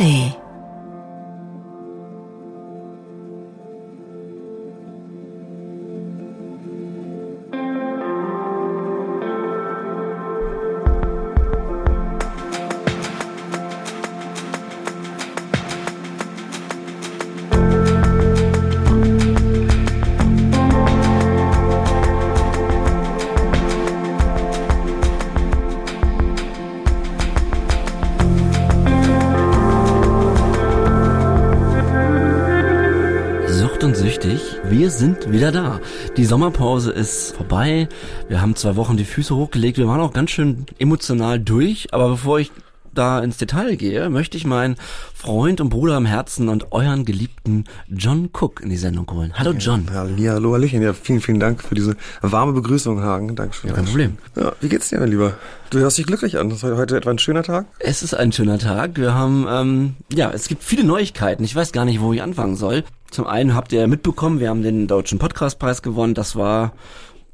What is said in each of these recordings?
ARD Die Sommerpause ist vorbei. Wir haben zwei Wochen die Füße hochgelegt. Wir waren auch ganz schön emotional durch. Aber bevor ich da ins Detail gehe, möchte ich meinen Freund und Bruder am Herzen und euren geliebten John Cook in die Sendung holen. Hallo John. Ja, hallo, Hallöchen. Ja, vielen, vielen Dank für diese warme Begrüßung, Hagen. Dankeschön. Ja, kein Problem. Ja, wie geht's dir, mein Lieber? Du hörst dich glücklich an. Das ist heute etwa ein schöner Tag? Es ist ein schöner Tag. Wir haben, ähm, ja, es gibt viele Neuigkeiten. Ich weiß gar nicht, wo ich anfangen soll. Zum einen habt ihr mitbekommen, wir haben den Deutschen Podcastpreis gewonnen. Das war,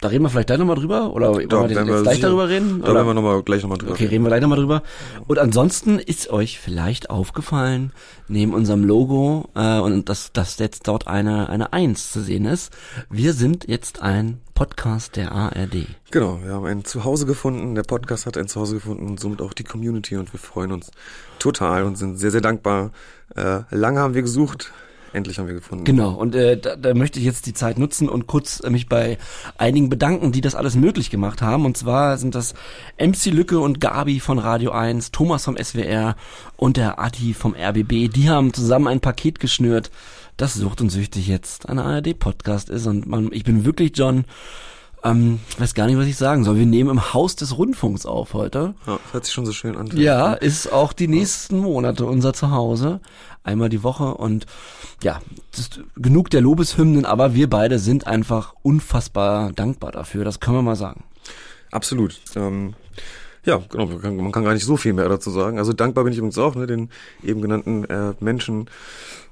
da reden wir vielleicht gleich nochmal drüber? Oder wollen wir werden jetzt gleich sicher- darüber reden? Da Oder? werden wir noch mal, gleich nochmal drüber Okay, reden wir gleich nochmal drüber. Und ansonsten ist euch vielleicht aufgefallen, neben unserem Logo, äh, und dass, dass jetzt dort eine, eine Eins zu sehen ist. Wir sind jetzt ein Podcast der ARD. Genau, wir haben ein Zuhause gefunden. Der Podcast hat ein Zuhause gefunden und somit auch die Community. Und wir freuen uns total und sind sehr, sehr dankbar. Äh, lange haben wir gesucht. Endlich haben wir gefunden. Genau, und äh, da, da möchte ich jetzt die Zeit nutzen und kurz äh, mich bei einigen bedanken, die das alles möglich gemacht haben. Und zwar sind das MC Lücke und Gabi von Radio 1, Thomas vom SWR und der Adi vom RBB. Die haben zusammen ein Paket geschnürt, das Sucht und Süchtig jetzt ein ARD-Podcast ist. Und man, ich bin wirklich, John, ähm, ich weiß gar nicht, was ich sagen soll. Wir nehmen im Haus des Rundfunks auf heute. Ja, hört sich schon so schön an. Ja, ist auch die nächsten Monate unser Zuhause. Einmal die Woche und ja, genug der Lobeshymnen, aber wir beide sind einfach unfassbar dankbar dafür. Das können wir mal sagen. Absolut. Ähm, ja, genau, man kann, man kann gar nicht so viel mehr dazu sagen. Also dankbar bin ich übrigens auch, ne, den eben genannten äh, Menschen.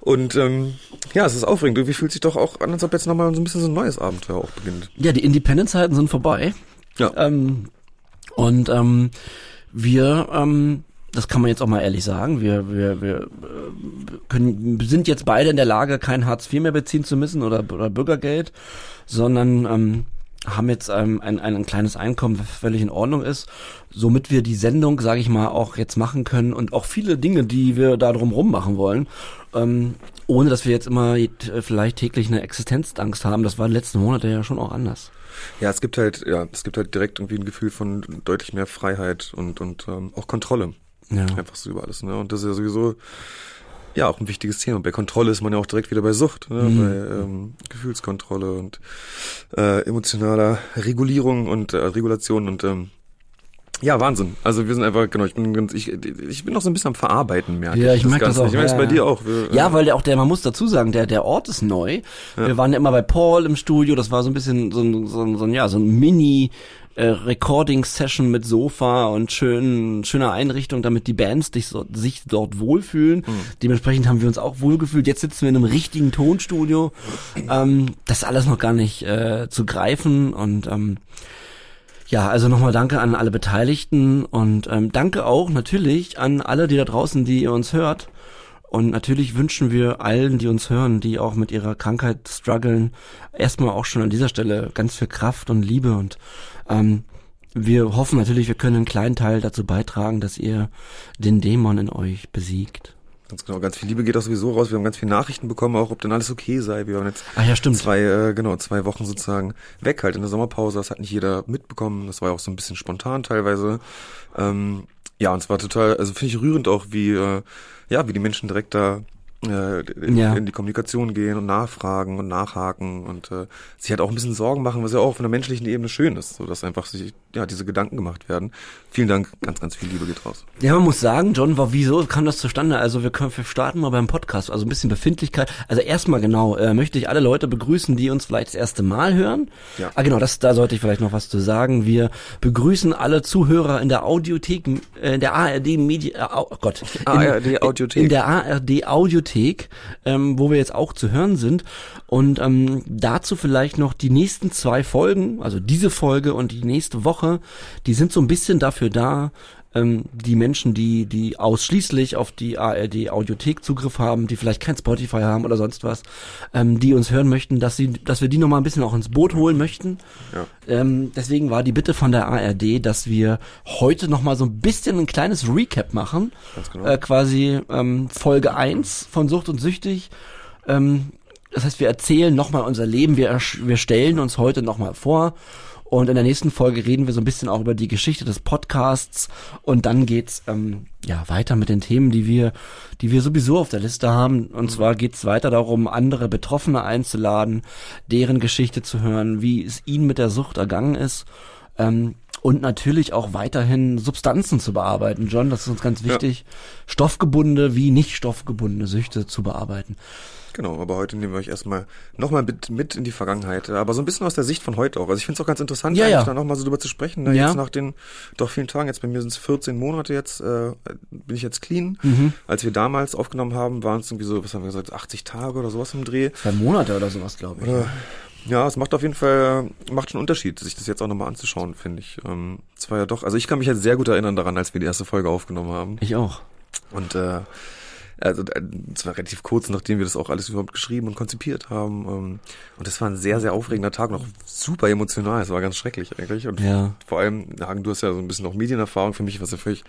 Und ähm, ja, es ist aufregend. Irgendwie fühlt sich doch auch an, als ob jetzt nochmal so ein bisschen so ein neues Abenteuer auch beginnt. Ja, die Independence-Zeiten sind vorbei. Ja. Ähm, und ähm, wir, ähm, das kann man jetzt auch mal ehrlich sagen, wir, wir, wir äh, können, sind jetzt beide in der Lage, kein Hartz IV mehr beziehen zu müssen oder, oder Bürgergeld, sondern ähm, haben jetzt ähm, ein, ein kleines Einkommen, was völlig in Ordnung ist, somit wir die Sendung, sage ich mal, auch jetzt machen können und auch viele Dinge, die wir da drumherum machen wollen, ähm, ohne dass wir jetzt immer äh, vielleicht täglich eine Existenzangst haben. Das war die letzten Monate ja schon auch anders. Ja, es gibt halt, ja, es gibt halt direkt irgendwie ein Gefühl von deutlich mehr Freiheit und, und ähm, auch Kontrolle. Ja. Einfach so über alles, ne? Und das ist ja sowieso ja auch ein wichtiges Thema. Bei Kontrolle ist man ja auch direkt wieder bei Sucht, ne? Mhm. bei ähm, Gefühlskontrolle und äh, emotionaler Regulierung und äh, Regulation und ähm, ja, Wahnsinn. Also wir sind einfach, genau, ich bin ganz, ich, ich bin noch so ein bisschen am Verarbeiten, merke Ja, ich merk Ganze. das auch, Ich merke es ja, bei ja. dir auch. Wir, Ja, äh, weil der auch der, man muss dazu sagen, der, der Ort ist neu. Wir waren ja immer bei Paul im Studio, das war so ein bisschen so ein, so ein, so ein ja, so ein Mini, äh, Recording-Session mit Sofa und schön, schöner Einrichtung, damit die Bands dich so, sich dort wohlfühlen. Dementsprechend haben wir uns auch wohlgefühlt. Jetzt sitzen wir in einem richtigen Tonstudio. Ähm, das ist alles noch gar nicht äh, zu greifen und ähm, ja, also nochmal danke an alle Beteiligten und ähm, danke auch natürlich an alle, die da draußen, die ihr uns hört. Und natürlich wünschen wir allen, die uns hören, die auch mit ihrer Krankheit strugglen, erstmal auch schon an dieser Stelle ganz viel Kraft und Liebe. Und ähm, wir hoffen natürlich, wir können einen kleinen Teil dazu beitragen, dass ihr den Dämon in euch besiegt. Ganz genau, ganz viel Liebe geht auch sowieso raus. Wir haben ganz viele Nachrichten bekommen, auch ob denn alles okay sei. Wir waren jetzt Ah ja, zwei, äh, genau, zwei Wochen sozusagen weg halt in der Sommerpause. Das hat nicht jeder mitbekommen. Das war ja auch so ein bisschen spontan teilweise. Ähm, ja, und es war total, also finde ich rührend auch, wie, äh, ja, wie die Menschen direkt da äh, in, Ja. in die Kommunikation gehen und nachfragen und nachhaken und äh, sich halt auch ein bisschen Sorgen machen, was ja auch von der menschlichen Ebene schön ist, so dass einfach sich ja diese Gedanken gemacht werden. Vielen Dank, ganz, ganz viel Liebe geht raus. Ja, man muss sagen, John, war, wieso kam das zustande? Also wir können, wir starten mal beim Podcast, also ein bisschen Befindlichkeit. Also erstmal genau, äh, möchte ich alle Leute begrüßen, die uns vielleicht das erste Mal hören. Ja. Ah genau, das, da sollte ich vielleicht noch was zu sagen. Wir begrüßen alle Zuhörer in der Audiothek, äh, in der ARD Media, äh, oh Gott, in, ARD Audiothek. in der ARD Audiothek, ähm, wo wir jetzt auch zu hören sind. Und ähm, dazu vielleicht noch die nächsten zwei Folgen, also diese Folge und die nächste Woche, die sind so ein bisschen dafür da, ähm, die Menschen, die, die ausschließlich auf die ARD Audiothek Zugriff haben, die vielleicht kein Spotify haben oder sonst was, ähm, die uns hören möchten, dass sie, dass wir die nochmal ein bisschen auch ins Boot holen möchten. Ja. Ähm, deswegen war die Bitte von der ARD, dass wir heute nochmal so ein bisschen ein kleines Recap machen. Ganz genau. Äh, quasi ähm, Folge 1 von Sucht und Süchtig. Ähm, das heißt, wir erzählen nochmal unser Leben, wir, wir stellen uns heute nochmal vor. Und in der nächsten Folge reden wir so ein bisschen auch über die Geschichte des Podcasts. Und dann geht's ähm, ja weiter mit den Themen, die wir, die wir sowieso auf der Liste haben. Und zwar geht's weiter darum, andere Betroffene einzuladen, deren Geschichte zu hören, wie es ihnen mit der Sucht ergangen ist. Ähm, und natürlich auch weiterhin Substanzen zu bearbeiten. John, das ist uns ganz wichtig, stoffgebundene wie nicht stoffgebundene Süchte zu bearbeiten. Genau, aber heute nehmen wir euch erstmal nochmal mit, mit in die Vergangenheit, aber so ein bisschen aus der Sicht von heute auch. Also ich finde es auch ganz interessant, Ja, eigentlich ja. da nochmal so drüber zu sprechen. Ne? Ja. Jetzt nach den doch vielen Tagen, jetzt bei mir sind es 14 Monate jetzt, äh, bin ich jetzt clean. Mhm. Als wir damals aufgenommen haben, waren es irgendwie so, was haben wir gesagt, 80 Tage oder sowas im Dreh. Zwei Monate oder sowas, glaube ich. Oder, ja, es macht auf jeden Fall, macht schon einen Unterschied, sich das jetzt auch nochmal anzuschauen, finde ich. Ähm, es war ja doch, also ich kann mich jetzt sehr gut erinnern daran, als wir die erste Folge aufgenommen haben. Ich auch. Und äh, also äh, es war relativ kurz, nachdem wir das auch alles überhaupt geschrieben und konzipiert haben. Ähm, und das war ein sehr, sehr aufregender Tag, noch super emotional. Es war ganz schrecklich eigentlich. Und Ja. vor allem, Hagen, du hast ja so ein bisschen auch Medienerfahrung. Für mich war es ja völlig,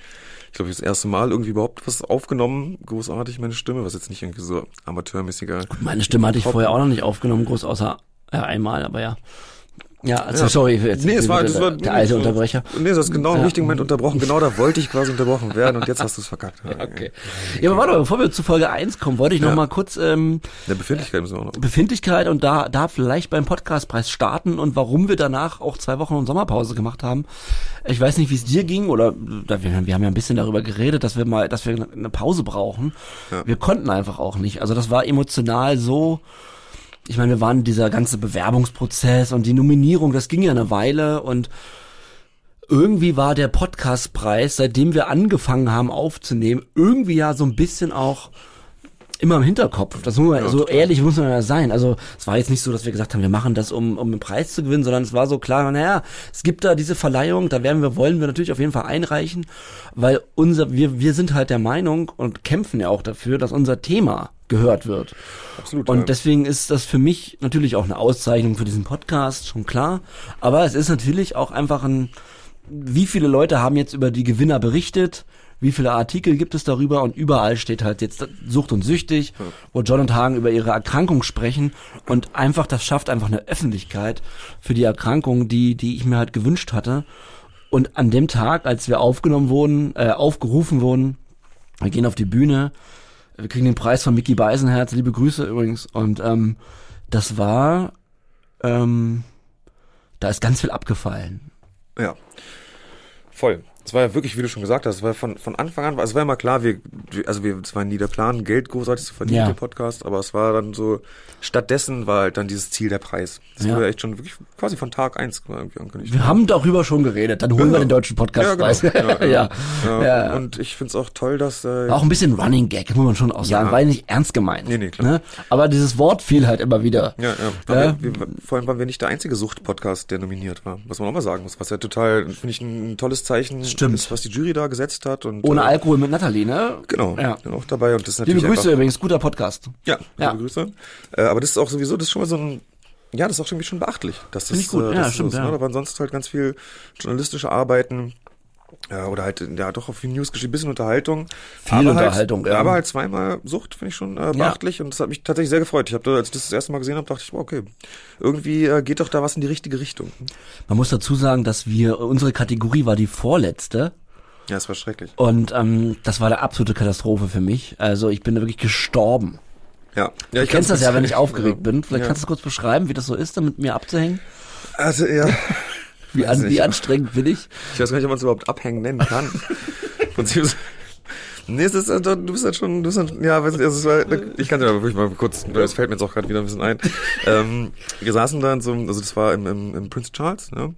ich glaube, das erste Mal irgendwie überhaupt was aufgenommen, großartig meine Stimme, was jetzt nicht irgendwie so amateurmäßiger. Meine Stimme hatte ich vorher auch noch nicht aufgenommen, groß außer äh, einmal, aber ja. Ja, also Ja. sorry, jetzt Nee, es war, der, das war der alte Unterbrecher. Nee, du hast genau im Ja. richtigen Moment unterbrochen. Genau da wollte ich quasi unterbrochen werden und jetzt hast du es verkackt. Okay. Ja, aber warte mal, bevor wir zu Folge 1 kommen, wollte ich noch Ja. mal kurz ähm, Der Befindlichkeit müssen wir auch noch. Befindlichkeit und da, da vielleicht beim Podcastpreis starten und warum wir danach auch zwei Wochen und Sommerpause gemacht haben. Ich weiß nicht, wie es dir ging oder wir, wir haben ja ein bisschen darüber geredet, dass wir mal, dass wir eine Pause brauchen. Ja. Wir konnten einfach auch nicht. Also das war emotional so. Ich meine, wir waren dieser ganze Bewerbungsprozess und die Nominierung, das ging ja eine Weile und irgendwie war der Podcastpreis, seitdem wir angefangen haben aufzunehmen, irgendwie ja so ein bisschen auch immer im Hinterkopf. Das muss man, Ja, so total. ehrlich muss man ja sein. Also es war jetzt nicht so, dass wir gesagt haben, wir machen das, um, um einen Preis zu gewinnen, sondern es war so klar, naja, es gibt da diese Verleihung, da werden wir, wollen wir natürlich auf jeden Fall einreichen, weil unser, wir, wir sind halt der Meinung und kämpfen ja auch dafür, dass unser Thema gehört wird. Absolut. Und ja. deswegen ist das für mich natürlich auch eine Auszeichnung für diesen Podcast, schon klar. Aber es ist natürlich auch einfach ein, wie viele Leute haben jetzt über die Gewinner berichtet? Wie viele Artikel gibt es darüber? Und überall steht halt jetzt Sucht und Süchtig, wo John und Hagen über ihre Erkrankung sprechen. Und einfach, das schafft einfach eine Öffentlichkeit für die Erkrankung, die, die ich mir halt gewünscht hatte. Und an dem Tag, als wir aufgenommen wurden, äh, aufgerufen wurden, wir gehen auf die Bühne, wir kriegen den Preis von Mickey Beisenherz, liebe Grüße übrigens. Und ähm, das war, ähm, da ist ganz viel abgefallen. Ja. Voll. Es war ja wirklich, wie du schon gesagt hast, war von, von Anfang an, es war immer klar, wir, wir- also wir, es war nie der Plan, Geld großartig zu verdienen, Ja. der Podcast, aber es war dann so, stattdessen war halt dann dieses Ziel der Preis. Das Ja. wurde echt schon wirklich quasi von Tag eins irgendwie angekündigt. Wir haben darüber schon geredet, dann holen wir Ja. den deutschen Podcastpreis. Ja, genau. ja, Ja, ja. ja. Und ich find's auch toll, dass äh, Auch ein bisschen Running Gag, muss man schon auch sagen, Ja. war ja nicht ernst gemeint. Nee, nee, klar. Ne? Aber dieses Wort fiel halt immer wieder. Ja, ja. Aber Wir, wir, vor allem waren wir nicht der einzige Sucht-Podcast, der nominiert war. Was man auch mal sagen muss. Was ja total, finde ich, ein tolles Zeichen Stimmt. ist, was die Jury da gesetzt hat. Und, Ohne äh, Alkohol mit Natalie, ne? Genau, Ja. bin auch dabei. Und das ist Liebe natürlich Grüße einfach, übrigens, guter Podcast. Ja, Ja. liebe Grüße. Äh, aber das ist auch sowieso, das ist schon mal so ein, ja, das ist auch irgendwie schon beachtlich. Dass das, Finde ich gut. Äh, Ja, dass stimmt, das, ja. Ne, da waren sonst halt ganz viel journalistische Arbeiten. Ja, oder halt, ja, doch auf viel News geschrieben, bisschen Unterhaltung. Viel aber Unterhaltung, halt, ja. Aber halt zweimal Sucht, finde ich schon äh, beachtlich. Und das hat mich tatsächlich sehr gefreut. Ich habe als ich das das erste Mal gesehen habe, dachte ich, wow, okay, irgendwie äh, geht doch da was in die richtige Richtung. Man muss dazu sagen, dass wir, unsere Kategorie war die vorletzte. Ja, es war schrecklich. Und ähm, das war eine absolute Katastrophe für mich. Also ich bin da wirklich gestorben. Ja, ja Du kennst das ja, wenn ich aufgeregt bin. Vielleicht Ja. kannst du kurz beschreiben, wie das so ist, damit mir abzuhängen. Also, ja. Wie, an, wie anstrengend bin ich? Ich weiß gar nicht, ob man es überhaupt abhängen nennen kann. Nee, es ist, äh, du bist halt schon, du bist halt, ja, weiß nicht, also es war, ich kann dir aber wirklich mal kurz, es fällt mir jetzt auch gerade wieder ein bisschen ein. Ähm, wir saßen da in so einem, also das war im, im, im Prince Charles, ne?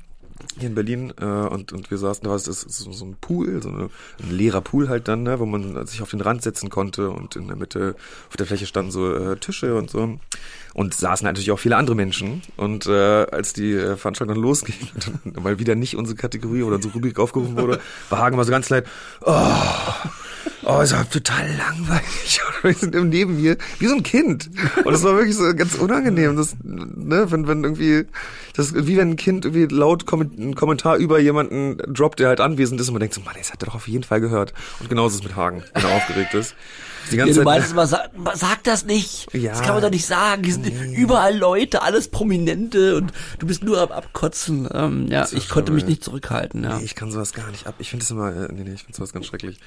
hier in Berlin äh, und und wir saßen da war es so, so ein Pool so eine, ein leerer Pool halt dann ne, wo man sich auf den Rand setzen konnte und in der Mitte auf der Fläche standen so äh, Tische und so und saßen natürlich auch viele andere Menschen und äh, als die äh, Veranstaltung dann losging weil wieder nicht unsere Kategorie oder unsere Rubrik aufgerufen wurde war Hagen mal so ganz leid oh oh, es war total langweilig. Wir sind neben mir wie so ein Kind. Und es war wirklich so ganz unangenehm. Das, ne, wenn, wenn irgendwie, das ist wie wenn ein Kind irgendwie laut einen Kommentar über jemanden droppt, der halt anwesend ist und man denkt so, Mann, das hat er doch auf jeden Fall gehört. Und genauso ist es mit Hagen, wenn er aufgeregt ist. Die ganze ja, du meinst immer, sag, sag das nicht. Ja, das kann man doch nicht sagen. Hier sind nee. überall Leute, alles Prominente und du bist nur am Abkotzen. Ähm, ja, ich konnte mich nicht zurückhalten. Ja. Nee, ich kann sowas gar nicht ab. Ich finde es immer, äh, nee, nee, ich finde sowas ganz schrecklich.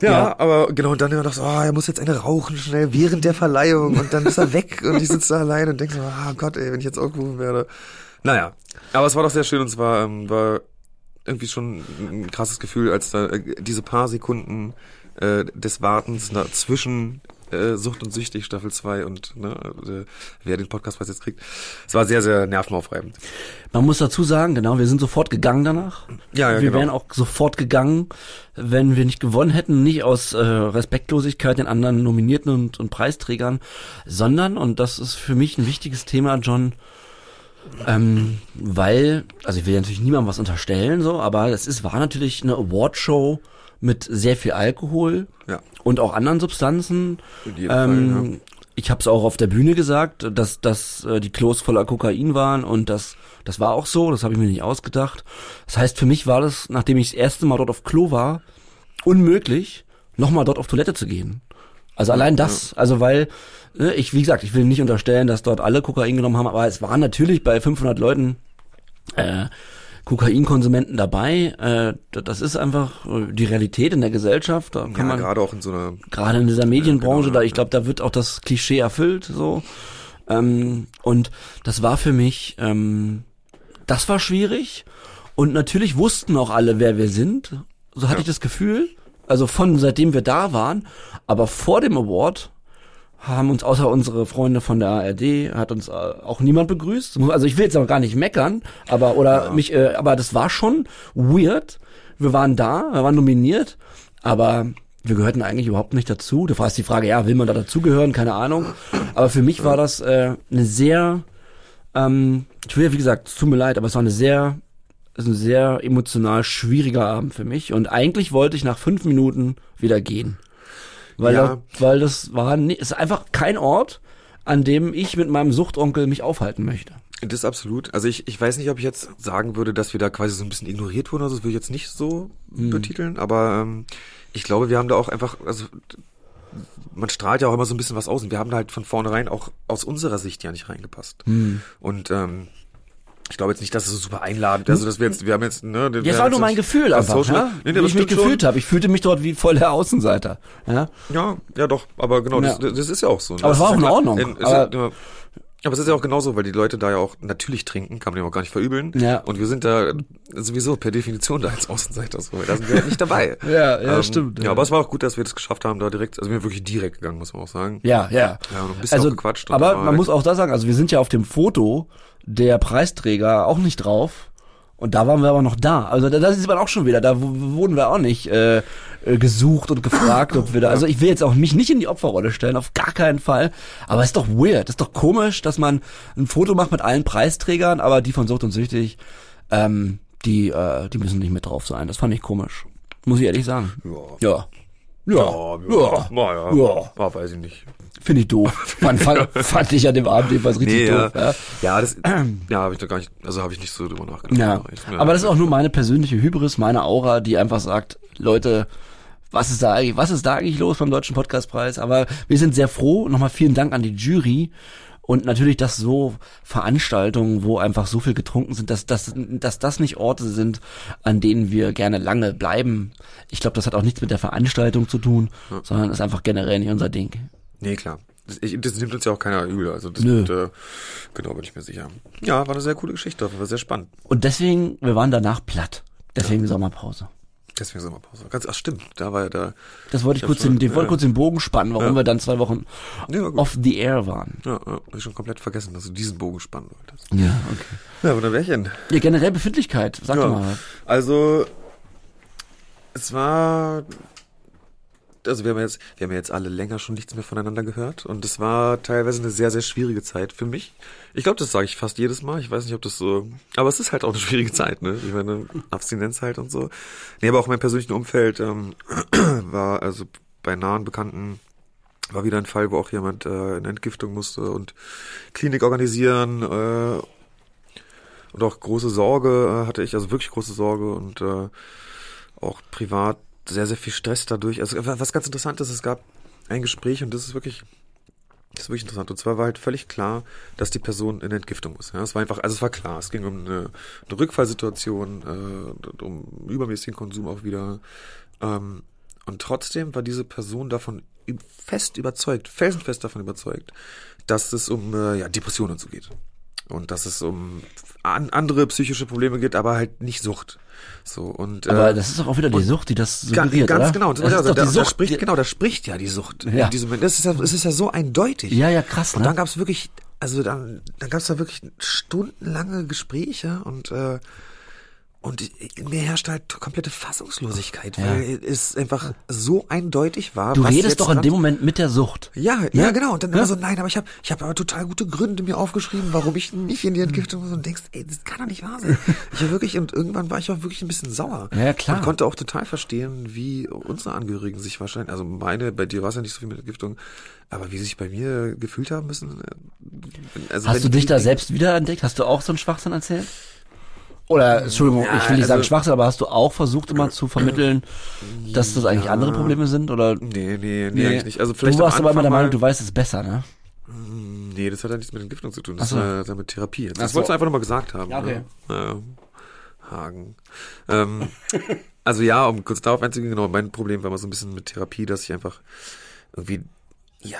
Ja, ja, aber genau, und dann immer noch so, oh, er muss jetzt eine rauchen schnell während der Verleihung und dann ist er weg und ich sitze da allein und denke so, oh Gott, ey, wenn ich jetzt aufgerufen werde. Naja, aber es war doch sehr schön und es war, ähm, war irgendwie schon ein krasses Gefühl, als da äh, diese paar Sekunden äh, des Wartens zwischen äh, Sucht und Süchtig Staffel 2 und ne, äh, wer den Podcastpreis jetzt kriegt. Es war sehr, sehr nervenaufreibend. Man muss dazu sagen, genau, wir sind sofort gegangen danach. Ja, ja Wir genau. wären auch sofort gegangen, wenn wir nicht gewonnen hätten, nicht aus äh, Respektlosigkeit den anderen Nominierten und, und Preisträgern, sondern, und das ist für mich ein wichtiges Thema, John, ähm, weil, also ich will natürlich niemandem was unterstellen, so, aber es ist, war natürlich eine Awardshow mit sehr viel Alkohol ja. und auch anderen Substanzen. Ähm, Fall, ja. Ich habe es auch auf der Bühne gesagt, dass, dass äh, die Klos voller Kokain waren und das, das war auch so, das habe ich mir nicht ausgedacht. Das heißt, für mich war das, nachdem ich das erste Mal dort auf Klo war, unmöglich, nochmal dort auf Toilette zu gehen. Also allein das, also weil ne, ich, wie gesagt, ich will nicht unterstellen, dass dort alle Kokain genommen haben, aber es waren natürlich bei 500 Leuten äh, Kokainkonsumenten dabei. Äh, das ist einfach äh, die Realität in der Gesellschaft. Da kann ja, man gerade auch in so einer gerade in dieser Medienbranche, genau, da ich glaube, da wird auch das Klischee erfüllt. So ähm, und das war für mich, ähm, das war schwierig. Und natürlich wussten auch alle, wer wir sind. So hatte ja. ich das Gefühl. Also von seitdem wir da waren. Aber vor dem Award haben uns außer unsere Freunde von der ARD hat uns äh, auch niemand begrüßt. Also ich will jetzt auch gar nicht meckern, aber oder ja. mich, äh, aber das war schon weird. Wir waren da, wir waren nominiert, aber wir gehörten eigentlich überhaupt nicht dazu. Du fragst die Frage, ja, will man da dazugehören? Keine Ahnung. Aber für mich war das äh, eine sehr, ähm, ich will ja wie gesagt, es tut mir leid, aber es war eine sehr, ist ein sehr emotional schwieriger Abend für mich. Und eigentlich wollte ich nach fünf Minuten wieder gehen. Weil, ja. da, weil das war nie, ist einfach kein Ort, an dem ich mit meinem Suchtonkel mich aufhalten möchte. Das ist absolut. Also ich, ich weiß nicht, ob ich jetzt sagen würde, dass wir da quasi so ein bisschen ignoriert wurden, also das würde ich jetzt nicht so hm. betiteln, aber ähm, ich glaube, wir haben da auch einfach, also man strahlt ja auch immer so ein bisschen was aus und wir haben da halt von vornherein auch aus unserer Sicht ja nicht reingepasst. Hm. Und ähm, ich glaube jetzt nicht, dass es so super einladend ist. Also, dass wir jetzt, wir haben jetzt, ne, Jetzt war nur mein Gefühl einfach, ja? nee, wie ich mich gefühlt habe. Ich fühlte mich dort wie voll der Außenseiter. Ja, ja, ja doch, aber genau, ja. Das, das ist ja auch so. Ne? Aber es war auch in Ordnung. In, aber, ja, aber es ist ja auch genauso, weil die Leute da ja auch natürlich trinken, kann man ja auch gar nicht verübeln. Ja. Und wir sind da sowieso per Definition da als Außenseiter so. Da sind wir halt nicht dabei. ja, ja, ähm, stimmt. Ja. ja, aber es war auch gut, dass wir das geschafft haben, da direkt, also wir sind wirklich direkt gegangen, muss man auch sagen. Ja, ja. Ja, noch ein bisschen also, auch gequatscht. Aber man muss auch da sagen, also wir sind ja auf dem Foto der Preisträger auch nicht drauf. Und da waren wir aber noch da. Also da, da sieht man auch schon wieder. Da wurden wir auch nicht äh, äh, gesucht und gefragt, ob wir da. Also ich will jetzt auch mich nicht in die Opferrolle stellen, auf gar keinen Fall. Aber es ist doch weird, es ist doch komisch, dass man ein Foto macht mit allen Preisträgern, aber die von Sucht und Süchtig, ähm, die, äh, die müssen nicht mit drauf sein. Das fand ich komisch. Muss ich ehrlich sagen. Ja. Ja. Ja. Ja. Ja. ja. ja. ja. weiß ich nicht. Finde ich doof. Man fand, fand ich an dem Abend jedenfalls richtig nee, doof. Ja, ja das ja, habe ich doch gar nicht, also habe ich nicht so drüber nachgedacht. Ja. ja. Aber das ist auch nur meine persönliche Hybris, meine Aura, die einfach sagt, Leute, was ist da eigentlich, was ist da eigentlich los beim Deutschen Podcastpreis? Aber wir sind sehr froh. Nochmal vielen Dank an die Jury. Und natürlich, dass so Veranstaltungen, wo einfach so viel getrunken sind, dass, dass, dass das nicht Orte sind, an denen wir gerne lange bleiben. Ich glaube, das hat auch nichts mit der Veranstaltung zu tun, ja. sondern ist einfach generell nicht unser Ding. Nee, klar. Das, ich, das nimmt uns ja auch keiner übel. Also das Nö. Wird, äh, genau, bin ich mir sicher. Ja, war eine sehr coole Geschichte, war sehr spannend. Und deswegen, wir waren danach platt. Deswegen ja. Sommerpause. Deswegen Sommerpause. Ganz, ach stimmt, da war ja da. Das wollte ich, Ich kurz schon- den, ich wollte ja. kurz den Bogen spannen, warum Ja. wir dann zwei Wochen Ja, off the air waren. Ja, ja, hab ich schon komplett vergessen, dass du diesen Bogen spannen wolltest. Ja, okay. Ja, wunderbarchen. Ja, generell Befindlichkeit, sag Ja. doch mal. Also, es war, also wir haben jetzt, wir haben jetzt alle länger schon nichts mehr voneinander gehört und es war teilweise eine sehr, sehr schwierige Zeit für mich. Ich glaube, das sage ich fast jedes Mal. Ich weiß nicht, ob das so, aber es ist halt auch eine schwierige Zeit, ne? Ich meine, Abstinenz halt und so. Nee, aber auch mein persönlichen Umfeld ähm, war, also bei nahen Bekannten war wieder ein Fall, wo auch jemand äh, in Entgiftung musste und Klinik organisieren äh, und auch große Sorge äh, hatte ich, also wirklich große Sorge und äh, auch privat sehr, sehr viel Stress dadurch. Also wa- was ganz interessant ist, es gab ein Gespräch und das ist wirklich, das ist wirklich interessant. Und zwar war halt völlig klar, dass die Person in Entgiftung muss. Ja, es war einfach, also es war klar, es ging um eine, eine Rückfallsituation, äh, um übermäßigen Konsum auch wieder. Ähm, und trotzdem war diese Person davon fest überzeugt, felsenfest davon überzeugt, dass es um äh, ja, Depressionen und so geht. Und dass es um an, andere psychische Probleme geht, aber halt nicht Sucht. So und Aber äh, das ist doch auch wieder die Sucht, die das suggeriert, ganz oder? genau. Das Das ist doch da, die da Sucht. spricht, die- genau, da spricht ja die Sucht. Ja. In diesem Moment. Das ist ja, es ist ja so eindeutig. Ja, ja, krass, Und ne? dann gab es wirklich, also dann, dann gab es da wirklich stundenlange Gespräche und äh, und in mir herrscht halt komplette Fassungslosigkeit, Ja. weil es einfach so eindeutig war. Du redest doch in dem Moment mit der Sucht. ja, Ne? ja, genau. Und dann Ja. immer so, nein, aber ich habe ich hab aber total gute Gründe mir aufgeschrieben, warum ich nicht in die Entgiftung muss und denkst, ey, das kann doch nicht wahr sein. Ich war wirklich, und irgendwann war ich auch wirklich ein bisschen sauer. Ja, ja, klar. Und konnte auch total verstehen, wie unsere Angehörigen sich wahrscheinlich, also meine, bei dir war es ja nicht so viel mit Entgiftung, aber wie sie sich bei mir gefühlt haben müssen. äh, Also Hast du dich da selbst wiederentdeckt? Hast du auch so einen Schwachsinn erzählt? Oder, Entschuldigung, Ja, ich will nicht sagen also- Schwachsinn, aber hast du auch versucht immer zu vermitteln, dass das eigentlich Ja. andere Probleme sind? Oder Nee, nee, nee, eigentlich nicht. Also vielleicht du warst aber immer der Meinung, du weißt es besser, ne? Nee, das hat ja nichts mit Entgiftung zu tun. Das so. hat ja mit Therapie. Das so. wolltest du einfach nochmal gesagt haben. Ja, okay. Ne? Ja. Hagen. Ähm, also ja, um kurz darauf einzugehen, genau, mein Problem war immer so ein bisschen mit Therapie, dass ich einfach irgendwie ja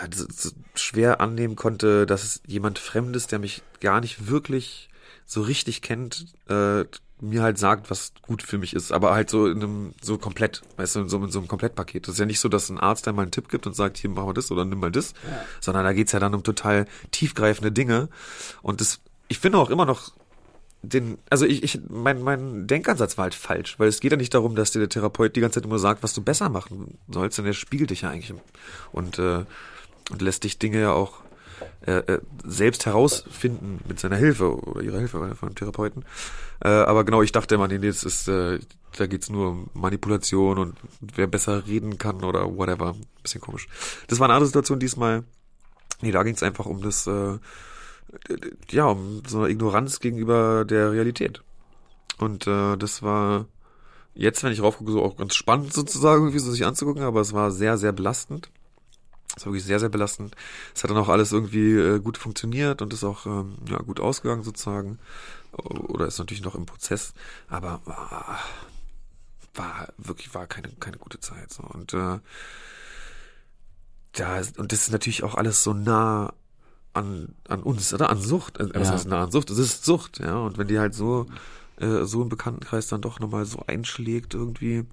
schwer annehmen konnte, dass es jemand Fremdes, der mich gar nicht wirklich so richtig kennt, äh, mir halt sagt, was gut für mich ist, aber halt so in einem, so komplett, weißt du, in so, in so einem Komplettpaket. Das ist ja nicht so, dass ein Arzt einmal einen Tipp gibt und sagt, hier machen wir das oder nimm mal das, sondern da geht's ja dann um total tiefgreifende Dinge. Und das, ich finde auch immer noch den, also ich, ich, mein, mein Denkansatz war halt falsch, weil es geht ja nicht darum, dass dir der Therapeut die ganze Zeit immer sagt, was du besser machen sollst, denn er spiegelt dich ja eigentlich und, äh, und lässt dich Dinge ja auch äh, äh, selbst herausfinden mit seiner Hilfe oder ihrer Hilfe von einem Therapeuten. Äh, aber genau, ich dachte immer, nee, das ist, äh, da geht's nur um Manipulation und wer besser reden kann oder whatever. Bisschen komisch. Das war eine andere Situation diesmal. Nee, da ging's einfach um das, äh, ja, um so eine Ignoranz gegenüber der Realität. Und äh, das war jetzt, wenn ich raufgucke, so auch ganz spannend sozusagen, irgendwie so sich anzugucken, aber es war sehr, sehr belastend. Es war wirklich sehr, sehr belastend. Es hat dann auch alles irgendwie äh, gut funktioniert und ist auch ähm, ja, gut ausgegangen sozusagen. Oder ist natürlich noch im Prozess, aber war, war wirklich war keine keine gute Zeit so und äh, da und das ist natürlich auch alles so nah an an uns oder an Sucht. Also, was Ja. heißt nah an Sucht? Es ist Sucht, ja. Und wenn die halt so äh, so im Bekanntenkreis dann doch nochmal so einschlägt irgendwie.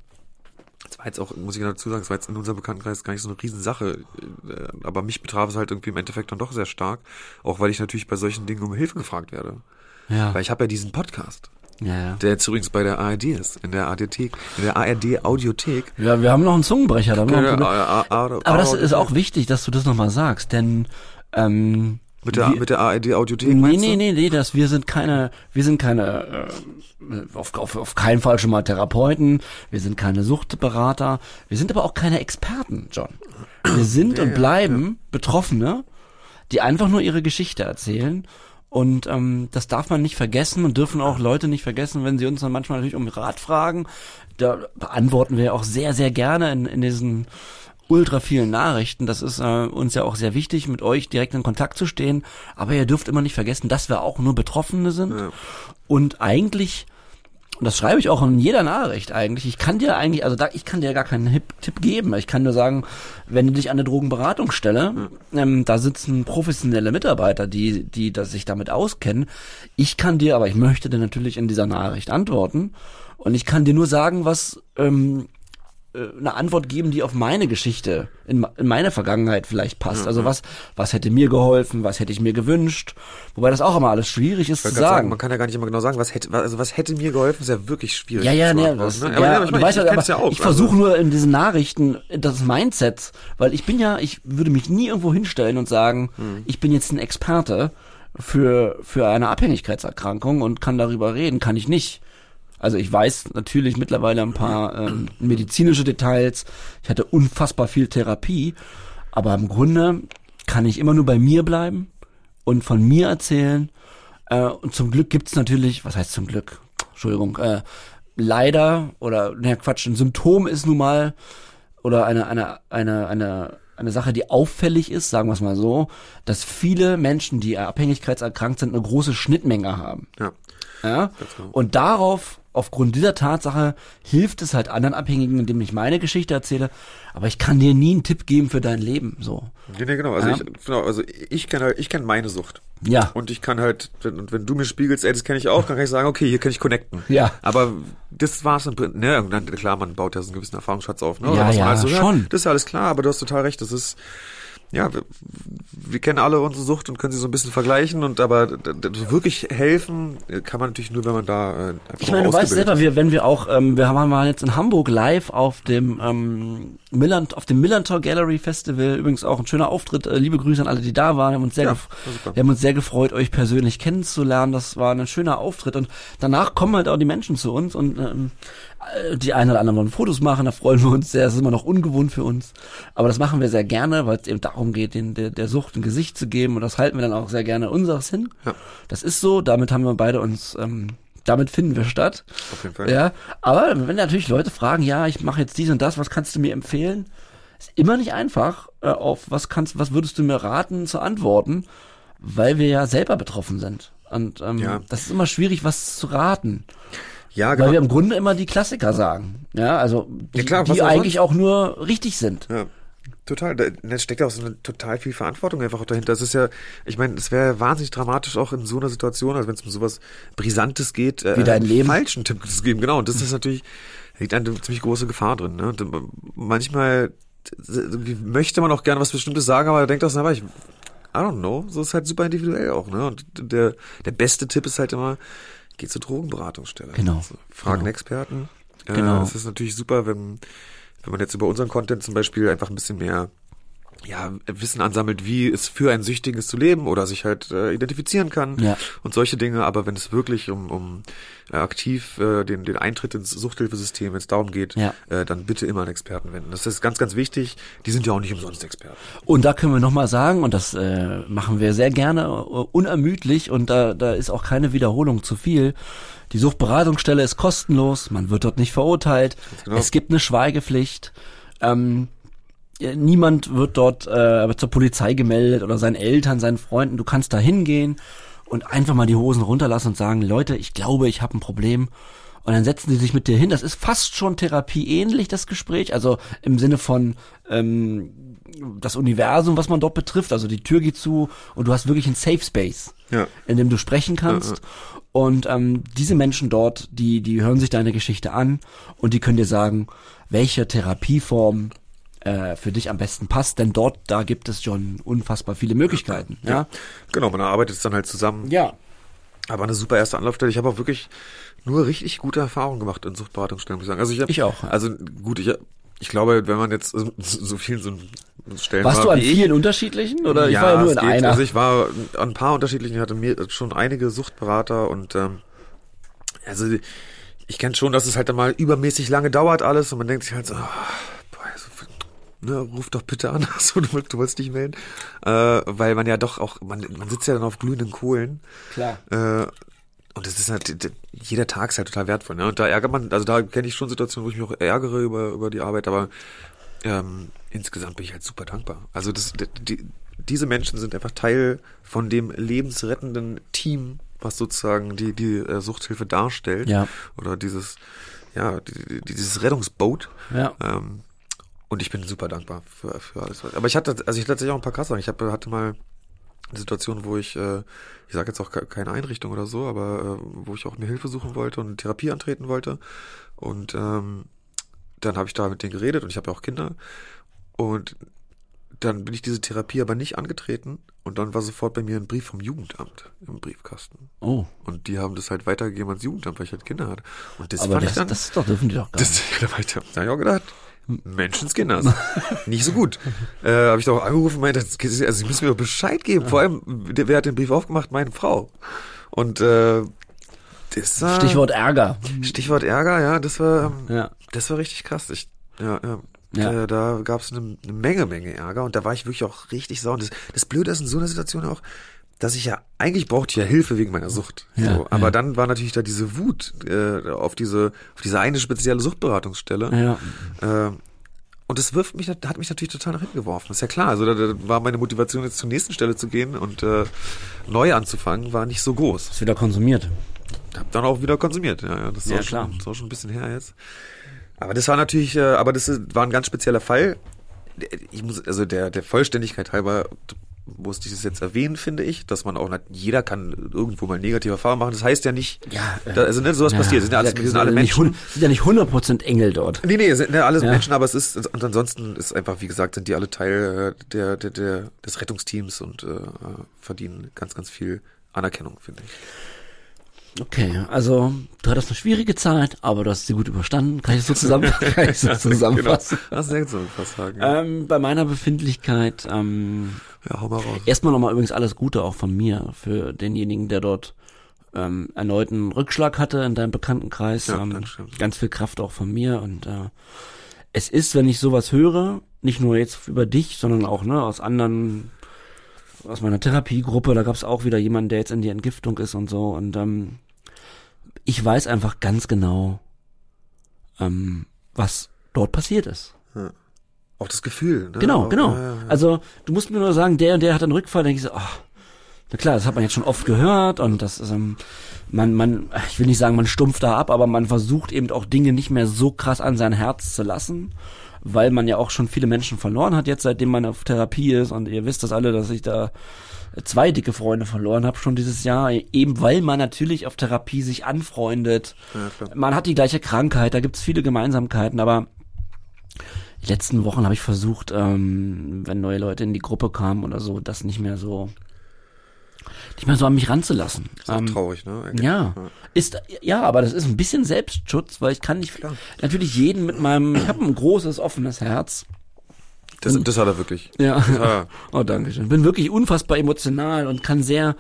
Das war jetzt auch, muss ich dazu sagen, das war jetzt in unserem Bekanntenkreis gar nicht so eine Riesensache. Äh, aber mich betraf es halt irgendwie im Endeffekt dann doch sehr stark. Auch weil ich natürlich bei solchen Dingen um Hilfe gefragt werde. Ja. Weil ich habe ja diesen Podcast, Ja, ja. der jetzt übrigens bei der ARD ist, in der ADT, in der ARD Audiothek. ja, wir haben noch einen Zungenbrecher. Da ein Problem. Aber das ist auch wichtig, dass du das nochmal sagst, denn ähm, mit der, wir- mit der ARD Audiothek. Nee, nee, nee, nee, das, wir sind keine, wir sind keine, äh, auf, auf, auf keinen Fall schon mal Therapeuten, wir sind keine Suchtberater, wir sind aber auch keine Experten, John. Wir sind und bleiben Betroffene, die einfach nur ihre Geschichte erzählen und ähm, das darf man nicht vergessen und dürfen auch Leute nicht vergessen, wenn sie uns dann manchmal natürlich um Rat fragen. Da beantworten wir auch sehr, sehr gerne in, in diesen ultra vielen Nachrichten. Das ist äh, uns ja auch sehr wichtig, mit euch direkt in Kontakt zu stehen. Aber ihr dürft immer nicht vergessen, dass wir auch nur Betroffene sind. Ja. Und eigentlich, und das schreibe ich auch in jeder Nachricht eigentlich, ich kann dir eigentlich, also da, ich kann dir gar keinen Tipp geben. Ich kann nur sagen, wenn du dich an eine Drogenberatungsstelle, ähm, da sitzen professionelle Mitarbeiter, die, die das sich damit auskennen. Ich kann dir, aber ich möchte dir natürlich in dieser Nachricht antworten. Und ich kann dir nur sagen, was ähm, äh, eine Antwort geben, die auf meine Geschichte, in, in meine Vergangenheit vielleicht passt. Also was, was hätte mir geholfen, was hätte ich mir gewünscht, wobei das auch immer alles schwierig ist zu sagen. gerade man kann ja gar nicht immer genau sagen, was hätte, also was hätte mir geholfen, ist ja wirklich schwierig. Ja, ja, nee, das, ne? ja, Aber ja, ich weißt ich, ja, auch. ich versuche also, nur in diesen Nachrichten das Mindset, weil ich bin ja, ich würde mich nie irgendwo hinstellen und sagen, Hm. ich bin jetzt ein Experte für, für eine Abhängigkeitserkrankung und kann darüber reden, kann ich nicht. Also ich weiß natürlich mittlerweile ein paar ähm, medizinische Details. Ich hatte unfassbar viel Therapie, aber im Grunde kann ich immer nur bei mir bleiben und von mir erzählen. Äh, und zum Glück gibt's natürlich, was heißt zum Glück? Entschuldigung, äh, leider oder ne Quatsch, ein Symptom ist nun mal oder eine eine eine eine eine Sache, die auffällig ist, sagen wir es mal so, dass viele Menschen, die abhängigkeitserkrankt sind, eine große Schnittmenge haben. ja. Ja? genau. Und darauf, aufgrund dieser Tatsache, hilft es halt anderen Abhängigen, indem ich meine Geschichte erzähle. Aber ich kann dir nie einen Tipp geben für dein Leben. So. Nee, nee, genau. Also Ja. ich, genau, also ich kenne halt, ich kenne meine Sucht. Ja. Und ich kann halt, wenn, und wenn du mir spiegelst, ey, das kenne ich auch, dann kann ich sagen, okay, hier kann ich connecten. Ja. Aber das war's im Prinzip, ne, und dann, klar, man baut ja so einen gewissen Erfahrungsschatz auf, ne? Ja, Oder man ja, halt so schon. Das ist ja alles klar, aber du hast total recht, das ist, ja, wir, wir kennen alle unsere Sucht und können sie so ein bisschen vergleichen und aber wirklich helfen kann man natürlich nur, wenn man da äh, Ich meine, du weißt selber, wir, wenn wir auch, ähm, wir haben mal jetzt in Hamburg live auf dem ähm, Millant, auf dem Millantor Gallery Festival, übrigens auch ein schöner Auftritt. Äh, liebe Grüße an alle, die da waren. Wir haben uns sehr, Ja, wir haben uns sehr gefreut, euch persönlich kennenzulernen. Das war ein schöner Auftritt und danach kommen halt auch die Menschen zu uns und ähm, äh, die einen oder anderen wollen Fotos machen. Da freuen wir uns sehr. Das ist immer noch ungewohnt für uns, aber das machen wir sehr gerne, weil es eben darum geht, den, der, der Sucht ein Gesicht zu geben und das halten wir dann auch sehr gerne unseres hin. Ja. Das ist so. Damit haben wir beide uns ähm, damit finden wir statt. Auf jeden Fall. Ja, aber wenn natürlich Leute fragen, ja, ich mache jetzt dies und das, was kannst du mir empfehlen? Ist immer nicht einfach, äh, auf was kannst, was würdest du mir raten zu antworten, weil wir ja selber betroffen sind. Und ähm, Ja. das ist immer schwierig, was zu raten. Ja, Weil genau. wir im Grunde immer die Klassiker sagen. Ja, also die, Ja, klar, die eigentlich sonst? auch nur richtig sind. Ja, total. Da, steckt ja auch so eine total viel Verantwortung einfach auch dahinter. Das ist ja, ich meine, es wäre wahnsinnig dramatisch auch in so einer Situation, also wenn es um sowas Brisantes geht, äh, Wie dein Leben. falschen Tipp zu geben. Genau. Und das ist natürlich, liegt eine ziemlich große Gefahr drin. Ne? Und, äh, manchmal möchte man auch gerne was Bestimmtes sagen, aber denkt auch, na, ich, I don't know, so ist halt super individuell auch. Ne? Und der, der beste Tipp ist halt immer, geh zur Drogenberatungsstelle. Genau. Also, fragen Genau. Experten. Genau. Äh, es ist natürlich super, wenn, wenn man jetzt über unseren Content zum Beispiel einfach ein bisschen mehr ja, Wissen ansammelt, wie es für ein Süchtiges zu leben oder sich halt äh, identifizieren kann Ja. und solche Dinge. Aber wenn es wirklich um, um äh, aktiv äh, den, den Eintritt ins Suchthilfesystem, wenn es darum geht, Ja. äh, dann bitte immer an Experten wenden. Das ist ganz, ganz wichtig. Die sind ja auch nicht umsonst Experten. Und da können wir nochmal sagen, und das äh, machen wir sehr gerne, äh, unermüdlich, und da, da ist auch keine Wiederholung zu viel. Die Suchtberatungsstelle ist kostenlos, man wird dort nicht verurteilt, genau. es gibt eine Schweigepflicht, ähm, niemand wird dort äh, zur Polizei gemeldet oder seinen Eltern, seinen Freunden. Du kannst da hingehen und einfach mal die Hosen runterlassen und sagen, Leute, ich glaube, ich habe ein Problem. Und dann setzen sie sich mit dir hin. Das ist fast schon therapieähnlich, das Gespräch. Also im Sinne von ähm, das Universum, was man dort betrifft. Also die Tür geht zu und du hast wirklich einen Safe Space, Ja. in dem du sprechen kannst. Und ähm, diese Menschen dort, die, die hören sich deine Geschichte an und die können dir sagen, welche Therapieform äh, für dich am besten passt. Denn dort, da gibt es schon unfassbar viele Möglichkeiten. Ja. Genau, man arbeitet es dann halt zusammen. Ja. Aber eine super erste Anlaufstelle. Ich habe auch wirklich nur richtig gute Erfahrungen gemacht in Suchtberatungsstellen, muss ich sagen. Also ich, hab, Ich auch, ja. Also gut, ich, ich glaube, wenn man jetzt so, so vielen so Stellen Warst war du an wie ich, vielen unterschiedlichen? Oder ich war ja nur in geht. einer. Also ich war an ein paar unterschiedlichen, ich hatte mir schon einige Suchtberater und ähm, also ich kenne schon, dass es halt dann mal übermäßig lange dauert alles und man denkt sich halt so, also, ne, ruf doch bitte an, so, du, willst- du wolltest dich melden, äh, weil man ja doch auch, man, man sitzt ja dann auf glühenden Kohlen Klar. äh, und das ist halt, jeder Tag ist halt total wertvoll. Ne? Und da ärgert man, also da kenne ich schon Situationen, wo ich mich auch ärgere über, über die Arbeit, aber ähm, insgesamt bin ich halt super dankbar. Also das, die, diese Menschen sind einfach Teil von dem lebensrettenden Team, was sozusagen die, die äh, Suchthilfe darstellt. Ja. Oder dieses, ja, die, die, dieses Rettungsboot. Ja. Ähm, und ich bin super dankbar für, für alles. Aber ich hatte, also ich hatte tatsächlich auch ein paar krasse Sachen. Ich hab, hatte mal Situation, wo ich, äh, ich sage jetzt auch keine Einrichtung oder so, aber äh, wo ich auch mir Hilfe suchen wollte und Therapie antreten wollte. Und ähm, dann habe ich da mit denen geredet und ich habe ja auch Kinder. Und dann bin ich diese Therapie aber nicht angetreten und dann war sofort bei mir ein Brief vom Jugendamt im Briefkasten. Oh. Und die haben das halt weitergegeben ans Jugendamt, weil ich halt Kinder hatte. Und das aber fand das, ich dann. das doch, dürfen die doch gar das, nicht. da war ich, da hab ich auch gedacht, Menschenskinder. nicht so gut. Äh, habe ich doch angerufen und meinte, also sie müssen mir doch Bescheid geben. Vor allem, wer hat den Brief aufgemacht? Meine Frau. Und äh, das war, Stichwort Ärger. Stichwort Ärger, ja, das war, ähm, Ja. das war richtig krass. Ich, ja, ja. Ja. Da, gab es eine, eine Menge, Menge Ärger und da war ich wirklich auch richtig sauer. Und das, das Blöde ist in so einer Situation auch, dass ich ja eigentlich brauchte ich ja Hilfe wegen meiner Sucht. Ja, so, aber ja. dann war natürlich da diese Wut äh, auf diese auf diese eine spezielle Suchtberatungsstelle. Ja. Äh, und das wirft mich, hat mich natürlich total nach hinten geworfen. Ist ja klar. Also da, da war meine Motivation jetzt zur nächsten Stelle zu gehen und äh, neu anzufangen, war nicht so groß. Ist wieder konsumiert. Hab dann auch wieder konsumiert. Ja, ja das ist Ja, auch klar. schon, das ist auch schon ein bisschen her jetzt. Aber das war natürlich, äh, aber das war ein ganz spezieller Fall. Ich muss, also der, der Vollständigkeit halber musste ich das jetzt erwähnen, finde ich, dass man auch, nicht- jeder kann irgendwo mal negative Erfahrungen machen. Das heißt ja nicht, Ja, äh, da, also nicht sowas passiert. Sind ja, alles, sind alle nicht, Menschen. hun- sind ja nicht 100% Engel dort. Nee, nee, sind ja alles Ja. Menschen, aber es ist, und ansonsten ist einfach, wie gesagt, sind die alle Teil äh, der, der, der, des Rettungsteams und äh, verdienen ganz, ganz viel Anerkennung, finde ich. Okay, also du hattest eine schwierige Zeit, aber du hast sie gut überstanden. Kann ich das so, zusammen, kann ich das so zusammenfassen? Genau. Das sehr fast sagen. Ähm, bei meiner Befindlichkeit, ähm, Ja, hau mal raus. erstmal nochmal übrigens alles Gute auch von mir für denjenigen, der dort ähm, erneuten Rückschlag hatte in deinem Bekanntenkreis. Ja, ähm, ganz viel Kraft auch von mir und äh, es ist, wenn ich sowas höre, nicht nur jetzt über dich, sondern auch ne, aus anderen, aus meiner Therapiegruppe, da gab es auch wieder jemanden, der jetzt in die Entgiftung ist und so und ähm, ich weiß einfach ganz genau, ähm, was dort passiert ist. Auch das Gefühl. Ne? Genau, genau. Ja, ja. Also du musst mir nur sagen, der und der hat einen Rückfall, dann denke ich so, ach, na klar, das hat man jetzt schon oft gehört und das ist, ähm, man, man, ich will nicht sagen, man stumpft da ab, aber man versucht eben auch Dinge nicht mehr so krass an sein Herz zu lassen, weil man ja auch schon viele Menschen verloren hat jetzt, seitdem man auf Therapie ist und ihr wisst das alle, dass ich da zwei dicke Freunde verloren habe schon dieses Jahr, eben weil man natürlich auf Therapie sich anfreundet. Ja. Man hat die gleiche Krankheit, da gibt's viele Gemeinsamkeiten, aber die letzten Wochen habe ich versucht, ähm, wenn neue Leute in die Gruppe kamen oder so, das nicht mehr so nicht mehr so an mich ranzulassen. Ist Ähm, traurig, ne? eigentlich. ja, ist ja, aber das ist ein bisschen Selbstschutz, weil ich kann nicht Klar. natürlich jeden mit meinem, ich habe ein großes offenes Herz. Das, das hat er wirklich. Ja. Er. Oh, danke schön. Bin wirklich unfassbar emotional und kann sehr,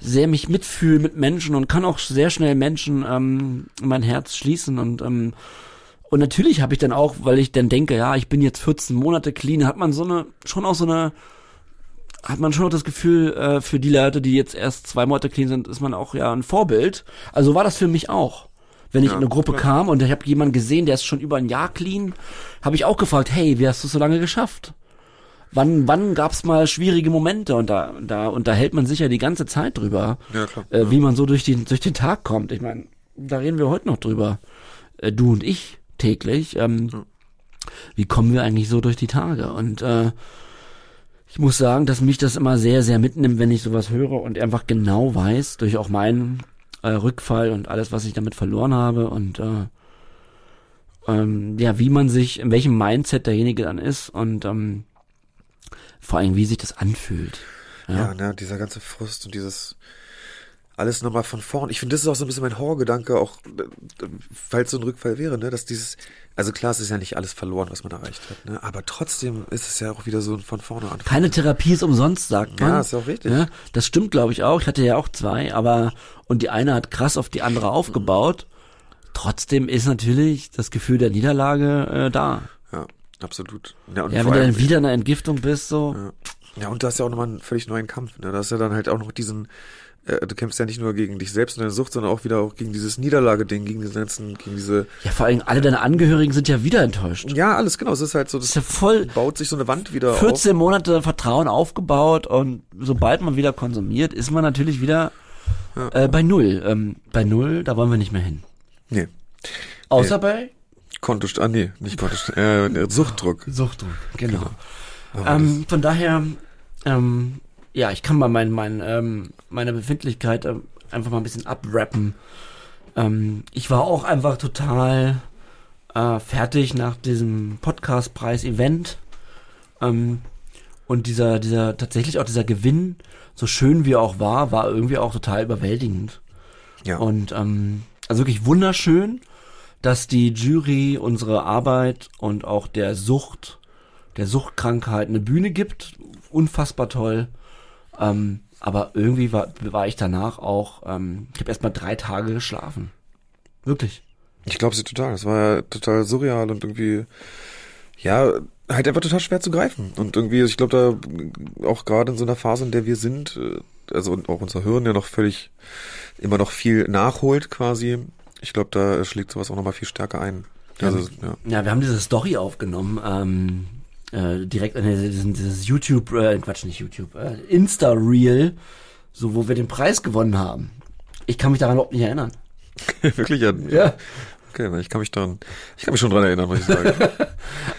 sehr mich mitfühlen mit Menschen und kann auch sehr schnell Menschen ähm, mein Herz schließen und ähm, und natürlich habe ich dann auch, weil ich dann denke, ja, ich bin jetzt 14 Monate clean, hat man so eine schon auch so eine hat man schon auch das Gefühl, äh, für die Leute, die jetzt erst zwei Monate clean sind, ist man auch ja ein Vorbild. Also war das für mich auch. Wenn ich Ja, in eine Gruppe klar. kam und ich habe jemanden gesehen, der ist schon über ein Jahr clean, habe ich auch gefragt, hey, wie hast du es so lange geschafft? Wann, wann gab's mal schwierige Momente? Und da, da unterhält man sich ja die ganze Zeit drüber, Ja, klar. äh, wie man so durch, die, durch den Tag kommt. Ich meine, da reden wir heute noch drüber, äh, du und ich täglich. Ähm, Wie kommen wir eigentlich so durch die Tage? Und äh, ich muss sagen, dass mich das immer sehr, sehr mitnimmt, wenn ich sowas höre und einfach genau weiß, durch auch meinen äh, Rückfall und alles, was ich damit verloren habe und äh, ähm, ja, wie man sich, in welchem Mindset derjenige dann ist und ähm, vor allem, wie sich das anfühlt. Ja, ne, dieser ganze Frust und dieses alles nochmal von vorn. Ich finde, das ist auch so ein bisschen mein Horrorgedanke, auch äh, falls so ein Rückfall wäre, ne, dass dieses, also klar, es ist ja nicht alles verloren, was man erreicht hat, ne, aber trotzdem ist es ja auch wieder so ein von vorne anfangen. Keine Therapie ist umsonst, sagt man. Ja, ist auch richtig. Ja, das stimmt, glaube ich, auch. Ich hatte ja auch zwei, aber und die eine hat krass auf die andere aufgebaut. Trotzdem ist natürlich das Gefühl der Niederlage äh, da. Ja, absolut. Ja, und Ja, wenn du dann wieder in der Entgiftung bist, so. Ja. ja, und du hast ja auch nochmal einen völlig neuen Kampf, ne, da hast ja dann halt auch noch diesen, äh, du kämpfst ja nicht nur gegen dich selbst und deine Sucht, sondern auch wieder auch gegen dieses Niederlageding, gegen diese ganzen, gegen diese, Ja, vor allem alle deine Angehörigen sind ja wieder enttäuscht. ja, alles genau, es ist halt so, Das ist ja voll baut sich so eine Wand wieder 14 Monate Vertrauen aufgebaut und sobald man wieder konsumiert, ist man natürlich wieder äh, bei Null. Ähm, bei Null, da wollen wir nicht mehr hin. auf. Nee. Außer bei Kontostand, ah nee, nicht Kontostand, äh, Suchtdruck. Suchtdruck. Genau. Aber Ähm, von daher, ähm, ja, ich kann mal mein, mein, ähm, meine Befindlichkeit ähm, einfach mal ein bisschen abrappen. Ähm, ich war auch einfach total äh, fertig nach diesem Podcastpreis-Event. Ähm, und dieser, dieser, tatsächlich auch dieser Gewinn, so schön wie er auch war, war irgendwie auch total überwältigend. Ja. Und ähm, also wirklich wunderschön, dass die Jury unsere Arbeit und auch der Sucht, der Suchtkrankheit eine Bühne gibt. Unfassbar toll. Ähm, aber irgendwie war, war ich danach auch, ähm, ich habe erst mal drei Tage geschlafen. Wirklich. Ich glaube sie total. Es war ja total surreal und irgendwie, ja, halt einfach total schwer zu greifen. Und irgendwie, ich glaube, da auch gerade in so einer Phase, in der wir sind, äh, also auch unser Hirn ja noch völlig immer noch viel nachholt quasi. Ich glaube, da schlägt sowas auch nochmal viel stärker ein. Also, ja. Ja, wir haben diese Story aufgenommen, ähm, äh, direkt an dieses, YouTube, äh, Quatsch, nicht YouTube, äh, Insta-Reel, so wo wir den Preis gewonnen haben. Ich kann mich daran überhaupt nicht erinnern. Wirklich, ja. Ja. Okay, ich kann mich daran, ich kann mich schon dran erinnern, muss ich sagen.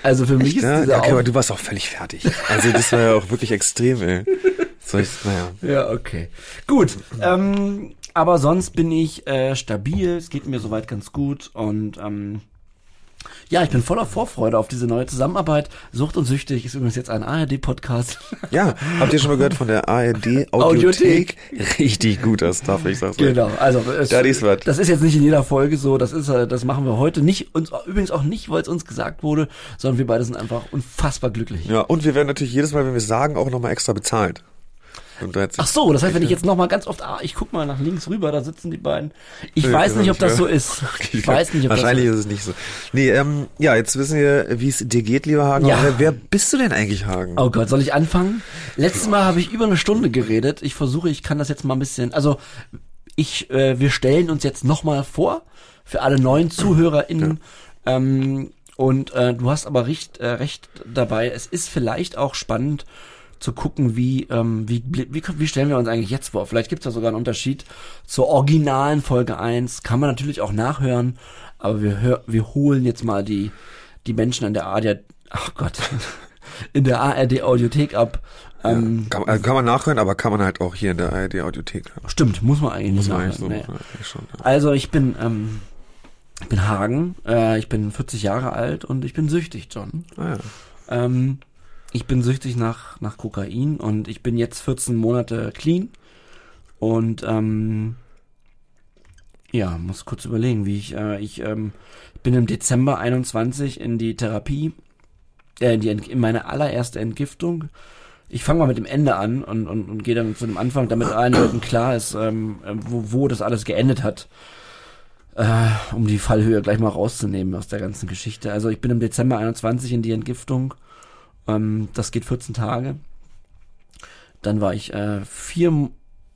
Also für mich ist ja, dieser okay, aber du warst auch völlig fertig. Also das war ja auch wirklich extrem, ey. Soll ich, naja. Ja, okay. Gut. Ähm, aber sonst bin ich äh, stabil. Es geht mir soweit ganz gut. Und ähm, ja, ich bin voller Vorfreude auf diese neue Zusammenarbeit. Sucht und Süchtig ist übrigens jetzt ein ARD-Podcast. Ja, habt ihr schon mal gehört von der ARD Audiothek? Richtig guter Stuff, ich sag's euch. Genau. Also es, Da ist was. das ist jetzt nicht in jeder Folge so. Das ist, äh, das machen wir heute nicht. Und übrigens auch nicht, weil es uns gesagt wurde, sondern wir beide sind einfach unfassbar glücklich. Ja, und wir werden natürlich jedes Mal, wenn wir sagen, auch nochmal extra bezahlt. Und Ach so, das heißt, wenn ich jetzt noch mal ganz oft, ah, ich guck mal nach links rüber, da sitzen die beiden. Ich Ja, weiß nicht, ob das ja. so ist. Ich weiß nicht, ob Wahrscheinlich das so ist es nicht so. Nee, ähm, ja, jetzt wissen wir, wie es dir geht, lieber Hagen. Ja. Wer bist du denn eigentlich, Hagen? Oh Gott, soll ich anfangen? Letztes Mal habe ich über eine Stunde geredet. Ich versuche, ich kann das jetzt mal ein bisschen. Also ich, äh, wir stellen uns jetzt noch mal vor für alle neuen ZuhörerInnen. Ähm, und äh, du hast aber recht, äh, recht dabei. Es ist vielleicht auch spannend zu gucken, wie, ähm, wie, wie, wie stellen wir uns eigentlich jetzt vor. Vielleicht gibt es da sogar einen Unterschied zur originalen Folge 1. Kann man natürlich auch nachhören, aber wir, hör, wir holen jetzt mal die, die Menschen an der ARD, ach Gott, in der ARD Audiothek ab. Ähm, Kann, also kann man nachhören, aber kann man halt auch hier in der ARD Audiothek. Stimmt, muss man eigentlich Muss nicht man eigentlich so nachhören. machen, eigentlich schon. Ja. Also ich bin, ähm, ich bin Hagen, äh, ich bin 40 Jahre alt und ich bin süchtig, John. Ah, ja. Ähm, ich bin süchtig nach, nach Kokain und ich bin jetzt 14 Monate clean. Und ähm, ja, muss kurz überlegen, wie ich, äh, ich ähm, bin im Dezember 21 in die Therapie, äh, in, die, in meine allererste Entgiftung. Ich fange mal mit dem Ende an und, und, und gehe dann zu dem Anfang, damit allen Leuten klar ist, ähm, äh, wo, wo das alles geendet hat. Äh, um die Fallhöhe gleich mal rauszunehmen aus der ganzen Geschichte. Also ich bin im Dezember 21 in die Entgiftung. Ähm, das geht 14 Tage. Dann war ich äh, vier,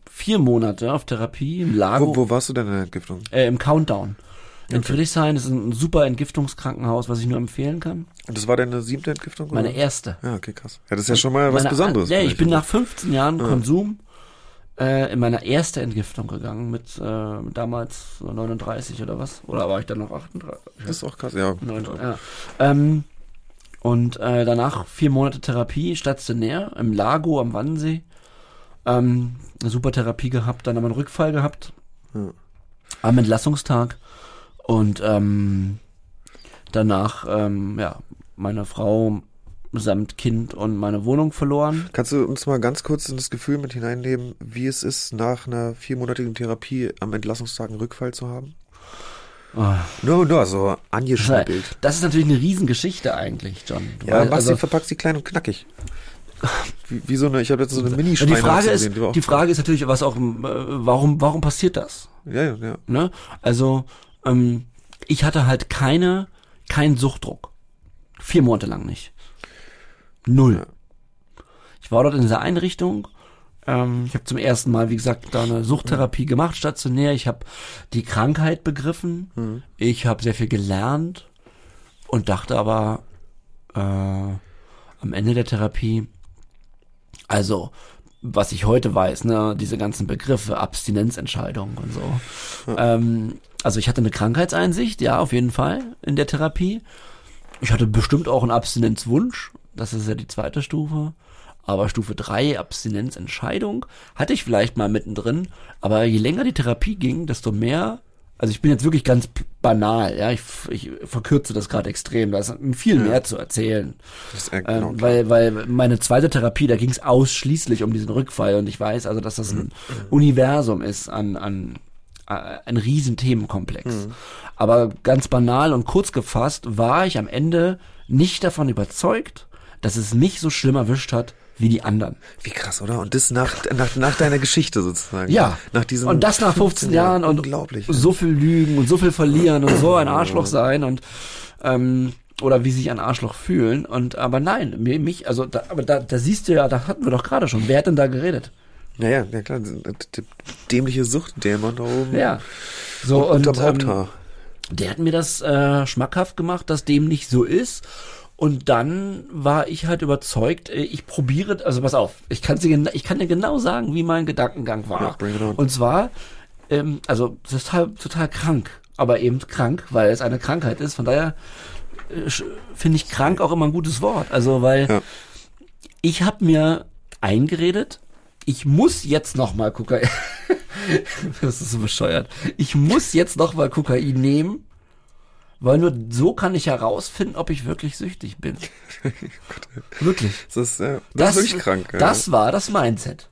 vier Monate auf Therapie im Lago, Wo, wo warst du denn in der Entgiftung? äh, im Countdown. In Friedrichshain ist ein super Entgiftungskrankenhaus, was ich nur empfehlen kann. Und das war deine siebte Entgiftung? Meine oder? erste. Ja, okay, krass. Ja, das ist ja schon mal was Meine- Besonderes. Ja, ich bin nach 15 Jahren Konsum äh, in meine erste Entgiftung gegangen mit äh, damals so 39 oder was? Oder war ich dann noch 38? Das ist auch krass, ja. Neun, ja. Ähm, und äh, danach vier Monate Therapie, stationär, im Lago am Wannsee. Ähm, eine super Therapie gehabt, dann haben wir einen Rückfall gehabt. Ja. Am Entlassungstag. Und ähm, danach, ähm, ja, meine Frau samt Kind und meine Wohnung verloren. Kannst du uns mal ganz kurz in das Gefühl mit hineinnehmen, wie es ist, nach einer viermonatigen Therapie am Entlassungstag einen Rückfall zu haben? Oh, Nur, nur so angeschnippelt. das ist natürlich eine Riesengeschichte eigentlich, John. Du Ja, weißt, Basti also- verpackt sie klein und knackig. Wie, wie so eine, ich habe jetzt so eine mini die Frage ist, gesehen, war auch die Frage ist natürlich, was auch, äh, warum, warum passiert das? Ja, ja, ja. Ne? Also, ähm, ich hatte halt keine, keinen Suchtdruck. Vier Monate lang nicht. Null. Ja. Ich war dort in dieser Einrichtung. Ähm, ich habe zum ersten Mal, wie gesagt, da eine Suchttherapie gemacht, stationär. Ich habe die Krankheit begriffen. Mhm. Ich habe sehr viel gelernt und dachte aber äh, am Ende der Therapie, also was ich heute weiß, ne, diese ganzen Begriffe, Abstinenzentscheidung und so. Ähm, also ich hatte eine Krankheitseinsicht, ja, auf jeden Fall in der Therapie. Ich hatte bestimmt auch einen Abstinenzwunsch, das ist ja die zweite Stufe. Aber Stufe 3, Abstinenzentscheidung, hatte ich vielleicht mal mittendrin. Aber je länger die Therapie ging, desto mehr, also ich bin jetzt wirklich ganz banal, ja, ich, ich verkürze das gerade extrem, da ist viel mehr zu erzählen. Das ist, äh, genau Ähm, weil, weil meine zweite Therapie, da ging es ausschließlich um diesen Rückfall. Und ich weiß also, dass das ein Universum ist an, an äh, ein riesen Themenkomplex. Aber ganz banal und kurz gefasst war ich am Ende nicht davon überzeugt, dass es mich so schlimm erwischt hat wie die anderen. Wie krass, oder? Und das nach, nach, nach deiner Geschichte sozusagen. Ja. Nach diesem und das nach 15 Jahren und unglaublich. so viel Lügen und so viel verlieren und so ein Arschloch sein und ähm, oder wie sich ein Arschloch fühlen und aber nein, mich also da, aber da, da siehst du ja, da hatten wir doch gerade schon. Wer hat denn da geredet? Ja, ja, ja klar, dämliche Suchtdämon da oben. Ja. So und unterm ähm, Haupthaar. der hat mir das äh, schmackhaft gemacht, dass dem nicht so ist. Und dann war ich halt überzeugt, äh, ich probiere, also pass auf, ich kann, sie, ich kann dir genau sagen, wie mein Gedankengang war. Ja, bring it on. Und zwar, ähm, also das ist total, total krank, aber eben krank, weil es eine Krankheit ist. Von daher äh, finde ich krank auch immer ein gutes Wort. Also weil Ja. ich habe mir eingeredet, ich muss jetzt noch mal Kokain. das ist so bescheuert. Ich muss jetzt noch mal Kokain nehmen, weil nur so kann ich herausfinden, ob ich wirklich süchtig bin. wirklich. Das ist, äh, das, ist wirklich krank. ja. Das war das Mindset,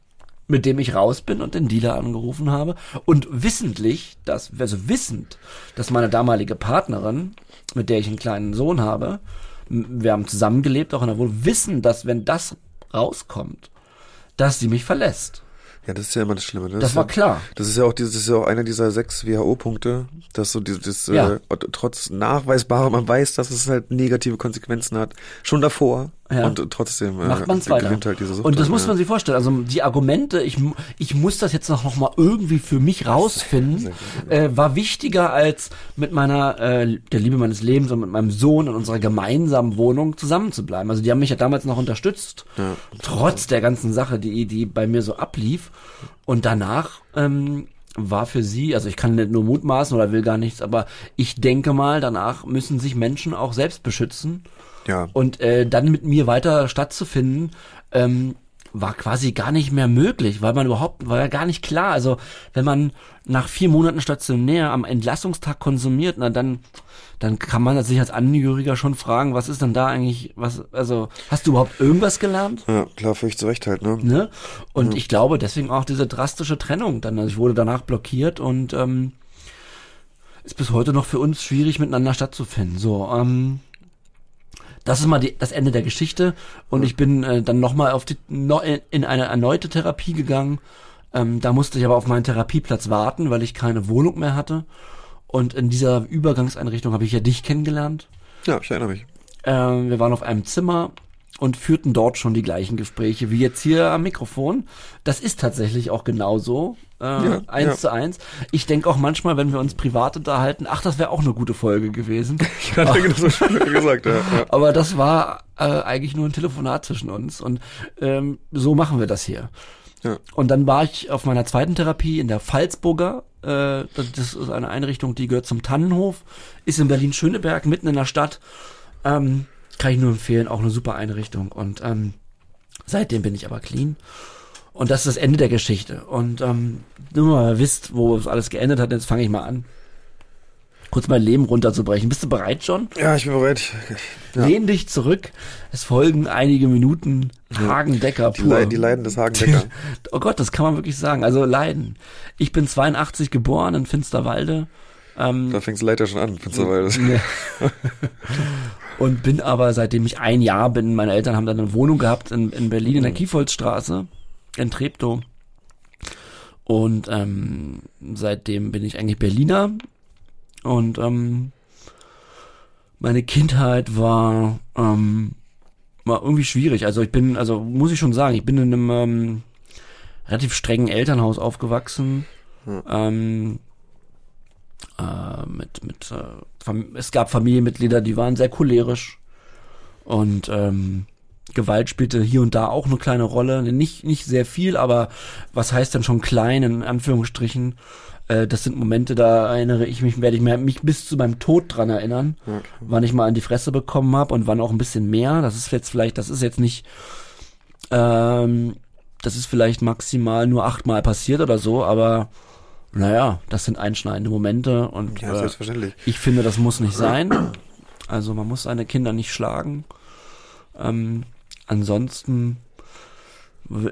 mit dem ich raus bin und den Dealer angerufen habe. Und wissentlich, dass, also wissend, dass meine damalige Partnerin, mit der ich einen kleinen Sohn habe, wir haben zusammengelebt, auch in der Wohnung, wissen, dass wenn das rauskommt, dass sie mich verlässt. Ja, das ist ja immer das Schlimme. Ne? Das ist war ja, klar. Das ist ja auch dieses, das ist ja auch einer dieser sechs WHO-Punkte, dass so dieses, Ja. äh, trotz nachweisbarer, man weiß, dass es halt negative Konsequenzen hat, schon davor Ja. und trotzdem äh, macht man es weiter. halt und das dann, muss ja. man sich vorstellen. Also die Argumente, ich, ich muss das jetzt noch, noch mal irgendwie für mich rausfinden, äh, war wichtiger als mit meiner, äh, der Liebe meines Lebens und mit meinem Sohn in unserer gemeinsamen Wohnung zusammen zu bleiben. Also die haben mich ja damals noch unterstützt, Ja. trotz der ganzen Sache, die, die bei mir so ablief. Und danach ähm, war für sie, also ich kann nicht nur mutmaßen oder will gar nichts, aber ich denke mal, danach müssen sich Menschen auch selbst beschützen. Ja. Und äh, dann mit mir weiter stattzufinden, ähm, war quasi gar nicht mehr möglich, weil man überhaupt, war ja gar nicht klar. Also wenn man nach vier Monaten stationär am Entlassungstag konsumiert, na dann, dann kann man sich als Angehöriger schon fragen, was ist denn da eigentlich, was, also hast du überhaupt irgendwas gelernt? Ja, klar, völlig zu Recht halt, ne? Ne? Und ich glaube deswegen auch diese drastische Trennung dann. Also ich wurde danach blockiert und ähm, ist bis heute noch für uns schwierig miteinander stattzufinden. So, ähm, das ist mal die, das Ende der Geschichte und ich bin äh, dann nochmal auf die no, in eine erneute Therapie gegangen. Ähm, da musste ich aber auf meinen Therapieplatz warten, weil ich keine Wohnung mehr hatte. Und in dieser Übergangseinrichtung habe ich ja dich kennengelernt. Ja, ich erinnere mich. Ähm, wir waren auf einem Zimmer und führten dort schon die gleichen Gespräche wie jetzt hier am Mikrofon. Das ist tatsächlich auch genauso. Äh, Ja, eins ja. zu eins. Ich denke auch manchmal, wenn wir uns privat unterhalten, ach, das wäre auch eine gute Folge gewesen. Ich hatte genau so schon gesagt, ja. ja. Aber das war äh, eigentlich nur ein Telefonat zwischen uns und ähm, so machen wir das hier. Ja. Und dann war ich auf meiner zweiten Therapie in der Pfalzburger. Äh, das ist eine Einrichtung, die gehört zum Tannenhof, ist in Berlin-Schöneberg, mitten in der Stadt. Ähm, kann ich nur empfehlen, auch eine super Einrichtung. Und ähm, seitdem bin ich aber clean. Und das ist das Ende der Geschichte. Und ähm, nur mal wisst, wo es alles geendet hat, jetzt fange ich mal an. Kurz mein Leben runterzubrechen. Bist du bereit, John? Ja, ich bin bereit. Ja. Lehn dich zurück. Es folgen einige Minuten Hagendecker Die, pur. Le die Leiden des Hagendecker. Oh Gott, das kann man wirklich sagen. Also Leiden. Ich bin 82 geboren in Finsterwalde. Ähm, da fängt's leider schon an, mittlerweile. und bin aber, seitdem ich ein Jahr bin, meine Eltern haben dann eine Wohnung gehabt in, in Berlin in der Kiefholzstraße, in Treptow. Und ähm, seitdem bin ich eigentlich Berliner. Und ähm, meine Kindheit war, ähm, war irgendwie schwierig. Also ich bin, also muss ich schon sagen, ich bin in einem ähm, relativ strengen Elternhaus aufgewachsen. Ähm, äh, mit, mit, äh, es gab Familienmitglieder, die waren sehr cholerisch und ähm, Gewalt spielte hier und da auch eine kleine Rolle, nicht nicht sehr viel, aber was heißt denn schon klein in Anführungsstrichen? Äh, das sind Momente, da erinnere ich mich, werde ich mich bis zu meinem Tod dran erinnern, wann ich mal an die Fresse bekommen habe und wann auch ein bisschen mehr. Das ist jetzt vielleicht, das ist jetzt nicht Ähm, das ist vielleicht maximal nur achtmal passiert oder so, aber naja, das sind einschneidende Momente und Ja, äh, selbstverständlich. ich finde, das muss nicht sein. Also man muss seine Kinder nicht schlagen. Ähm, ansonsten,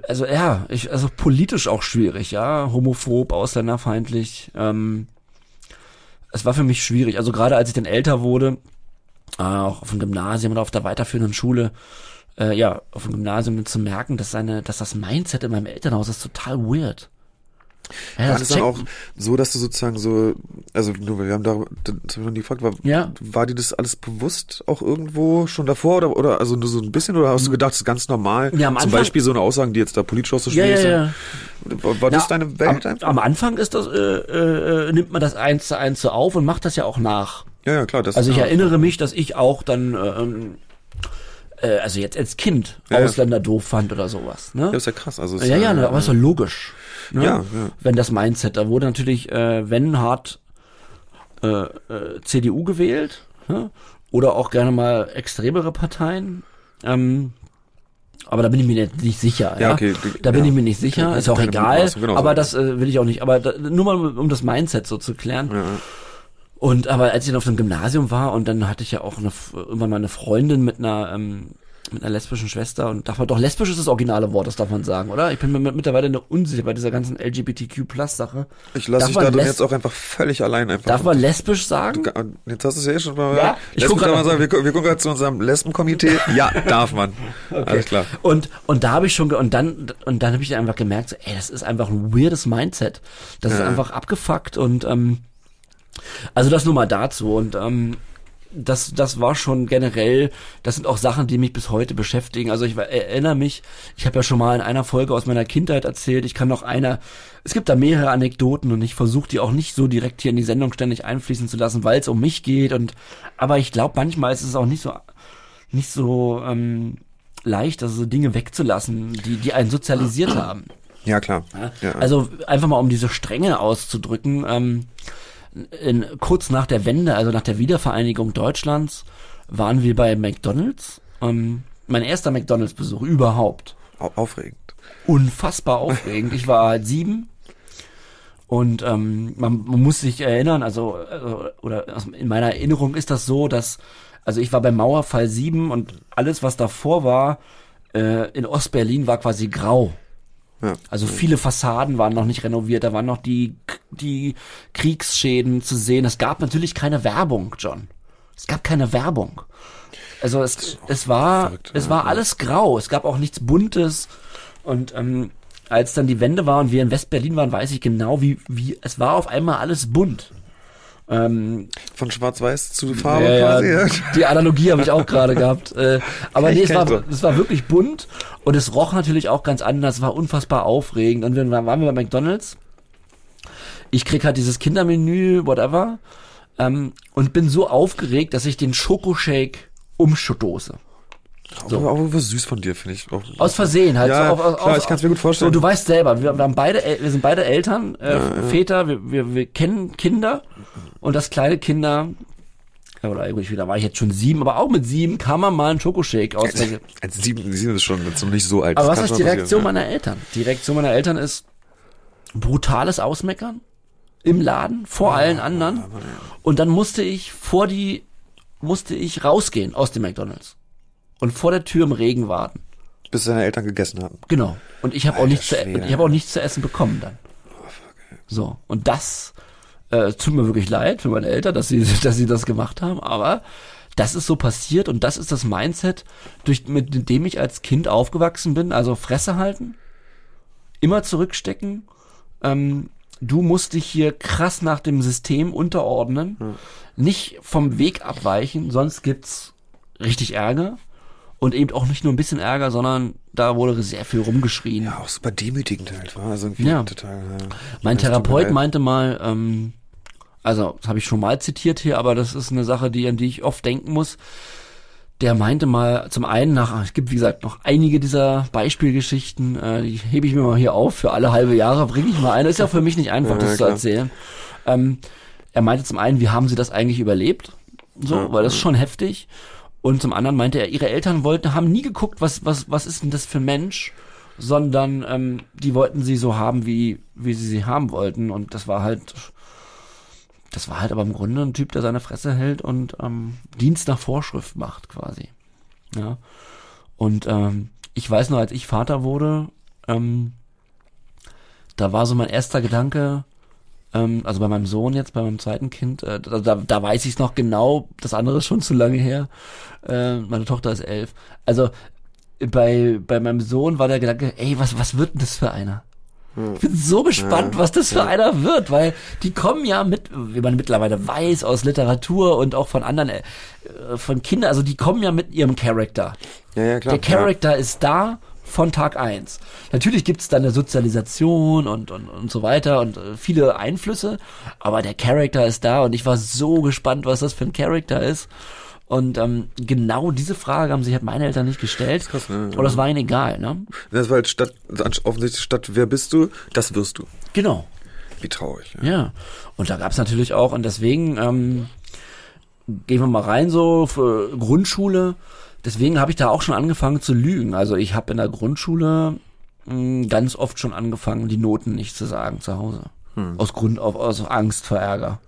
also ja, ich, also politisch auch schwierig, ja, homophob, ausländerfeindlich. Ähm, es war für mich schwierig. Also gerade als ich dann älter wurde, äh, auch auf dem Gymnasium oder auf der weiterführenden Schule, äh, ja, auf dem Gymnasium zu merken, dass seine, dass das Mindset in meinem Elternhaus ist total weird. Ja, War das das dann auch so, dass du sozusagen so, also nur, wir haben da, das hab ich noch nie gefragt, war, Ja. war dir das alles bewusst auch irgendwo schon davor oder, oder also nur so ein bisschen oder hast du gedacht, das ist ganz normal? Ja, am Zum Anfang- Beispiel so eine Aussagen, die jetzt da politisch so ja, ja, ja. sind. War, war das deine Welt am, einfach? am Anfang ist das, äh, äh, nimmt man das eins zu eins so auf und macht das ja auch nach. Ja, ja, klar. Das Also ich ja, erinnere mich, dass ich auch dann, äh, ähm, äh, also jetzt als Kind Ja, ja. Ausländer doof fand oder sowas. Ne? Ja, ist ja krass. Also ist Ja, ja, ne, aber ist doch logisch. Ne? Ja, ja. Wenn das Mindset, da wurde natürlich, äh, wenn hart äh, äh, CDU gewählt, ne? oder auch gerne mal extremere Parteien. Ähm, aber da bin ich mir nicht sicher. Ja, Ja, okay, die- Da bin ja. ich mir nicht sicher, Keine- ist auch egal. Mutmaßung, genau aber so. das äh, will ich auch nicht. Aber da, nur mal um das Mindset so zu klären. Ja. Und aber als ich dann auf dem Gymnasium war und dann hatte ich ja auch eine, irgendwann mal eine Freundin mit einer ähm, mit einer lesbischen Schwester und darf man doch lesbisch ist das originale Wort, das darf man sagen, oder? Ich bin mir mit- mittlerweile eine unsicher bei dieser ganzen LGBTQ Plus Sache. Ich lasse dich da jetzt auch einfach völlig allein einfach. Darf man lesbisch sagen? Jetzt hast du es ja eh schon mal. Ja, ich guck grad sagen, wir, wir gucken gerade zu unserem Lesbenkomitee. Ja, darf man. Alles klar. Und und da habe ich schon und dann und dann habe ich einfach gemerkt, so, ey, das ist einfach ein weirdes Mindset. Das ist Ja. einfach abgefuckt und ähm, also das nur mal dazu und ähm, das, das war schon generell, das sind auch Sachen, die mich bis heute beschäftigen. Also ich erinnere mich, ich habe ja schon mal in einer Folge aus meiner Kindheit erzählt, ich kann noch einer, es gibt da mehrere Anekdoten und ich versuche die auch nicht so direkt hier in die Sendung ständig einfließen zu lassen, weil es um mich geht und aber ich glaube, manchmal ist es auch nicht so nicht so ähm, leicht, also so Dinge wegzulassen, die, die einen sozialisiert haben. Ja, klar. Ja. Also einfach mal um diese Strenge auszudrücken, ähm, in, kurz nach der Wende, also nach der Wiedervereinigung Deutschlands, waren wir bei McDonalds. Ähm, mein erster McDonalds-Besuch überhaupt. Au- aufregend. Unfassbar aufregend. Ich war halt sieben und ähm, man, man muss sich erinnern, also äh, oder aus- in meiner Erinnerung ist das so, dass also ich war beim Mauerfall sieben und alles, was davor war, äh, in Ostberlin war quasi grau. Ja. Also viele Fassaden waren noch nicht renoviert, da waren noch die, die Kriegsschäden zu sehen. Es gab natürlich keine Werbung, John. Es gab keine Werbung. Also es, es war, verrückt, es ja, war alles grau. Es gab auch nichts Buntes. Und ähm, als dann die Wende war und wir in West-Berlin waren, weiß ich genau, wie, wie, es war auf einmal alles bunt. Ähm, Von Schwarz-Weiß zu Farbe ja, quasi. ja, die Analogie habe ich auch gerade gehabt. Äh, aber Ich nee, es war, so. es war wirklich bunt und es roch natürlich auch ganz anders. Es war unfassbar aufregend. Und dann waren wir bei McDonalds. Ich krieg halt dieses Kindermenü, whatever, ähm, und bin so aufgeregt, dass ich den Schokoshake umstoße. So. Aber, was süß von dir, finde ich. Auch. Aus Versehen halt. Ja, so auf, auf, klar, ich kann's mir gut vorstellen. So, du weißt selber, wir, haben beide, wir sind beide Eltern, äh, Väter, wir, wir, wir kennen Kinder und das kleine Kinder, ja, oder irgendwie, da war ich jetzt schon sieben, aber auch mit sieben kam man mal einen Schokoshake aus. der- Als sieben, sieben ist schon jetzt noch nicht so alt. aber Das was kann ist die Reaktion meiner Eltern? Die Reaktion meiner Eltern ist brutales Ausmeckern im Laden vor allen anderen und dann musste ich vor die, musste ich rausgehen aus dem McDonalds und vor der Tür im Regen warten. Bis deine Eltern gegessen haben. Genau. Und ich habe auch nichts zu, und ich habe auch nichts zu essen bekommen dann. So. Und das äh, tut mir wirklich leid für meine Eltern, dass sie, dass sie das gemacht haben. Aber das ist so passiert und das ist das Mindset, durch, mit dem ich als Kind aufgewachsen bin. Also Fresse halten, immer zurückstecken. Ähm, du musst dich hier krass nach dem System unterordnen, nicht vom Weg abweichen, sonst gibt's richtig Ärger. Und eben auch nicht nur ein bisschen Ärger, sondern da wurde sehr viel rumgeschrien. Ja, auch super demütigend halt, war. Also irgendwie Ja. total. Ja. Mein mir Therapeut meinte mal, ähm, also das habe ich schon mal zitiert hier, aber das ist eine Sache, die an die ich oft denken muss. Der meinte mal zum einen nach, es gibt wie gesagt noch einige dieser Beispielgeschichten, äh, die hebe ich mir mal hier auf. Für alle halbe Jahre bringe ich mal eine. Ist ja für mich nicht einfach, Ja, das zu klar. erzählen. Ähm, er meinte zum einen, wie haben Sie das eigentlich überlebt? So, Ja, weil das ist schon heftig. Und zum anderen meinte er, ihre Eltern wollten, haben nie geguckt, was, was, was ist denn das für ein Mensch, sondern ähm, die wollten sie so haben, wie, wie sie sie haben wollten. Und das war halt, das war halt aber im Grunde ein Typ, der seine Fresse hält und ähm, Dienst nach Vorschrift macht, quasi. Ja. Und ähm, ich weiß noch, als ich Vater wurde, ähm, da war so mein erster Gedanke, ähm, also bei meinem Sohn jetzt, bei meinem zweiten Kind, äh, da, da, da weiß ich es noch genau, das andere ist schon zu lange her. Äh, meine Tochter ist elf. Also bei, bei meinem Sohn war der Gedanke, ey, was, was wird denn das für einer? Ich bin so gespannt, Ja, was das für ja. einer wird, weil die kommen ja mit, wie man mittlerweile weiß, aus Literatur und auch von anderen, äh, von Kindern, also die kommen ja mit ihrem Charakter. Ja, ja, klar. Der Charakter ist da von Tag eins. Natürlich gibt's da eine Sozialisation und, und, und so weiter und äh, viele Einflüsse, aber der Charakter ist da und ich war so gespannt, was das für ein Charakter ist. Und ähm, genau diese Frage haben sich halt meine Eltern nicht gestellt. krass, ne? Oder es war ihnen egal, ne? Das war halt statt, offensichtlich statt, wer bist du, das wirst du. Genau. Wie traurig. Ja. Ja. Und da gab's natürlich auch, und deswegen ähm, gehen wir mal rein so für Grundschule. Deswegen habe ich da auch schon angefangen zu lügen. Also ich habe in der Grundschule mh, ganz oft schon angefangen, die Noten nicht zu sagen zu Hause. Aus Grund auf aus Angst vor Ärger.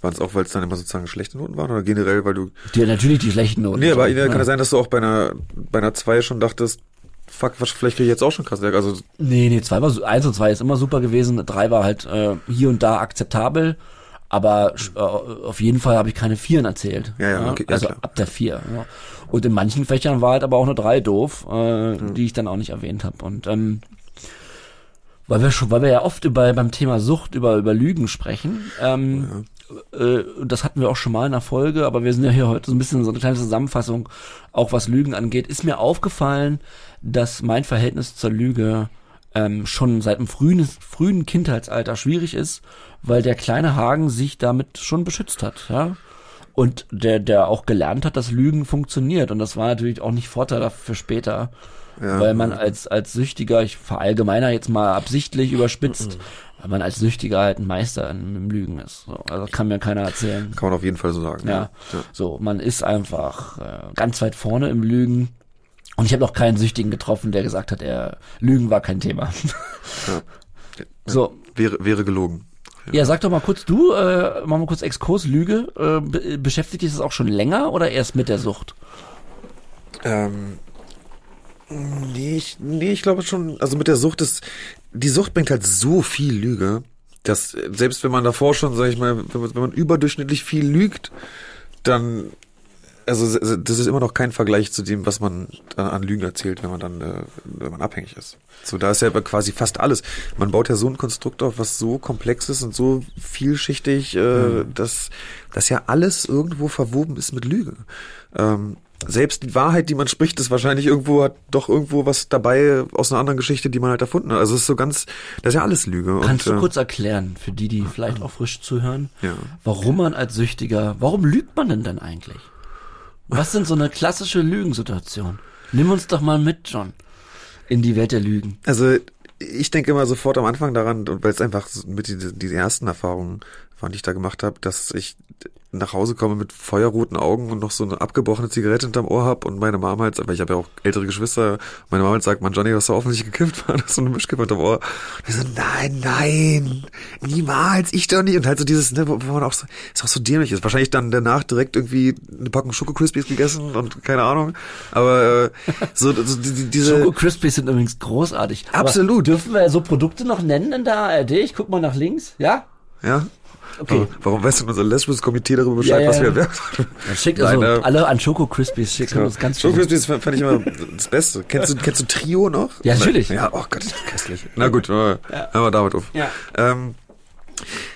War es auch, weil es dann immer sozusagen schlechte Noten waren oder generell, weil du. Die, natürlich die schlechten Noten. Nee, aber schon, kann ja. es sein, dass du auch bei einer bei einer 2 schon dachtest, fuck, was, vielleicht krieg ich jetzt auch schon Kassenwerk. Also Nee, nee, zwei war, eins und zwei ist immer super gewesen. Drei war halt äh, hier und da akzeptabel. Aber äh, auf jeden Fall habe ich keine Vieren erzählt. Ja, ja, okay, ja, also klar. ab der Vier. Ja. Und in manchen Fächern war halt aber auch eine Drei doof, äh, die ich dann auch nicht erwähnt habe. Und ähm, weil wir schon, weil wir ja oft über beim Thema Sucht über über Lügen sprechen. Ähm, äh, das hatten wir auch schon mal in der Folge, aber wir sind ja hier heute so ein bisschen so eine kleine Zusammenfassung, auch was Lügen angeht. Ist mir aufgefallen, dass mein Verhältnis zur Lüge ähm, schon seit dem frühen, frühen Kindheitsalter schwierig ist, weil der kleine Hagen sich damit schon beschützt hat, ja. Und der, der auch gelernt hat, dass Lügen funktioniert. Und das war natürlich auch nicht vorteilhaft für später. Ja. weil man als, als Süchtiger, ich verallgemeiner jetzt mal absichtlich überspitzt, weil man als Süchtiger halt ein Meister im, Lügen ist. So, also kann mir keiner erzählen. kann man auf jeden Fall so sagen. Ja. So, man ist einfach äh, ganz weit vorne im Lügen. Und ich habe noch keinen Süchtigen getroffen, der gesagt hat, er Lügen war kein Thema. So, Wäre, wäre gelogen. ja, sag doch mal kurz, du, äh, mach mal kurz Exkurs, Lüge, äh, be beschäftigt dich das auch schon länger oder erst mit der Sucht? Ähm, nee, ich, nee, ich glaube schon, also mit der Sucht ist, die Sucht bringt halt so viel Lüge, dass äh, selbst wenn man davor schon, sag ich mal, wenn man, wenn man überdurchschnittlich viel lügt, dann, also das ist immer noch kein Vergleich zu dem, was man dann an Lügen erzählt, wenn man dann, äh, wenn man abhängig ist. So, da ist ja quasi fast alles. Man baut ja so ein Konstrukt auf, was so komplex ist und so vielschichtig, äh, dass, dass ja alles irgendwo verwoben ist mit Lüge. Ähm, selbst die Wahrheit, die man spricht, ist wahrscheinlich irgendwo, hat doch irgendwo was dabei aus einer anderen Geschichte, die man halt erfunden hat. Also es ist so ganz, das ist ja alles Lüge. Kannst und, du äh, kurz erklären, für die, die vielleicht auch frisch zuhören, Ja. warum man als Süchtiger, warum lügt man denn dann eigentlich? Was sind so eine klassische Lügensituation? Nimm uns doch mal mit, John, in die Welt der Lügen. Also ich denke immer sofort am Anfang daran, weil es einfach mit die, die ersten Erfahrungen die ich da gemacht habe, dass ich nach Hause komme mit feuerroten Augen und noch so eine abgebrochene Zigarette hinterm Ohr hab und meine Mama halt, weil ich habe ja auch ältere Geschwister, meine Mama halt sagt, man Johnny, du hast doch offensichtlich gekifft, war das so eine Mischkippe hinterm Ohr. Und ich so, nein, nein, niemals, ich doch nicht. Und halt so dieses, ne, wo, wo man auch so, ist auch so dämlich ist. Wahrscheinlich dann danach direkt irgendwie eine Packung Schoko Crispies gegessen und keine Ahnung. Aber äh, so, so die, die, diese Schoko Crispies sind übrigens großartig. Aber Absolut. dürfen wir so Produkte noch nennen in der ARD? Ich guck mal nach links, ja? Ja? Okay. Warum, warum weiß denn unser lesbisches Komitee darüber Bescheid, Ja, ja, was wir ja. werden? Dann schickt Nein, also äh, alle an Schoko Crispies, schickt uns ganz Schoko viel. Crispies fand ich immer das Beste. Kennst du, kennst du Trio noch? Ja, natürlich. Ja, oh Gott, ist das köstlich. Na gut, wir hören wir damit auf. Ja. Ähm,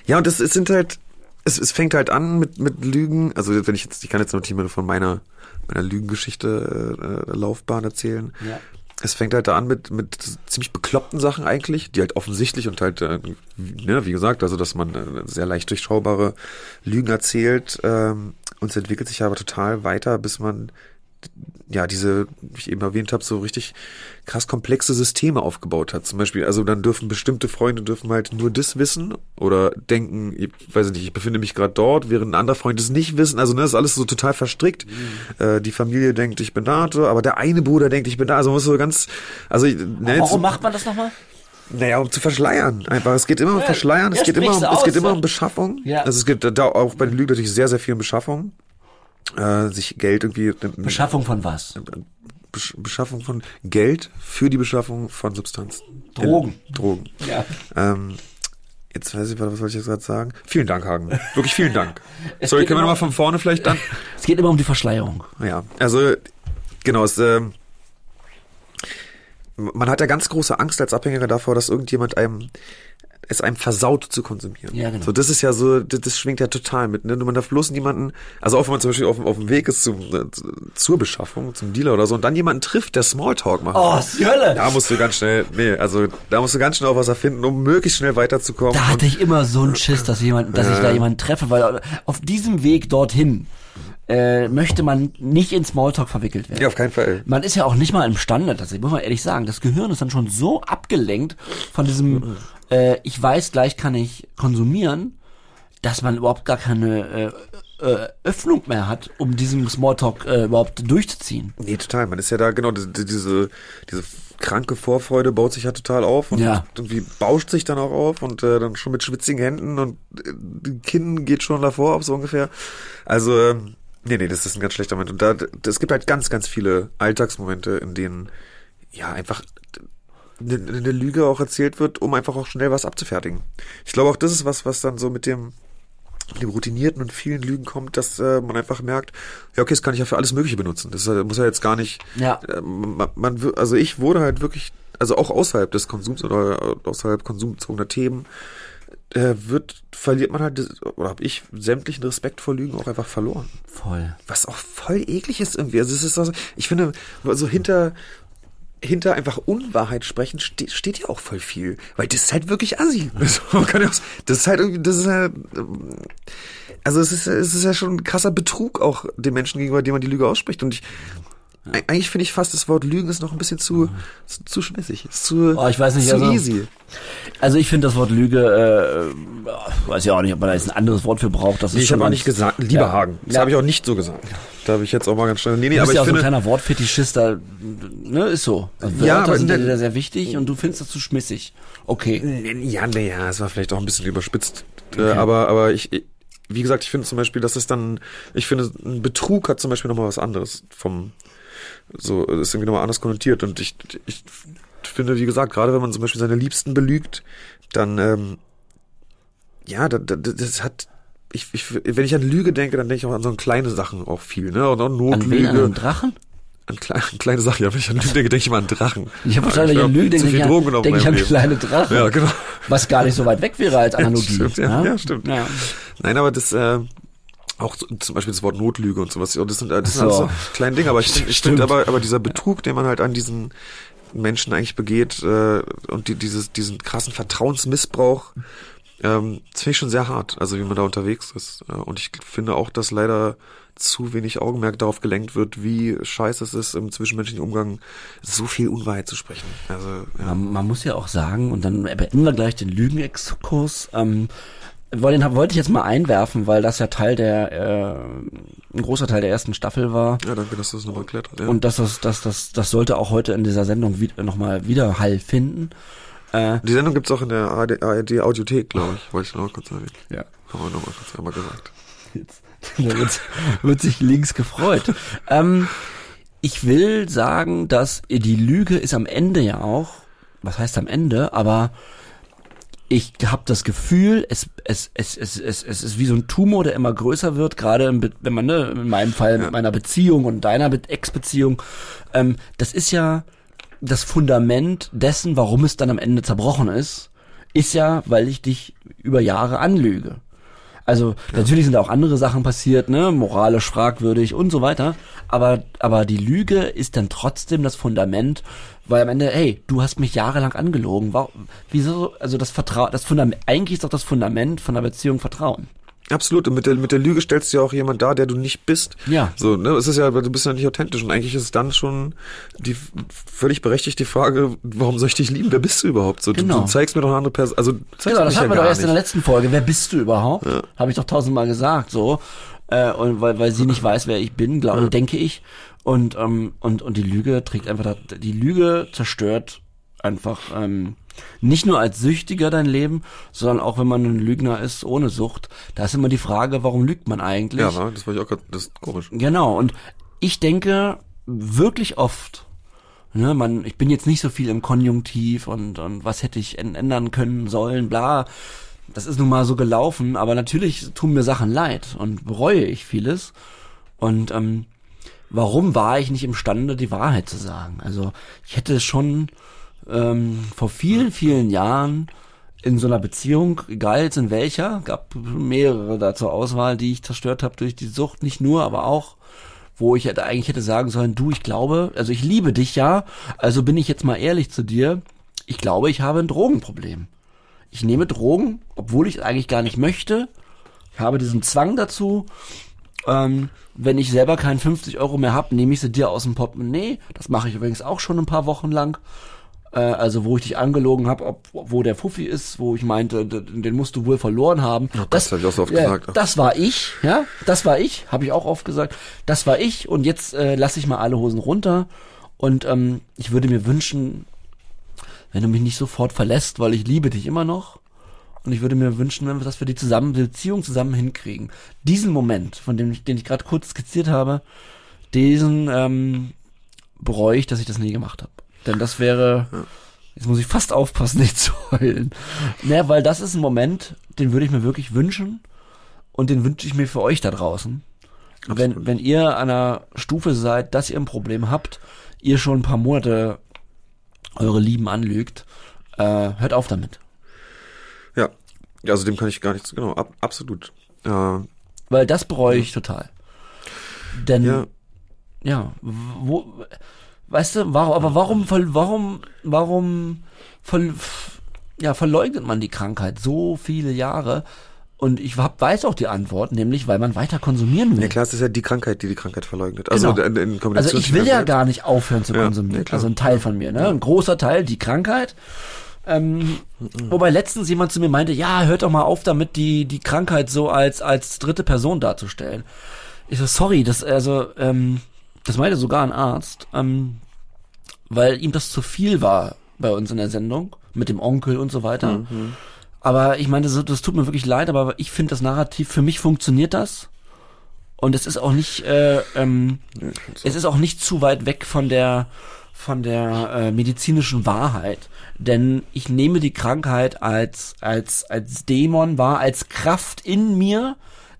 ja, und es, es sind halt, es, es fängt halt an mit, mit Lügen. Also wenn ich jetzt, ich kann jetzt nur Team von meiner, meiner Lügengeschichte äh, Laufbahn erzählen. Ja. Es fängt halt da an mit, mit ziemlich bekloppten Sachen eigentlich, die halt offensichtlich und halt, äh, ne, wie gesagt, also dass man äh, sehr leicht durchschaubare Lügen erzählt. Ähm, und es entwickelt sich aber total weiter, bis man ja, diese, wie ich eben erwähnt habe, so richtig krass komplexe Systeme aufgebaut hat. Zum Beispiel, also dann dürfen bestimmte Freunde dürfen halt nur das wissen oder denken, ich weiß nicht, ich befinde mich gerade dort, während ein anderer Freund es nicht wissen. Also ne, das ist alles so total verstrickt. Mhm. Äh, die Familie denkt, ich bin da, aber der eine Bruder denkt, ich bin da. Also muss so ganz, also ne, Warum jetzt, macht man das nochmal? Naja, um zu verschleiern. Einfach. Es geht immer um Verschleiern, es geht immer um, es geht immer um Beschaffung. Ja. Also es gibt da auch bei den Lügen natürlich sehr, sehr viel um Beschaffung äh, sich Geld irgendwie. Beschaffung von was? Beschaffung von Geld für die Beschaffung von Substanzen. Drogen. In, Drogen. Ja. Ähm, jetzt weiß ich, was soll ich jetzt gerade sagen? Vielen Dank, Hagen. Wirklich vielen Dank. Sorry, können wir nochmal von vorne vielleicht dann? Es geht immer um die Verschleierung. Ja, also genau, es, äh, man hat ja ganz große Angst als Abhängiger davor, dass irgendjemand einem es einem versaut zu konsumieren. Ja, genau. So, das ist ja so, das, das schwingt ja total mit. Ne? Man darf bloß niemanden, also auch wenn man zum Beispiel auf, auf dem Weg ist zum, äh, zur Beschaffung, zum Dealer oder so, und dann jemanden trifft, der Smalltalk macht. Oh, die Hölle! Da musst du ganz schnell, nee, also da musst du ganz schnell auch was erfinden, um möglichst schnell weiterzukommen. Da hatte ich immer so einen Schiss, dass jemand, dass äh, ich da jemanden treffe, weil auf diesem Weg dorthin äh, möchte man nicht in Smalltalk verwickelt werden. Ja, auf keinen Fall. Man ist ja auch nicht mal imstande, das muss man ehrlich sagen. Das Gehirn ist dann schon so abgelenkt von diesem äh, ich weiß, gleich kann ich konsumieren, dass man überhaupt gar keine äh, äh, Öffnung mehr hat, um diesen Smalltalk äh, überhaupt durchzuziehen. Nee, total. Man ist ja da, genau, diese, diese kranke Vorfreude baut sich ja total auf und ja. irgendwie bauscht sich dann auch auf und äh, dann schon mit schwitzigen Händen und äh, Kinn geht schon davor ab, so ungefähr. Also, äh, nee, nee, das ist ein ganz schlechter Moment. Und da, es gibt halt ganz, ganz viele Alltagsmomente, in denen ja einfach eine, Lüge auch erzählt wird, um einfach auch schnell was abzufertigen. Ich glaube auch, das ist was, was dann so mit dem mit dem routinierten und vielen Lügen kommt, dass äh, man einfach merkt, ja okay, das kann ich ja für alles Mögliche benutzen. Das muss ja jetzt gar nicht. Ja. Äh, man, man, also ich wurde halt wirklich, also auch außerhalb des Konsums oder außerhalb konsumbezogener Themen, äh, wird verliert man halt oder habe ich sämtlichen Respekt vor Lügen auch einfach verloren. Voll. Was auch voll eklig ist irgendwie. Also es ist also, ich finde, so hinter hinter einfach Unwahrheit sprechen steht, steht ja auch voll viel, weil das ist halt wirklich assi. Das ist halt irgendwie, das ist halt, also es ist, es ist ja schon ein krasser Betrug auch den Menschen gegenüber, dem man die Lüge ausspricht und ich. Eigentlich finde ich fast das Wort Lügen ist noch ein bisschen zu, zu, zu schmissig. Ist zu, oh, ich weiß nicht, zu also, easy. Also ich finde das Wort Lüge, äh, weiß ja auch nicht, ob man da jetzt ein anderes Wort für braucht. Das nee, ich habe auch nicht gesagt, lieber ja. Hagen. Das habe ich auch nicht so gesagt. Da habe ich jetzt auch mal ganz schnell. Nee, nee, du bist aber ja ich auch finde, so ein kleiner Wortfetischist, da, ne, ist so. Also ja, aber sind ne, sehr, sehr wichtig und du findest das zu schmissig. Okay. Ja, nee, ja, es war vielleicht auch ein bisschen überspitzt. Äh, okay. aber, aber ich, wie gesagt, ich finde zum Beispiel, dass es dann, ich finde, ein Betrug hat zum Beispiel nochmal was anderes vom, so, das ist irgendwie nochmal anders konnotiert. Und ich, ich finde, wie gesagt, gerade wenn man zum Beispiel seine Liebsten belügt, dann, ähm, ja, das, das hat, ich, ich, wenn ich an Lüge denke, dann denke ich auch an so kleine Sachen auch viel, ne? Und auch Notlüge. An, wen, an Drachen? An kleine, kleine Sachen, ja, wenn ich an Lüge denke, denke ich immer an Drachen. Ich habe wahrscheinlich an Lüge, denke ich, an, denke ich an kleine Drachen. Ja, genau. Was gar nicht so weit weg wäre als Analogie. Ja, stimmt, ja, ja, stimmt. Ja. Nein, aber das, äh, auch zum Beispiel das Wort Notlüge und sowas. Das sind, das sind so. alles so kleine Dinge, aber ich finde, ich finde aber, aber dieser Betrug, den man halt an diesen Menschen eigentlich begeht äh, und die, dieses, diesen krassen Vertrauensmissbrauch, ähm, das finde ich schon sehr hart, also wie man da unterwegs ist. Und ich finde auch, dass leider zu wenig Augenmerk darauf gelenkt wird, wie scheiße es ist, im zwischenmenschlichen Umgang so viel Unwahrheit zu sprechen. Also, ja. man, man muss ja auch sagen, und dann beenden wir gleich den Lügenexkurs, ähm, wollte, wollte ich jetzt mal einwerfen, weil das ja Teil der, äh, ein großer Teil der ersten Staffel war. Ja, danke, dass du das nochmal erklärt hast. Ja. Und dass das, das, das, das sollte auch heute in dieser Sendung wieder, nochmal Widerhall finden. Äh, Die Sendung gibt's auch in der ARD, ARD Audiothek, glaube ich. Wollte ich noch kurz erwähnen. Ja. Haben wir nochmal kurz einmal gesagt. Jetzt, wird, wird sich links gefreut. ähm, ich will sagen, dass die Lüge ist am Ende ja auch, was heißt am Ende, aber ich habe das Gefühl, es, es, es, es, es, es ist wie so ein Tumor, der immer größer wird, gerade wenn man, ne, in meinem Fall mit meiner Beziehung und deiner Ex-Beziehung. Ähm, das ist ja das Fundament dessen, warum es dann am Ende zerbrochen ist, ist ja, weil ich dich über Jahre anlüge. Also ja. natürlich sind auch andere Sachen passiert, ne, moralisch fragwürdig und so weiter. Aber aber die Lüge ist dann trotzdem das Fundament, weil am Ende, hey, du hast mich jahrelang angelogen. Warum, wieso? Also das Vertrauen, das Fundament, eigentlich ist doch das Fundament von der Beziehung Vertrauen. Absolut. Und mit der, mit der Lüge stellst du ja auch jemand da, der du nicht bist. Ja. So, ne, es ist ja, du bist ja nicht authentisch. Und eigentlich ist es dann schon die völlig berechtigt die Frage, warum soll ich dich lieben? Wer bist du überhaupt? So, Genau. du, du zeigst mir doch eine andere Person. Also, Genau, das hatten wir ja doch gar erst in der nicht. letzten Folge. Wer bist du überhaupt? Habe ich doch tausendmal gesagt, so. Äh, und weil, weil sie nicht weiß, wer ich bin, glaube, denke ich. Und, ähm, und, und die Lüge trägt einfach, da- die Lüge zerstört einfach, ähm, nicht nur als Süchtiger dein Leben, sondern auch wenn man ein Lügner ist ohne Sucht. Da ist immer die Frage, warum lügt man eigentlich? Ja, das war ich auch grad, das ist komisch. Genau, und ich denke wirklich oft, ne, man, ich bin jetzt nicht so viel im Konjunktiv und, und was hätte ich änd- ändern können sollen, bla. Das ist nun mal so gelaufen, aber natürlich tun mir Sachen leid und bereue ich vieles. Und ähm, warum war ich nicht imstande, die Wahrheit zu sagen? Also ich hätte schon ähm, vor vielen, vielen Jahren in so einer Beziehung, egal jetzt in welcher, gab mehrere da zur Auswahl, die ich zerstört habe durch die Sucht, nicht nur, aber auch, wo ich hätte eigentlich hätte sagen sollen, du, ich glaube, also ich liebe dich ja, also bin ich jetzt mal ehrlich zu dir, ich glaube, ich habe ein Drogenproblem. Ich nehme Drogen, obwohl ich es eigentlich gar nicht möchte. Ich habe diesen Zwang dazu. Ähm, wenn ich selber keinen 50 Euro mehr habe, nehme ich sie dir aus dem Portemonnaie. Das mache ich übrigens auch schon ein paar Wochen lang. Äh, also wo ich dich angelogen habe, ob wo der Fuffi ist, wo ich meinte, den musst du wohl verloren haben. das hab ich auch so oft ja, gesagt. Das war ich, ja, das war ich, habe ich auch oft gesagt. Das war ich und jetzt äh, lasse ich mal alle Hosen runter. Und ähm, ich würde mir wünschen, wenn du mich nicht sofort verlässt, weil ich liebe dich immer noch. Und ich würde mir wünschen, wenn wir, dass wir die zusammen, die Beziehung zusammen hinkriegen. Diesen Moment, von dem ich, den ich gerade kurz skizziert habe, diesen ähm, bereue ich, dass ich das nie gemacht habe. Denn das wäre, jetzt muss ich fast aufpassen, nicht zu heulen. Naja, weil das ist ein Moment, den würde ich mir wirklich wünschen und den wünsche ich mir für euch da draußen. Wenn, wenn ihr an einer Stufe seid, dass ihr ein Problem habt, ihr schon ein paar Monate eure Lieben anlügt, äh, hört auf damit. Ja. Ja, Also dem kann ich gar nichts, genau, ab, absolut. Äh, Weil das bereue ich total. Denn, ja, ja, wo, weißt du, warum, aber warum, warum, warum, ja, verleugnet man die Krankheit so viele Jahre? Und ich hab, weiß auch die Antwort, nämlich, weil man weiter konsumieren will. ja klar, es ist ja die Krankheit, die die Krankheit verleugnet. Also Genau. in, in Also Kombination ich will ja der gar nicht aufhören zu Ja, konsumieren. klar. also ein Teil von mir, ne? Ein großer Teil, die Krankheit. Ähm, wobei letztens jemand zu mir meinte, ja, hört doch mal auf damit, die, die Krankheit so als, als dritte Person darzustellen. Ich so, sorry, das, also, ähm, das meinte sogar ein Arzt, ähm, weil ihm das zu viel war bei uns in der Sendung, mit dem Onkel und so weiter. Aber ich meine, das, das tut mir wirklich leid, aber ich finde das Narrativ, für mich funktioniert das. Und es ist auch nicht, äh, ähm, es ist auch nicht zu weit weg von der von der äh, medizinischen Wahrheit, denn ich nehme die Krankheit als als als Dämon wahr, als Kraft in mir,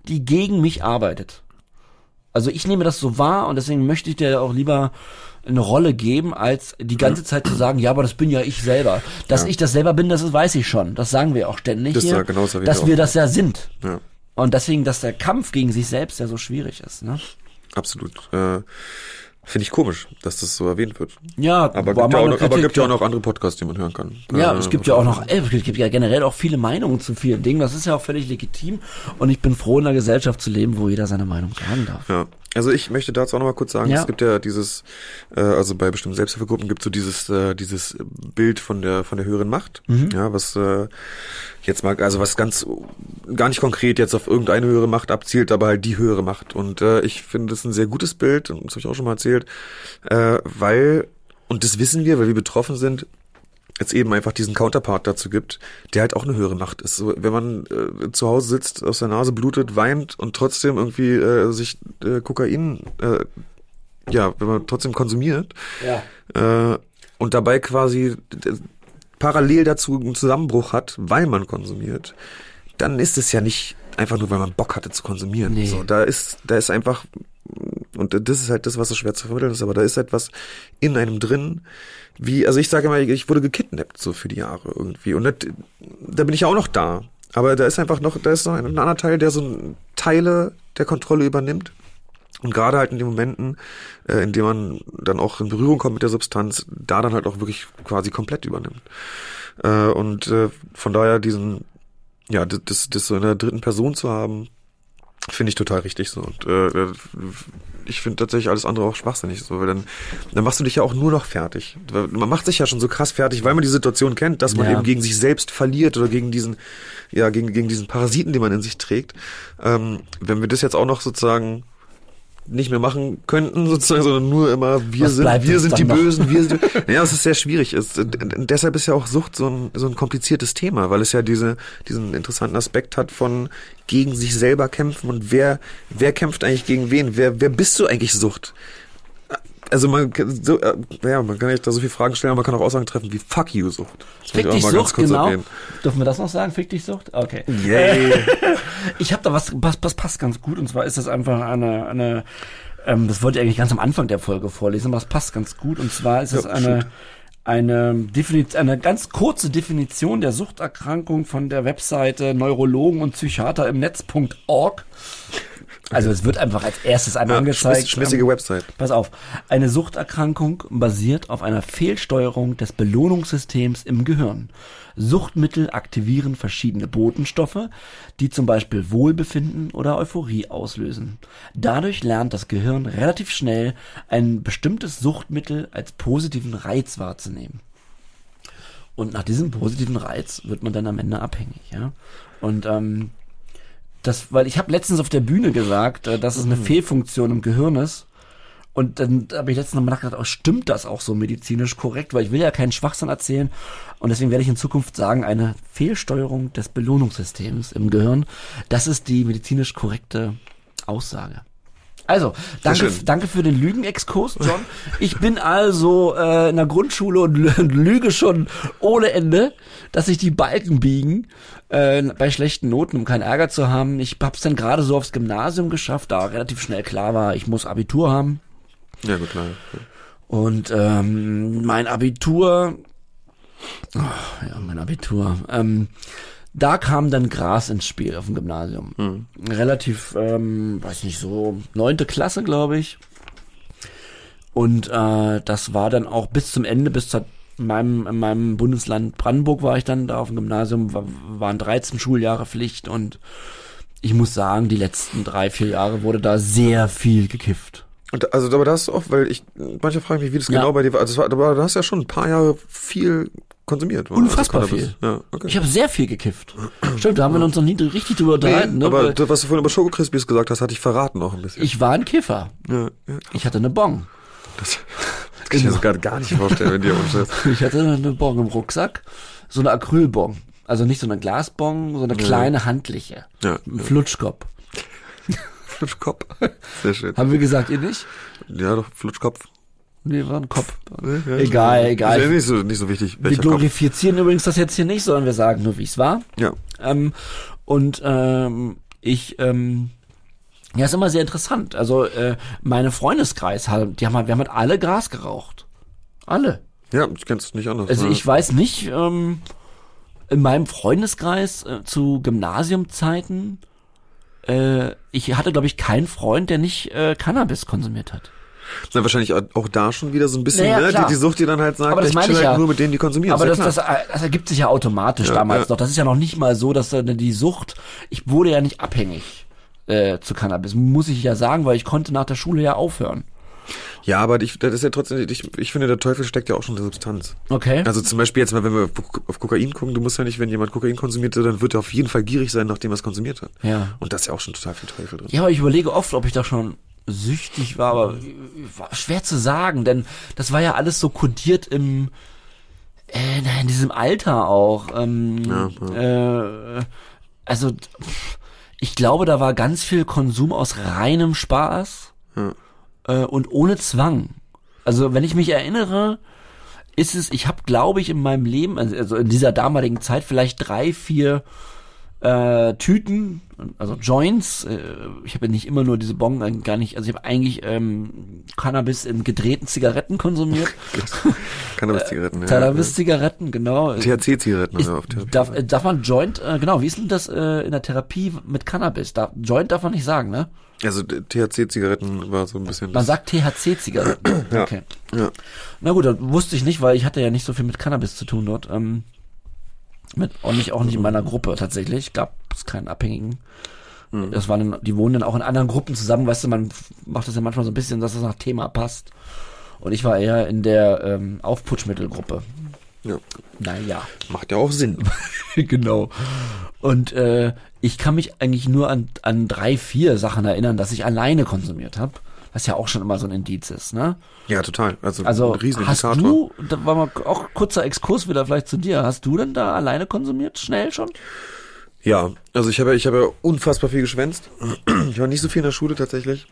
die gegen mich arbeitet. Also ich nehme das so wahr und deswegen möchte ich dir auch lieber eine Rolle geben, als die ganze Zeit zu sagen, ja, aber das bin ja ich selber. Dass Ja. ich das selber bin, das weiß ich schon. Das sagen wir auch ständig Das hier, ja, genau, das hab ich dass auch. wir das ja sind. Ja, Und deswegen, dass der Kampf gegen sich selbst ja so schwierig ist. Ne? absolut. Äh, Finde ich komisch, dass das so erwähnt wird. Ja, Aber gibt, ja auch noch, aber gibt ja auch noch andere Podcasts, die man hören kann. Ja, Äh, es gibt ja auch noch, ey, es gibt ja generell auch viele Meinungen zu vielen Dingen. Das ist ja auch völlig legitim. Und ich bin froh, in einer Gesellschaft zu leben, wo jeder seine Meinung sagen darf. Ja, also ich möchte dazu auch noch mal kurz sagen, Ja. es gibt ja dieses, äh, also bei bestimmten Selbsthilfegruppen gibt es so dieses, äh, dieses Bild von der von der höheren Macht, Mhm. ja, was äh, jetzt mal, also was ganz gar nicht konkret jetzt auf irgendeine höhere Macht abzielt, aber halt die höhere Macht. Und äh, ich finde das ein sehr gutes Bild, und das habe ich auch schon mal erzählt, äh, weil und das wissen wir, weil wir betroffen sind, jetzt eben einfach diesen Counterpart dazu gibt, der halt auch eine höhere Macht ist. So, wenn man äh, zu Hause sitzt, aus der Nase blutet, weint und trotzdem irgendwie äh, sich äh, Kokain, äh, ja, wenn man trotzdem konsumiert Ja. äh, und dabei quasi äh, parallel dazu einen Zusammenbruch hat, weil man konsumiert, dann ist es ja nicht einfach nur, weil man Bock hatte zu konsumieren. Nee. So, da ist, da ist einfach und das ist halt das, was so schwer zu vermitteln ist, aber da ist etwas in einem drin, wie, also ich sage immer, ich wurde gekidnappt so für die Jahre irgendwie und das, da bin ich ja auch noch da, aber da ist einfach noch, da ist noch ein, ein anderer Teil, der so Teile der Kontrolle übernimmt und gerade halt in den Momenten, äh, in denen man dann auch in Berührung kommt mit der Substanz, da dann halt auch wirklich quasi komplett übernimmt. Äh, und äh, von daher diesen, ja, das, das, so in der dritten Person zu haben, Finde ich total richtig so. Und äh, ich finde tatsächlich alles andere auch schwachsinnig so, weil dann, dann machst du dich ja auch nur noch fertig. Man macht sich ja schon so krass fertig, weil man die Situation kennt, dass man Ja. eben gegen sich selbst verliert oder gegen diesen, ja, gegen, gegen diesen Parasiten, den man in sich trägt. Ähm, wenn wir das jetzt auch noch sozusagen nicht mehr machen könnten, sozusagen, sondern nur immer, wir Was sind, wir sind die noch? Bösen, wir sind, ja, es ist sehr schwierig. Es, deshalb ist ja auch Sucht so ein, so ein kompliziertes Thema, weil es ja diese, diesen interessanten Aspekt hat von gegen sich selber kämpfen und wer, wer kämpft eigentlich gegen wen? Wer, wer bist du eigentlich Sucht? Also man kann so, äh, ja, man kann echt da so viele Fragen stellen, aber man kann auch Aussagen treffen wie Fuck you Sucht. Das Fick dich Sucht, genau. erwähnen. Dürfen wir das noch sagen? Fick dich Sucht? Okay. Yay. Ich habe da was, was, was passt ganz gut und zwar ist das einfach eine, eine ähm, das wollte ich eigentlich ganz am Anfang der Folge vorlesen, aber es passt ganz gut und zwar ist es Ja, eine shoot. eine, eine ganz kurze Definition der Suchterkrankung von der Webseite Neurologen und Psychiater im Netz.org. Also es wird einfach als erstes einmal Ja, angezeigt. schmiss- schmissige ähm, Website. Pass auf. Eine Suchterkrankung basiert auf einer Fehlsteuerung des Belohnungssystems im Gehirn. Suchtmittel aktivieren verschiedene Botenstoffe, die zum Beispiel Wohlbefinden oder Euphorie auslösen. Dadurch lernt das Gehirn relativ schnell, ein bestimmtes Suchtmittel als positiven Reiz wahrzunehmen. Und nach diesem positiven Reiz wird man dann am Ende abhängig, ja. Und ähm, das, weil ich habe letztens auf der Bühne gesagt, äh, dass es eine Fehlfunktion im Gehirn ist. Und dann habe ich letztens nochmal nachgedacht, oh, stimmt das auch so medizinisch korrekt? Weil ich will ja keinen Schwachsinn erzählen. Und deswegen werde ich in Zukunft sagen, eine Fehlsteuerung des Belohnungssystems im Gehirn, das ist die medizinisch korrekte Aussage. Also, danke, danke für den Lügenexkurs, John. Ich bin also äh, in der Grundschule und lü- lüge schon ohne Ende, dass sich die Balken biegen äh, bei schlechten Noten, um keinen Ärger zu haben. Ich hab's dann gerade so aufs Gymnasium geschafft, da relativ schnell klar war, ich muss Abitur haben. Ja, gut, klar. Und ähm, mein Abitur, oh, ja, mein Abitur, ähm, da kam dann Gras ins Spiel auf dem Gymnasium. Relativ, ähm, weiß nicht, so neunte Klasse, glaube ich. Und äh, das war dann auch bis zum Ende, bis zu meinem, in meinem Bundesland Brandenburg war ich dann da auf dem Gymnasium, war, waren 13 Schuljahre Pflicht und ich muss sagen, die letzten drei, vier Jahre wurde da sehr viel gekifft. Und also, aber das ist auch, weil ich, manche fragen mich, wie das Ja. genau bei dir war. Also, das war, aber du hast ja schon ein paar Jahre viel konsumiert. oder? Unfassbar Also, viel. Ja, okay. Ich habe sehr viel gekifft. Stimmt, da haben wir uns noch nie richtig drüber unterhalten. nee, ne? aber Weil was du vorhin über Schoko Crispies gesagt hast, hatte ich verraten auch ein bisschen. ich war ein Kiffer. ja, ja. Ich hatte eine Bong. Das, das kann ich mir so gerade gar nicht vorstellen, wenn dir umstellt. Ich hatte eine Bong im Rucksack. So eine Acrylbong. Also nicht so eine Glasbong, so eine kleine handliche. Ja, Ein ja. Flutschkopf. Flutschkopf. Sehr schön. Haben wir gesagt, ihr nicht? Ja, doch, Flutschkopf. Nee, war ein Kopf. Ja, Egal, Ist ja egal. nicht so, nicht so wichtig. Wir Welcher Kopf. glorifizieren übrigens das jetzt hier nicht, sondern wir sagen nur, wie es war. Ja. Ähm, und ähm, ich, ähm, ja, ist immer sehr interessant. Also äh, meine Freundeskreis, haben- die haben, halt- wir haben halt alle Gras geraucht. Alle. Ja, ich kenn's nicht anders. Also ich weiß nicht, ähm, in meinem Freundeskreis äh, zu Gymnasiumzeiten, äh, ich hatte, glaube ich, keinen Freund, der nicht äh, Cannabis konsumiert hat. Na, wahrscheinlich auch da schon wieder so ein bisschen, Naja, ne? klar. Die, die Sucht, die dann halt sagt, Aber das ich meine chill ich halt ja. nur mit denen, die konsumieren. Aber das, ja das, klar. das ergibt sich ja automatisch Ja, damals noch. Das ist ja noch nicht mal so, dass äh, die Sucht, ich wurde ja nicht abhängig äh, zu Cannabis, muss ich ja sagen, weil ich konnte nach der Schule ja aufhören. Ja, aber ich, das ist ja trotzdem, ich, ich finde, der Teufel steckt ja auch schon in der Substanz. Okay. Also zum Beispiel jetzt mal, wenn wir auf, Kokain gucken, du musst ja nicht, wenn jemand Kokain konsumiert, dann wird er auf jeden Fall gierig sein, nachdem er es konsumiert hat. Ja. Und da ist ja auch schon total viel Teufel drin. Ja, aber ich überlege oft, ob ich da schon süchtig war, aber war schwer zu sagen, denn das war ja alles so kodiert im äh, na, in diesem Alter auch. Ähm, Äh, also ich glaube, da war ganz viel Konsum aus reinem Spaß Ja. äh, und ohne Zwang. Also wenn ich mich erinnere, ist es, ich habe, glaube ich, in meinem Leben, also also in dieser damaligen Zeit vielleicht drei, vier äh, Tüten, also Joints. Äh, ich habe ja nicht immer nur diese Bong, äh, gar nicht. Also ich habe eigentlich ähm, Cannabis in gedrehten Zigaretten konsumiert. Cannabis-Zigaretten, ja. Cannabis-Zigaretten, genau. THC-Zigaretten Ist, Therapie. darf, äh, darf man Joint, äh, genau, wie ist denn das äh, in der Therapie mit Cannabis? Darf, Joint darf man nicht sagen, ne? Also THC-Zigaretten war so ein bisschen. Man sagt THC-Zigaretten. Ja. Okay. ja. Na gut, das wusste ich nicht, weil ich hatte ja nicht so viel mit Cannabis zu tun dort. Ähm, mit, auch nicht, auch nicht in meiner Gruppe tatsächlich. Gab es keinen Abhängigen. Mhm. Das waren, die wohnen dann auch in anderen Gruppen zusammen, weißt du, man macht das ja manchmal so ein bisschen, dass das nach Thema passt. Und ich war eher in der ähm, Aufputschmittelgruppe. Ja. Naja. Macht ja auch Sinn. genau. Und äh, ich kann mich eigentlich nur an, an drei, vier Sachen erinnern, dass ich alleine konsumiert habe. Was ja auch schon immer so ein Indiz ist, ne? Ja, total. Also, Also ein riesen hast Indikator. du, da war mal auch kurzer Exkurs wieder vielleicht zu dir, hast du denn da alleine konsumiert, schnell schon? Ja, also ich habe, ich habe unfassbar viel geschwänzt. Ich war nicht so viel in der Schule tatsächlich.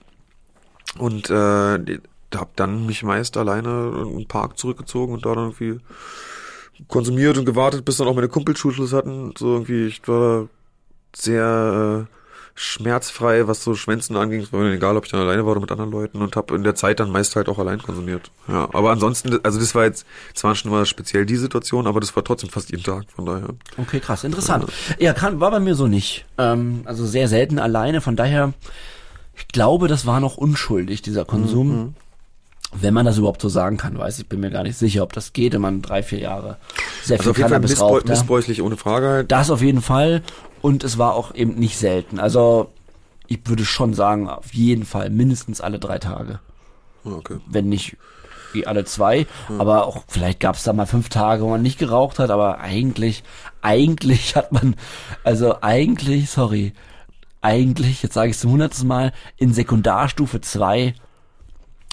Und äh, habe dann mich meist alleine in den Park zurückgezogen und da dann irgendwie konsumiert und gewartet, bis dann auch meine Kumpels Schulschluss hatten. So irgendwie, ich war sehr äh, schmerzfrei, was so Schwänzen anging. Es war mir egal, ob ich dann alleine war oder mit anderen Leuten und habe in der Zeit dann meist halt auch allein konsumiert. Ja, aber ansonsten, also das war jetzt, es war schon mal speziell die Situation, aber das war trotzdem fast jeden Tag, von daher. Okay, krass, interessant. Ja, kann, war bei mir so nicht. Ähm, also sehr selten alleine, von daher, ich glaube, das war noch unschuldig, dieser Konsum. Wenn man das überhaupt so sagen kann, weiß ich, bin mir gar nicht sicher, ob das geht, wenn man drei, vier Jahre sehr Also viel auf jeden Fall Cannabis missbräu raucht. ja. missbräuchlich, ohne Frage halt. Das auf jeden Fall. Und es war auch eben nicht selten. Also ich würde schon sagen, auf jeden Fall mindestens alle drei Tage. Ah, Okay. Wenn nicht wie alle zwei. Aber auch vielleicht gab es da mal fünf Tage, wo man nicht geraucht hat. Aber eigentlich, eigentlich hat man, also eigentlich, sorry, eigentlich, jetzt sage ich es zum hundertsten Mal, in Sekundarstufe zwei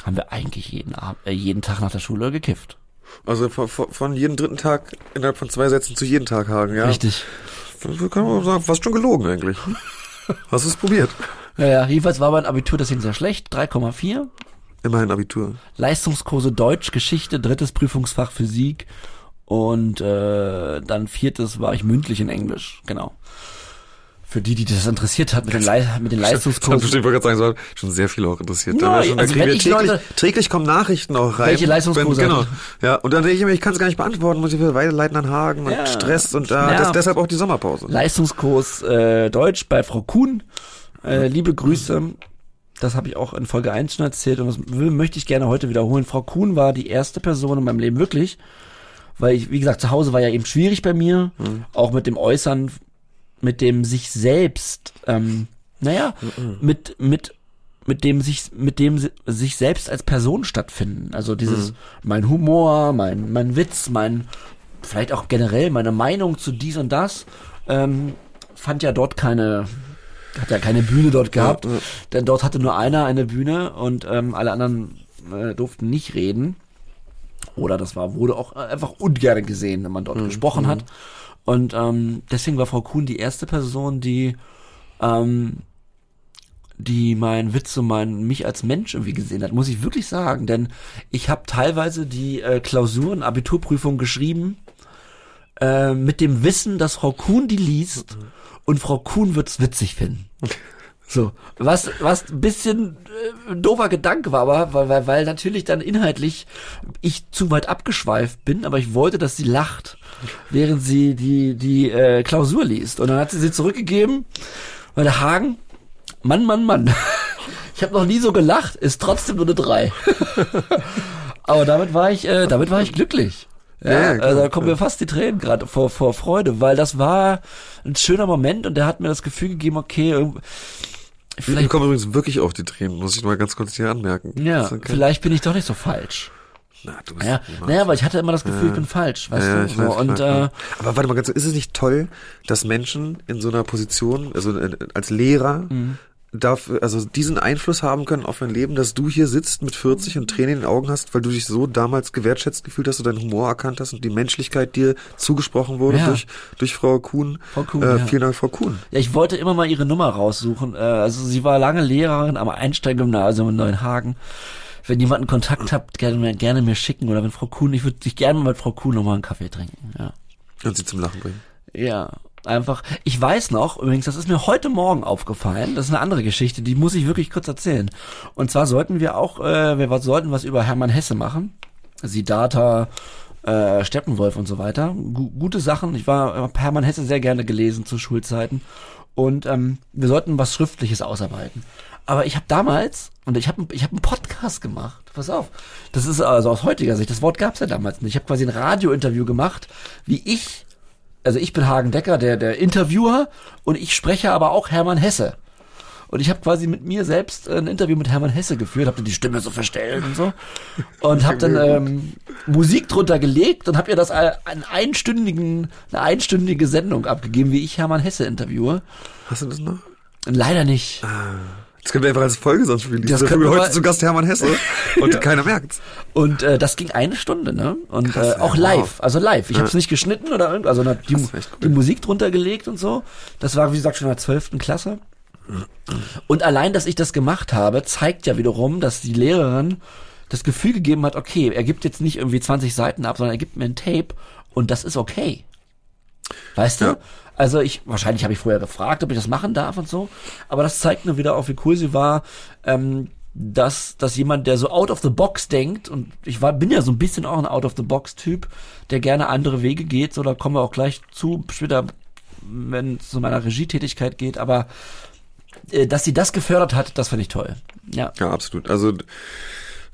haben wir eigentlich jeden, Abend, äh, jeden Tag nach der Schule gekifft. Also von, von jedem dritten Tag innerhalb von zwei Sätzen zu jeden Tag Hagen, ja. Richtig. Das kann man sagen, fast schon gelogen eigentlich. Hast du es probiert? Ja, ja, jedenfalls war mein Abitur deswegen sehr schlecht, 3,4. Immerhin Abitur. Leistungskurse Deutsch, Geschichte, drittes Prüfungsfach Physik und äh, dann viertes war ich mündlich in Englisch, genau. Für die, die das interessiert hat mit den, Lei mit den Leistungskursen. ich wollte gerade sagen, so, schon sehr viel auch interessiert. Ja, schon, also wenn ich täglich, Leute- täglich kommen Nachrichten auch rein. Welche Leistungskurse Wenn- Genau. Ja, und dann denke ich immer, ich kann es gar nicht beantworten, muss ich wieder weiterleiten an Hagen Ja, und Stress und da, das, deshalb auch die Sommerpause. Leistungskurs äh, Deutsch bei Frau Kuhn. Äh, liebe Grüße. Das habe ich auch in Folge 1 schon erzählt und das möchte ich gerne heute wiederholen. Frau Kuhn war die erste Person in meinem Leben wirklich, weil ich, wie gesagt, zu Hause war ja eben schwierig bei mir, auch mit dem Äußern, mit dem sich selbst, ähm, naja, mit, mit, mit dem sich, mit dem si- sich selbst als Person stattfinden. Also dieses, mein Humor, mein, mein Witz, mein, vielleicht auch generell meine Meinung zu dies und das, ähm, fand ja dort keine, hat ja keine Bühne dort gehabt, Ja, ja. denn dort hatte nur einer eine Bühne und ähm, alle anderen äh, durften nicht reden. Oder das war, wurde auch einfach ungern gesehen, wenn man dort gesprochen hat. Und ähm, deswegen war Frau Kuhn die erste Person, die ähm, die meinen Witz und mein, mich als Mensch irgendwie gesehen hat, muss ich wirklich sagen. Denn ich habe teilweise die äh, Klausuren, Abiturprüfung geschrieben äh, mit dem Wissen, dass Frau Kuhn die liest und Frau Kuhn wird's witzig finden. So, was, was ein bisschen äh, ein doofer Gedanke war, aber weil, weil, weil natürlich dann inhaltlich ich zu weit abgeschweift bin, aber ich wollte, dass sie lacht, während sie die, die äh, Klausur liest. Und dann hat sie sie zurückgegeben, weil der Hagen, Mann, Mann, Mann, ich habe noch nie so gelacht, ist trotzdem nur eine drei. aber damit war ich, äh, damit war ich glücklich. Ja, Ja, klar, also da kommen mir fast die Tränen gerade vor, vor Freude, weil das war ein schöner Moment und der hat mir das Gefühl gegeben, okay, Mir vielleicht, kommen übrigens wirklich auf die Tränen, muss ich mal ganz kurz hier anmerken. ja, okay. vielleicht bin ich doch nicht so falsch. Na, du bist Ja, naja, aber ich hatte immer das Gefühl, ich bin falsch, weißt Ja, du? ich So, weiß, und ich äh, ja. aber warte mal ganz, kurz, ist es nicht toll, dass Menschen in so einer Position, also äh, als Lehrer, Mhm. Dafür, also diesen Einfluss haben können auf dein Leben, dass du hier sitzt mit 40 und Tränen in den Augen hast, weil du dich so damals gewertschätzt gefühlt hast, du deinen Humor erkannt hast und die Menschlichkeit dir zugesprochen wurde Ja. durch, durch Frau Kuhn. Frau Kuhn, äh, ja. Vielen Dank, Frau Kuhn. ja, ich wollte immer mal ihre Nummer raussuchen. Äh, also sie war lange Lehrerin am Einstein-Gymnasium in Neuenhagen. Wenn jemand einen Kontakt habt, gerne, mir- gerne mir schicken oder wenn Frau Kuhn, ich würde dich gerne mal mit Frau Kuhn nochmal einen Kaffee trinken. Ja. Und sie zum Lachen bringen. Ja, einfach. Ich weiß noch, übrigens, das ist mir heute Morgen aufgefallen. Das ist eine andere Geschichte, die muss ich wirklich kurz erzählen. Und zwar sollten wir auch, äh, wir sollten was über Hermann Hesse machen. Siddhartha, äh, Steppenwolf und so weiter. Gu gute Sachen. Ich war hab Hermann Hesse sehr gerne gelesen zu Schulzeiten. Und ähm, wir sollten was Schriftliches ausarbeiten. Aber ich habe damals, und ich habe ich hab einen Podcast gemacht, pass auf, das ist also aus heutiger Sicht, das Wort gab es ja damals nicht. Ich habe quasi ein Radiointerview gemacht, wie ich also ich bin Hagen Decker, der, der Interviewer, und ich spreche aber auch Hermann Hesse. Und ich habe quasi mit mir selbst ein Interview mit Hermann Hesse geführt, habe die Stimme so verstellt und so. Und habe dann ähm, Musik drunter gelegt und habe ihr das einen einstündigen, eine einstündige Sendung abgegeben, wie ich Hermann Hesse interviewe. Hast du das noch? Leider nicht. Ah. Das können wir einfach als Folge sonst spielen. Das können wir heute zu Gast Hermann Hesse und Ja. keiner merkt's. Und äh, das ging eine Stunde, ne? Und Krass, äh, auch live, wow. also live. Ich Ja. habe es nicht geschnitten oder irgend, also die, cool. die Musik drunter gelegt und so. Das war wie gesagt schon in der zwölften Klasse. Und allein, dass ich das gemacht habe, zeigt ja wiederum, dass die Lehrerin das Gefühl gegeben hat, okay, er gibt jetzt nicht irgendwie 20 Seiten ab, sondern er gibt mir ein Tape und das ist okay. Weißt du? Ja. Also ich, wahrscheinlich habe ich vorher gefragt, ob ich das machen darf und so, aber das zeigt nur wieder auch, wie cool sie war, ähm, dass, dass jemand, der so out of the box denkt, und ich war, bin ja so ein bisschen auch ein out of the box Typ, der gerne andere Wege geht, so da kommen wir auch gleich zu, später, wenn es zu meiner Regietätigkeit geht, aber äh, dass sie das gefördert hat, das fand ich toll. Ja. Ja, absolut. Also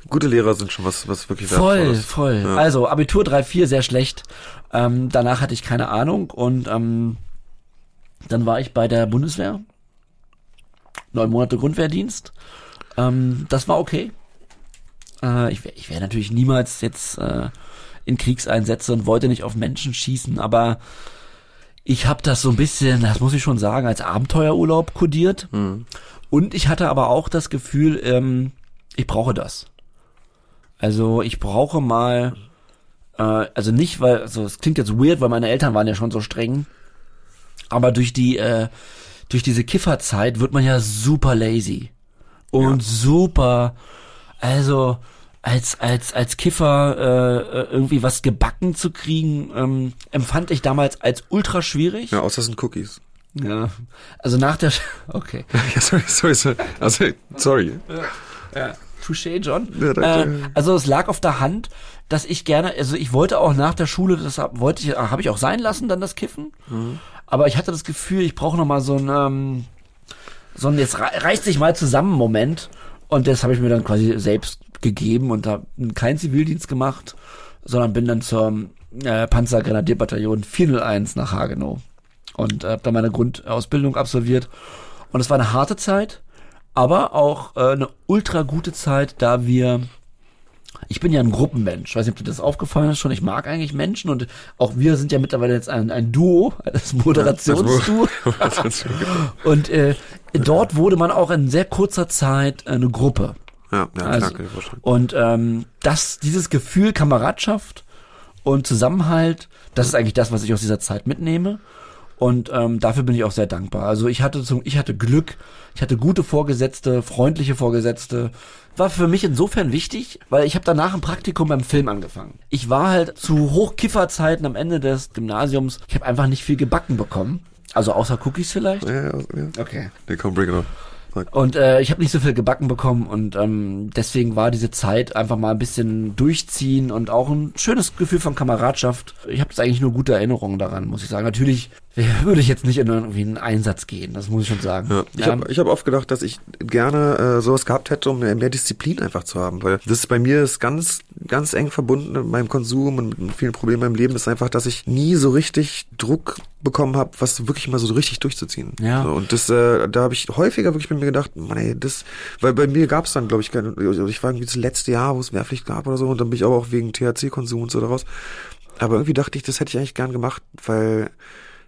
gute Lehrer sind schon was, was wirklich Voll, Wertvolles. voll. Ja. Also Abitur 3-4, sehr schlecht. Ähm, danach hatte ich keine Ahnung und ähm, dann war ich bei der Bundeswehr. Neun Monate Grundwehrdienst. Ähm, das war okay. Äh, ich wäre ich wär natürlich niemals jetzt äh, in Kriegseinsätze und wollte nicht auf Menschen schießen, aber ich habe das so ein bisschen, das muss ich schon sagen, als Abenteuerurlaub kodiert. Und ich hatte aber auch das Gefühl, ähm, ich brauche das. Also ich brauche mal, äh, also nicht, weil, also es klingt jetzt weird, weil meine Eltern waren ja schon so streng, aber durch die, äh, durch diese Kifferzeit wird man ja super lazy und super, also als als als Kiffer äh, äh, irgendwie was gebacken zu kriegen, ähm, empfand ich damals als ultra schwierig. Ja, außer es sind Cookies. Ja. Also nach der, okay. Ja, sorry, sorry, sorry. Also, sorry. Ja. Touché, John. Ja, danke. äh, also es lag auf der Hand, dass ich gerne, also ich wollte auch nach der Schule, das wollte ich, habe ich auch sein lassen, dann das Kiffen. Mhm. Aber ich hatte das Gefühl, ich brauche noch mal so ein, ähm, so ein jetzt rei- reißt sich mal zusammen Moment. Und das habe ich mir dann quasi selbst gegeben und habe keinen Zivildienst gemacht, sondern bin dann zur äh, Panzergrenadierbataillon 401 nach Hagenow und äh, habe da meine Grundausbildung absolviert. Und es war eine harte Zeit, aber auch äh, eine ultra gute Zeit, da wir ich bin ja ein Gruppenmensch. Ich weiß nicht, ob dir das aufgefallen ist schon. Ich mag eigentlich Menschen und auch wir sind ja mittlerweile jetzt ein, ein Duo, das Moderationsduo. Und äh, dort wurde man auch in sehr kurzer Zeit eine Gruppe. Ja, ja, Also, klar, und ähm, das, dieses Gefühl Kameradschaft und Zusammenhalt, das ist eigentlich das, was ich aus dieser Zeit mitnehme. Und ähm, dafür bin ich auch sehr dankbar. Also ich hatte zum, ich hatte Glück, ich hatte gute Vorgesetzte, freundliche Vorgesetzte. War für mich insofern wichtig, weil ich habe danach ein Praktikum beim Film angefangen. Ich war halt zu Hochkifferzeiten am Ende des Gymnasiums. Ich habe einfach nicht viel gebacken bekommen. Also außer Cookies vielleicht. Ja, ja, ja. Okay. Nee, komm, bring it on. Und äh, ich habe nicht so viel gebacken bekommen und ähm, deswegen war diese Zeit einfach mal ein bisschen durchziehen und auch ein schönes Gefühl von Kameradschaft. Ich habe jetzt eigentlich nur gute Erinnerungen daran, muss ich sagen. Natürlich würde ich jetzt nicht in irgendwie einen Einsatz gehen, das muss ich schon sagen. Ja. Ich Ähm, habe hab oft gedacht, dass ich gerne äh, sowas gehabt hätte, um mehr, mehr Disziplin einfach zu haben, weil das bei mir ist ganz, ganz eng verbunden mit meinem Konsum und mit vielen Problemen in meinem Leben, ist einfach, dass ich nie so richtig Druck bekommen habe, was wirklich mal so richtig durchzuziehen. Ja. So, und das, äh, da habe ich häufiger wirklich bei mir gedacht, Mann, ey, das, weil bei mir gab es dann, glaube ich, keine, also ich war irgendwie das letzte Jahr, wo es Wehrpflicht gab oder so, und dann bin ich aber auch wegen THC-Konsum und so daraus. Aber irgendwie dachte ich, das hätte ich eigentlich gern gemacht, weil,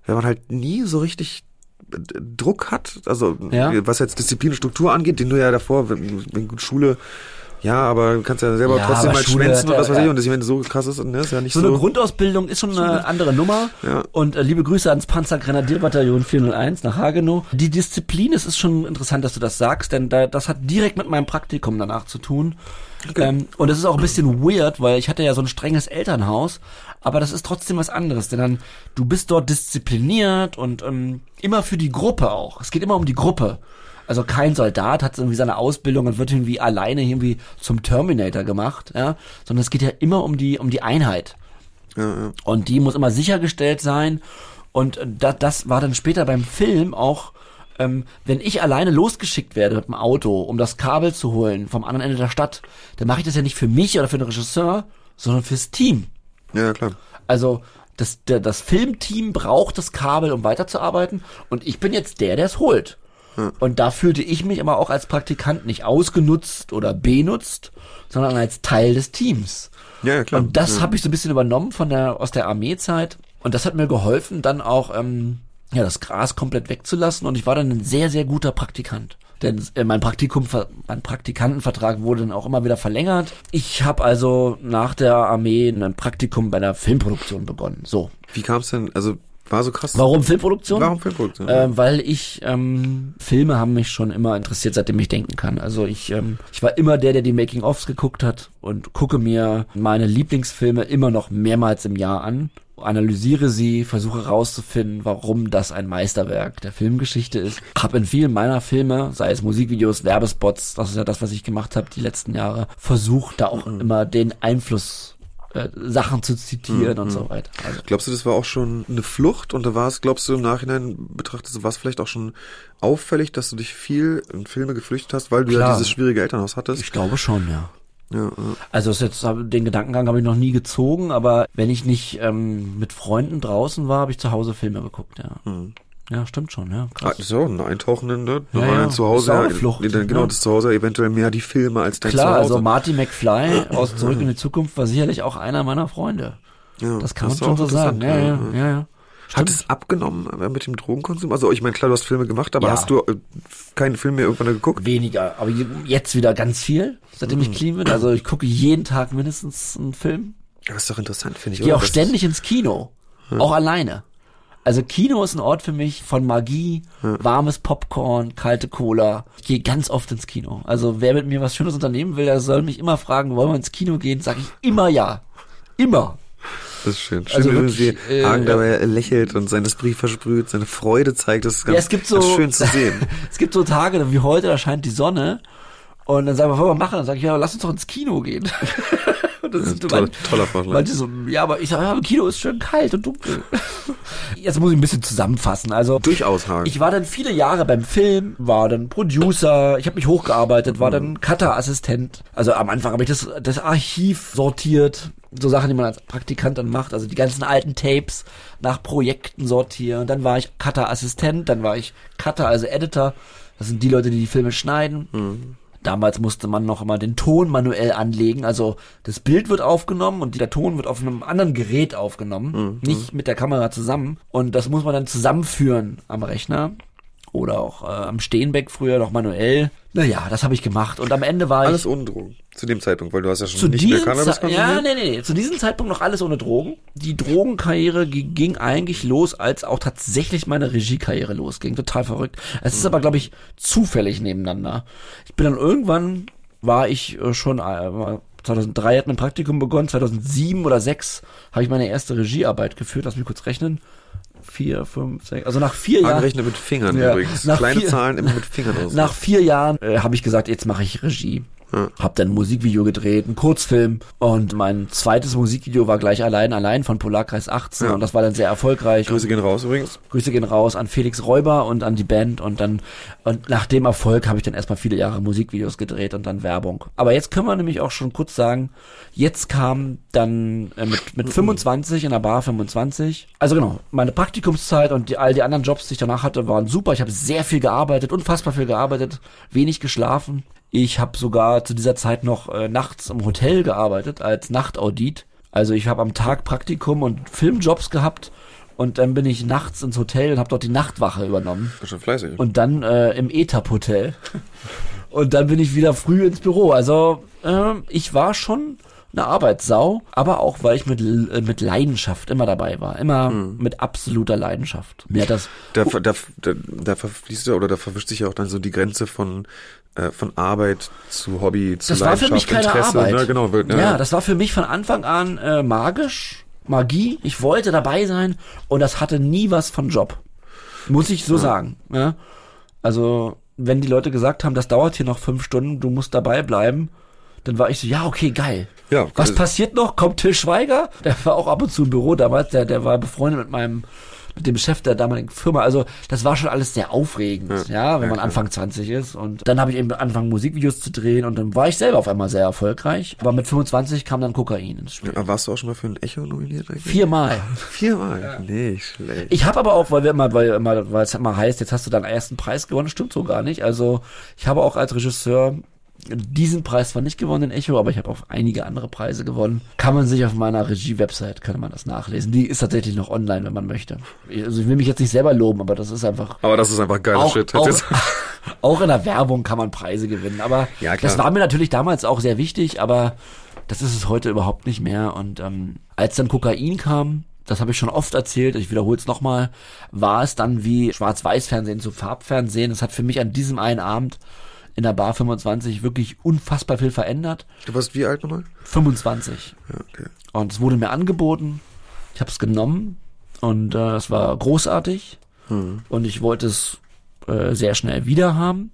weil man halt nie so richtig Druck hat, also Ja. was jetzt Disziplin und Struktur angeht, den du ja davor, wenn, wenn gut Schule, ja, aber du kannst ja selber Ja, trotzdem mal Schule schwänzen und was weiß ich, und das, wenn das so krass ist, ne, ist ja nicht so so. eine Grundausbildung ist schon eine andere Nummer. Ja. Und äh, liebe Grüße ans Panzergrenadierbataillon 401 nach Hagenow. Die Disziplin, es ist schon interessant, dass du das sagst, denn da, das hat direkt mit meinem Praktikum danach zu tun. Ähm, und es ist auch ein bisschen weird, weil ich hatte ja so ein strenges Elternhaus, aber das ist trotzdem was anderes, denn dann, du bist dort diszipliniert und ähm, immer für die Gruppe auch. Es geht immer um die Gruppe. Also kein Soldat hat irgendwie seine Ausbildung und wird irgendwie alleine irgendwie zum Terminator gemacht, ja, sondern es geht ja immer um die um die Einheit. Ja, ja. Und die muss immer sichergestellt sein. Und das, das war dann später beim Film auch, ähm, wenn ich alleine losgeschickt werde mit dem Auto, um das Kabel zu holen vom anderen Ende der Stadt, dann mache ich das ja nicht für mich oder für den Regisseur, sondern fürs Team. ja, klar. Also das, der, das Filmteam braucht das Kabel, um weiterzuarbeiten. Und ich bin jetzt der, der es holt. Und da fühlte ich mich aber auch als Praktikant nicht ausgenutzt oder benutzt, sondern als Teil des Teams. Ja, ja, klar. Und das ja. habe ich so ein bisschen übernommen von der aus der Armeezeit. Und das hat mir geholfen, dann auch ähm, ja das Gras komplett wegzulassen. Und ich war dann ein sehr sehr guter Praktikant. Denn äh, mein Praktikum, mein Praktikantenvertrag wurde dann auch immer wieder verlängert. Ich habe also nach der Armee ein Praktikum bei einer Filmproduktion begonnen. So. Wie kam es denn, also war so krass. Warum Filmproduktion? Warum Filmproduktion? Ähm, weil ich ähm, Filme haben mich schon immer interessiert, seitdem ich denken kann. Also ich ähm, ich war immer der, der die Making ofs geguckt hat und gucke mir meine Lieblingsfilme immer noch mehrmals im Jahr an, analysiere sie, versuche herauszufinden, warum das ein Meisterwerk der Filmgeschichte ist. Hab in vielen meiner Filme, sei es Musikvideos, Werbespots, das ist ja das, was ich gemacht habe die letzten Jahre, versucht da auch immer den Einfluss äh, Sachen zu zitieren und so weiter. Also, Glaubst du, das war auch schon eine Flucht und da war es, glaubst du, im Nachhinein betrachtest du, war es vielleicht auch schon auffällig, dass du dich viel in Filme geflüchtet hast, weil du ja Klar. dieses schwierige Elternhaus hattest? ich glaube schon, ja. Ja, ja. Also jetzt den Gedankengang habe ich noch nie gezogen, aber wenn ich nicht ähm, mit Freunden draußen war, habe ich zu Hause Filme geguckt, ja. Ja, stimmt schon, ja. Ah, Krass. so, ein Eintauchen ne? Ja, ja, ja. ja. dann, genau, ja. das zu Hause eventuell mehr die Filme als dein Klar, Zuhause. also Marty McFly aus Zurück in die Zukunft war sicherlich auch einer meiner Freunde. ja, Das kann man schon so sagen. Ja, ja, ja. ja. Hat es abgenommen äh, mit dem Drogenkonsum? Also ich meine, klar, du hast Filme gemacht, aber hast du äh, keinen Film mehr irgendwann geguckt? Weniger, aber je- jetzt wieder ganz viel, seitdem ich clean bin. Also ich gucke jeden Tag mindestens einen Film. Ja, das ist doch interessant, finde ich. Ich gehe auch ständig ins Kino, auch alleine. Also Kino ist ein Ort für mich von Magie, warmes Popcorn, kalte Cola. Ich gehe ganz oft ins Kino. Also wer mit mir was Schönes unternehmen will, der soll mich immer fragen, wollen wir ins Kino gehen? Sag ich immer ja. Immer. Das ist schön. Schön, Also wie wirklich, sie äh, Hagen ja. dabei lächelt und seine Sprich versprüht, seine Freude zeigt. Das ist ganz, Ja, es gibt so, ganz schön zu sehen. es gibt so Tage wie heute, da scheint die Sonne. Und dann sagen wir, was wollen wir machen? Dann sage ich, ja, lass uns doch ins Kino gehen. das ist Toller, mein- toller Vorschlag. Manche so, ja, aber ich sage, ja, im Kino ist schön kalt und dunkel. Jetzt muss ich ein bisschen zusammenfassen. Also Durchaus, Hagen. ich war dann viele Jahre beim Film, war dann Producer, ich habe mich hochgearbeitet, war dann Cutter-Assistent. Also am Anfang habe ich das, das Archiv sortiert, so Sachen, die man als Praktikant dann macht, also die ganzen alten Tapes nach Projekten sortieren. Dann war ich Cutter-Assistent, dann war ich Cutter, also Editor. Das sind die Leute, die die Filme schneiden. Damals musste man noch immer den Ton manuell anlegen. Also das Bild wird aufgenommen und der Ton wird auf einem anderen Gerät aufgenommen, nicht mit der Kamera zusammen. Und das muss man dann zusammenführen am Rechner oder auch äh, am Steenbeck früher noch manuell. Naja, das habe ich gemacht. Und am Ende war Alles ich ohne Drogen. Zu dem Zeitpunkt, weil du hast ja schon nicht mehr Cannabis Ze- ja, konsumiert. nee, nee, nee, zu diesem Zeitpunkt noch alles ohne Drogen. Die Drogenkarriere gi- ging eigentlich los, als auch tatsächlich meine Regiekarriere losging. Total verrückt. Es ist aber, glaube ich, zufällig nebeneinander. Ich bin dann irgendwann, war ich äh, schon, äh, 2003 hat mein Praktikum begonnen, 2007 oder 6 habe ich meine erste Regiearbeit geführt. Lass mich kurz rechnen. Vier, fünf, sechs, also nach vier Jahren. Angerechnet mit Fingern Ja. übrigens. Kleine vier- Zahlen immer mit Fingern aus. Nach vier Jahren äh, habe ich gesagt, jetzt mache ich Regie. Ja. Hab dann ein Musikvideo gedreht, einen Kurzfilm und mein zweites Musikvideo war gleich allein allein von Polarkreis 18 Ja. und das war dann sehr erfolgreich. Grüße gehen raus übrigens. Grüße gehen raus an Felix Räuber und an die Band und dann und nach dem Erfolg habe ich dann erstmal viele Jahre Musikvideos gedreht und dann Werbung. Aber jetzt können wir nämlich auch schon kurz sagen, jetzt kam dann äh, mit mit 25 in der Bar 25. Also genau, meine Praktikumszeit und die, all die anderen Jobs, die ich danach hatte, waren super. Ich habe sehr viel gearbeitet, unfassbar viel gearbeitet, wenig geschlafen. Ich habe sogar zu dieser Zeit noch äh, nachts im Hotel gearbeitet als Nachtaudit. Also ich habe am Tag Praktikum und Filmjobs gehabt und dann bin ich nachts ins Hotel und habe dort die Nachtwache übernommen. Das ist schon fleißig. Und dann äh, im ETAP Hotel. Und dann bin ich wieder früh ins Büro. Also ähm, ich war schon eine Arbeitssau, aber auch weil ich mit äh, mit Leidenschaft immer dabei war, immer mit absoluter Leidenschaft. Mir hat das Da, da, da, da verfließt ja oder da verwischt sich ja auch dann so die Grenze von äh, von Arbeit zu Hobby zu das war für mich keine Interesse, Arbeit. Ne? Genau, ne? ja, das war für mich von Anfang an äh, magisch, Magie. Ich wollte dabei sein und das hatte nie was von Job. Muss ich so sagen. Ja? Also, wenn die Leute gesagt haben, das dauert hier noch fünf Stunden, du musst dabei bleiben, dann war ich so, ja, okay, geil. Ja, Was passiert noch? Kommt Till Schweiger, der war auch ab und zu im Büro damals, der, der war befreundet mit meinem mit dem Chef der damaligen Firma. Also das war schon alles sehr aufregend, ja, ja wenn man Anfang 20 ist. Und dann habe ich eben angefangen, Musikvideos zu drehen und dann war ich selber auf einmal sehr erfolgreich. Aber mit 25 kam dann Kokain ins Spiel. Ja, warst du auch schon mal für ein Echo nominiert? Eigentlich? Viermal. Viermal? Ja. Nicht schlecht. Ich habe aber auch, weil wir immer, weil immer, weil es immer heißt, jetzt hast du deinen ersten Preis gewonnen, stimmt so gar nicht. Also ich habe auch als Regisseur diesen Preis zwar nicht gewonnen, den Echo, aber ich habe auch einige andere Preise gewonnen. Kann man sich auf meiner Regie-Website, kann man das nachlesen. Die ist tatsächlich noch online, wenn man möchte. Also ich will mich jetzt nicht selber loben, aber das ist einfach... Aber das ist einfach geiler auch, Shit. Auch, auch in der Werbung kann man Preise gewinnen. Aber ja, das war mir natürlich damals auch sehr wichtig, aber das ist es heute überhaupt nicht mehr. Und ähm, als dann Kokain kam, das habe ich schon oft erzählt, ich wiederhole es nochmal, war es dann wie Schwarz-Weiß-Fernsehen zu Farbfernsehen. Es hat für mich an diesem einen Abend in der Bar 25 wirklich unfassbar viel verändert. Du warst wie alt nochmal? 25. Ja, okay. Und es wurde mir angeboten. Ich habe es genommen und äh, es war großartig. Hm. Und ich wollte es äh, sehr schnell wieder haben.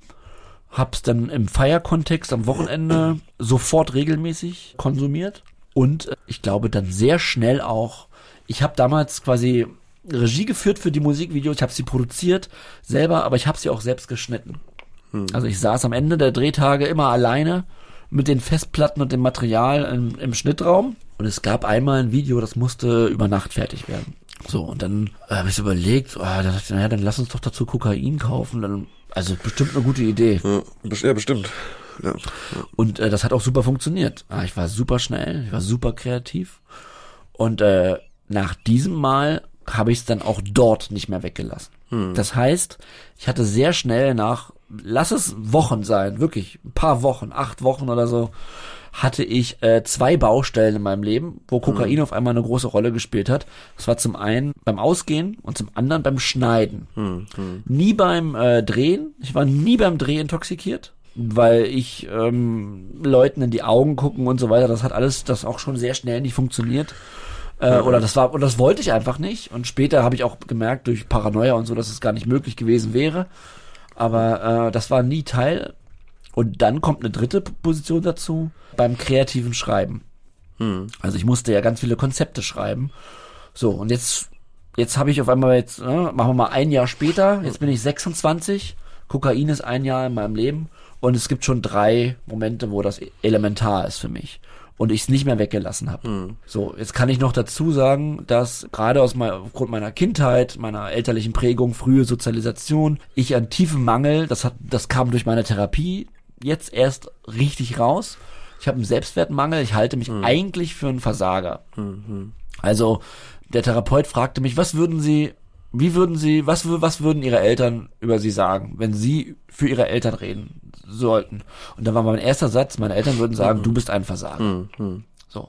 Hab's dann im Feierkontext am Wochenende sofort regelmäßig konsumiert. Und äh, ich glaube dann sehr schnell auch, ich habe damals quasi Regie geführt für die Musikvideos, ich habe sie produziert selber, aber ich habe sie auch selbst geschnitten. Hm. Also ich saß am Ende der Drehtage immer alleine mit den Festplatten und dem Material im, im Schnittraum. Und es gab einmal ein Video, das musste über Nacht fertig werden. So, und dann äh, habe ich so überlegt, oh, dann dachte ich, naja, dann lass uns doch dazu Kokain kaufen. Dann, also bestimmt eine gute Idee. Ja, bestimmt. Ja, ja. Und äh, das hat auch super funktioniert. Ah, ich war super schnell, ich war super kreativ. Und äh, nach diesem Mal habe ich es dann auch dort nicht mehr weggelassen. Hm. Das heißt, ich hatte sehr schnell nach lass es Wochen sein, wirklich ein paar Wochen, acht Wochen oder so, hatte ich äh, zwei Baustellen in meinem Leben, wo Kokain mhm. auf einmal eine große Rolle gespielt hat. Das war zum einen beim Ausgehen und zum anderen beim Schneiden. Mhm. Nie beim äh, Drehen. Ich war nie beim Dreh intoxikiert, weil ich ähm, Leuten in die Augen gucken und so weiter. Das hat alles, das auch schon sehr schnell nicht funktioniert. Äh, mhm. Oder das war, und das wollte ich einfach nicht. Und später habe ich auch gemerkt durch Paranoia und so, dass es gar nicht möglich gewesen wäre. Aber äh, das war nie Teil. Und dann kommt eine dritte Position dazu beim kreativen Schreiben. Hm. Also ich musste ja ganz viele Konzepte schreiben. So, und jetzt, jetzt habe ich auf einmal jetzt, äh, machen wir mal ein Jahr später, jetzt bin ich 26, Kokain ist ein Jahr in meinem Leben und es gibt schon drei Momente, wo das elementar ist für mich und ich es nicht mehr weggelassen habe. Mhm. So, jetzt kann ich noch dazu sagen, dass gerade aus meiner, aufgrund meiner Kindheit, meiner elterlichen Prägung, frühe Sozialisation, ich einen tiefen Mangel, das hat, das kam durch meine Therapie jetzt erst richtig raus. Ich habe einen Selbstwertmangel, ich halte mich mhm. eigentlich für einen Versager. Mhm. Also der Therapeut fragte mich, was würden Sie, wie würden Sie, was, was würden Ihre Eltern über Sie sagen, wenn Sie für Ihre Eltern reden? Sollten. Und da war mein erster Satz, meine Eltern würden sagen, mhm. du bist ein Versager. Mhm. So.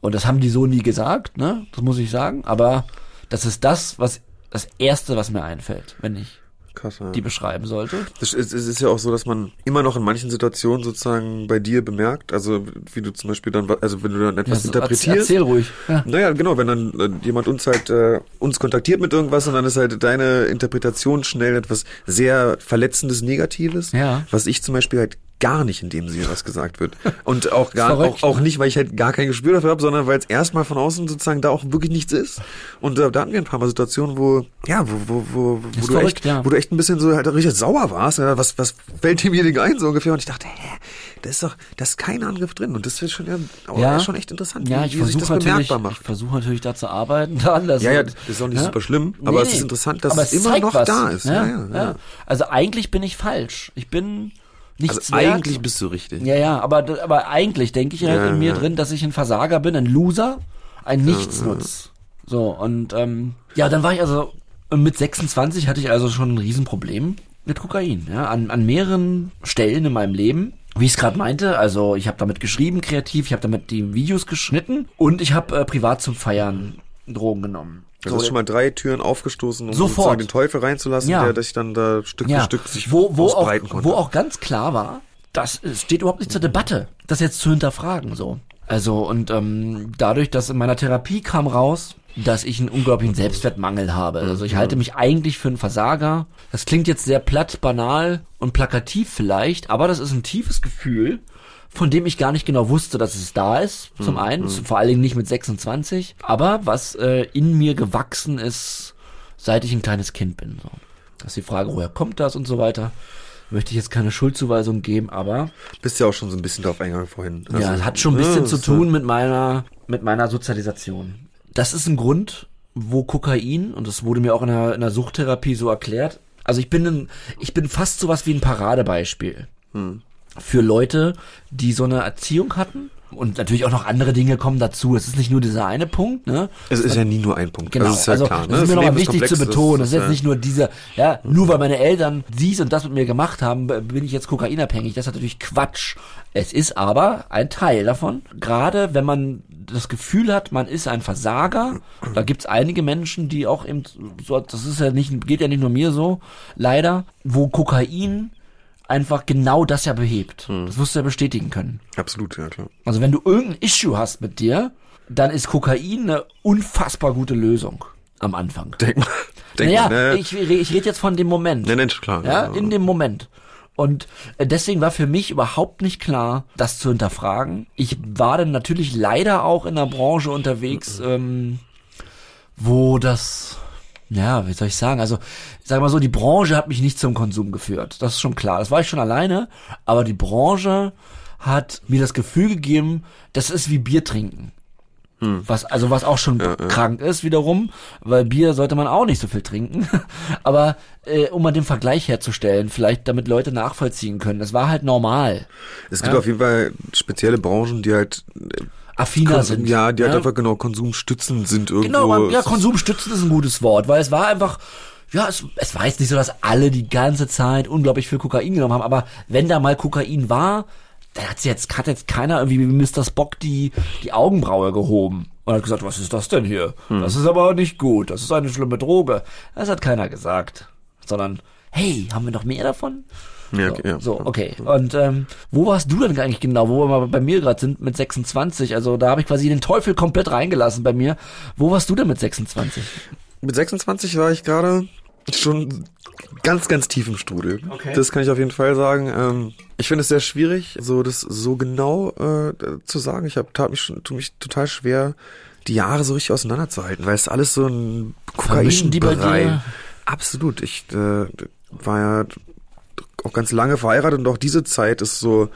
Und das haben die so nie gesagt, ne? Das muss ich sagen. Aber das ist das, was das erste, was mir einfällt, wenn ich Krass, ja. die beschreiben sollte. Es ist, ist ja auch so, dass man immer noch in manchen Situationen sozusagen bei dir bemerkt, also wie du zum Beispiel dann, also wenn du dann etwas ja, interpretierst. Erzähl ruhig. Ja. Naja, genau, wenn dann äh, jemand uns halt äh, uns kontaktiert mit irgendwas und dann ist halt deine Interpretation schnell etwas sehr Verletzendes, Negatives. Ja. Was ich zum Beispiel halt gar nicht in dem Sinne, was gesagt wird. Und auch gar verrückt, auch, auch ne? nicht, weil ich halt gar kein Gespür dafür habe, sondern weil es erstmal von außen sozusagen da auch wirklich nichts ist. Und äh, da hatten wir ein paar Mal Situationen, wo, ja, wo, wo, wo, wo du verrückt, echt, ja. wo du echt ein bisschen so halt richtig sauer warst. Ja, was, was fällt demjenigen ein, so ungefähr? Und ich dachte, hä, da ist doch, da ist kein Angriff drin. Und das wird schon, ja, ja. schon echt interessant, ja, wie, ich wie sich das bemerkbar macht. Ich versuche natürlich da zu arbeiten. Dann, ja, ja, das ist auch nicht ja? super schlimm, aber nee, es ist interessant, dass es immer noch was. da ist. Ja, ja, ja, Also eigentlich bin ich falsch. Ich bin nichts also eigentlich bist du richtig. Ja, ja, aber, aber eigentlich denke ich halt ja, in mir ja. drin, dass ich ein Versager bin, ein Loser, ein Nichtsnutz. So, und ähm, ja, dann war ich also, mit 26 hatte ich also schon ein Riesenproblem mit Kokain, ja, an, an mehreren Stellen in meinem Leben. Wie ich es gerade meinte, also ich habe damit geschrieben, kreativ, ich habe damit die Videos geschnitten und ich habe äh, privat zum Feiern Drogen genommen. Du so, hast schon mal drei Türen aufgestoßen, um sofort den Teufel reinzulassen, ja. der sich dann da Stück ja. für Stück sich wo, wo ausbreiten auch, konnte. Wo auch ganz klar war, das steht überhaupt nicht zur Debatte, das jetzt zu hinterfragen. So, also und ähm, dadurch, dass in meiner Therapie kam raus, dass ich einen unglaublichen Selbstwertmangel habe. Also ich halte mich eigentlich für einen Versager. Das klingt jetzt sehr platt, banal und plakativ vielleicht, aber das ist ein tiefes Gefühl, von dem ich gar nicht genau wusste, dass es da ist. Zum mhm. einen, mhm. vor allen Dingen nicht mit 26, aber was äh, in mir gewachsen ist seit ich ein kleines Kind bin. So. Das ist die Frage, woher kommt das und so weiter. Möchte ich jetzt keine Schuldzuweisung geben, aber Bist ja auch schon so ein bisschen drauf eingegangen vorhin. ja, Also, es hat schon ein bisschen ja, zu tun mit meiner, mit meiner Sozialisation. Das ist ein Grund, wo Kokain, und das wurde mir auch in der, in der Suchttherapie so erklärt, also ich bin ein, ich bin fast sowas wie ein Paradebeispiel für Leute, die so eine Erziehung hatten. Und natürlich auch noch andere Dinge kommen dazu. Es ist nicht nur dieser eine Punkt, ne? Es ist ja nie nur ein Punkt. Genau, das ist ja also klar. ne? das ist mir nochmal Leben wichtig zu betonen. Das ist jetzt ja- nicht nur dieser, ja, nur weil meine Eltern dies und das mit mir gemacht haben, bin ich jetzt kokainabhängig. Das ist natürlich Quatsch. Es ist aber ein Teil davon. Gerade wenn man das Gefühl hat, man ist ein Versager, da gibt's einige Menschen, die auch eben, so, das ist ja nicht, geht ja nicht nur mir so, leider, wo Kokain einfach genau das ja behebt. Hm. Das wirst du ja bestätigen können. Absolut, ja klar. Also wenn du irgendein Issue hast mit dir, dann ist Kokain eine unfassbar gute Lösung am Anfang. Denk mal. Denk naja, mal, ne? ich, ich rede jetzt von dem Moment. Ne, ne, klar. ja, in dem Moment. Und äh, deswegen war für mich überhaupt nicht klar, das zu hinterfragen. Ich war dann natürlich leider auch in einer Branche unterwegs, ähm, wo das, ja, wie soll ich sagen, also, sag mal so, die Branche hat mich nicht zum Konsum geführt. Das ist schon klar. Das war ich schon alleine, aber die Branche hat mir das Gefühl gegeben, das ist wie Bier trinken. Was, also was auch schon krank ist wiederum, weil Bier sollte man auch nicht so viel trinken. Aber äh, um mal den Vergleich herzustellen, vielleicht damit Leute nachvollziehen können, das war halt normal. Es gibt Ja. auf jeden Fall spezielle Branchen, die halt äh, Affiner Konsum, sind. ja, die halt einfach genau konsumstützend sind irgendwo. Genau, man, ja, Es- Konsumstützen ist ein gutes Wort, weil es war einfach, ja, es, es war jetzt nicht so, dass alle die ganze Zeit unglaublich viel Kokain genommen haben, aber wenn da mal Kokain war, dann hat jetzt, hat jetzt keiner irgendwie wie Mr. Spock die, die Augenbraue gehoben und hat gesagt, was ist das denn hier? Hm. Das ist aber nicht gut, das ist eine schlimme Droge. Das hat keiner gesagt, sondern, hey, haben wir noch mehr davon? Ja, So, okay, ja. so, okay. Und ähm, wo warst du denn eigentlich genau, wo wir mal bei mir gerade sind mit 26? Also da habe ich quasi den Teufel komplett reingelassen bei mir. Wo warst du denn mit 26? Mit 26 war ich gerade schon ganz, ganz tief im Strudel. Okay. Das kann ich auf jeden Fall sagen. Ähm, ich finde es sehr schwierig, so das so genau äh, zu sagen. Ich habe tat mich schon, tu mich total schwer, die Jahre so richtig auseinanderzuhalten, weil es alles so ein Kokainbrei. Absolut. Ich äh, war ja auch ganz lange verheiratet und auch diese Zeit ist so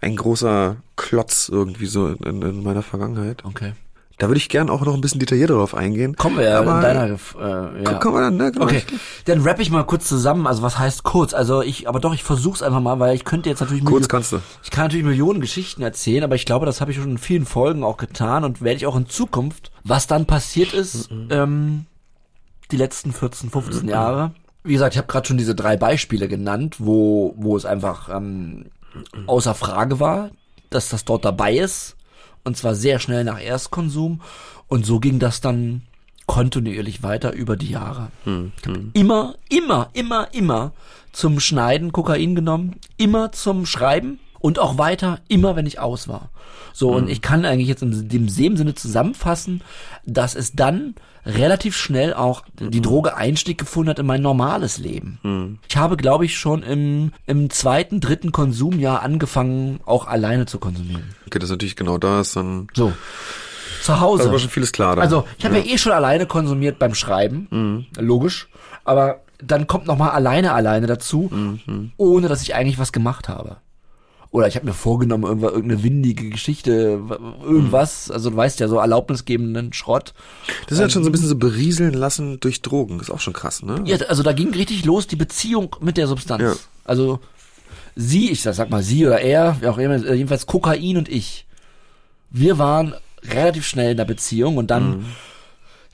ein großer Klotz irgendwie so in, in meiner Vergangenheit. Okay. Da würde ich gern auch noch ein bisschen detaillierter drauf eingehen. Kommen wir ja Aber in deiner äh, ja. Kommen wir dann, ne? Genau. Okay, dann rapp ich mal kurz zusammen. Also was heißt kurz? Also ich, aber doch, ich versuch's einfach mal, weil ich könnte jetzt natürlich Kurz kannst du. Ich kann natürlich Millionen Geschichten erzählen, aber ich glaube, das habe ich schon in vielen Folgen auch getan und werde ich auch in Zukunft. Was dann passiert ist, ähm, die letzten 14, 15 Jahre. Wie gesagt, ich habe gerade schon diese drei Beispiele genannt, wo, wo es einfach ähm, außer Frage war, dass das dort dabei ist. Und zwar sehr schnell nach Erstkonsum. Und so ging das dann kontinuierlich weiter über die Jahre. Ich hab immer, immer, immer, immer zum Schneiden Kokain genommen, immer zum Schreiben und auch weiter, immer wenn ich aus war. So, und ich kann eigentlich jetzt in dem Sinne zusammenfassen, dass es dann relativ schnell auch die Droge Einstieg gefunden hat in mein normales Leben. Ich habe, glaube ich, schon im, im zweiten, dritten Konsumjahr angefangen, auch alleine zu konsumieren. Okay, das ist natürlich genau das, dann So. Zu Hause. also war schon vieles klar. Dann. Also, ich habe ja. eh schon alleine konsumiert beim Schreiben, logisch, aber dann kommt noch mal alleine alleine dazu, ohne dass ich eigentlich was gemacht habe. Oder ich habe mir vorgenommen, irgendwas, irgendeine windige Geschichte, irgendwas, also du weißt ja, so erlaubnisgebenden Schrott. das ist halt schon so ein bisschen so berieseln lassen durch Drogen. Ist auch schon krass, ne? Ja, also da ging richtig los die Beziehung mit der Substanz. Ja. Also sie, ich sag mal sie oder er, wie auch immer, äh, jedenfalls Kokain und ich. Wir waren relativ schnell in der Beziehung und dann,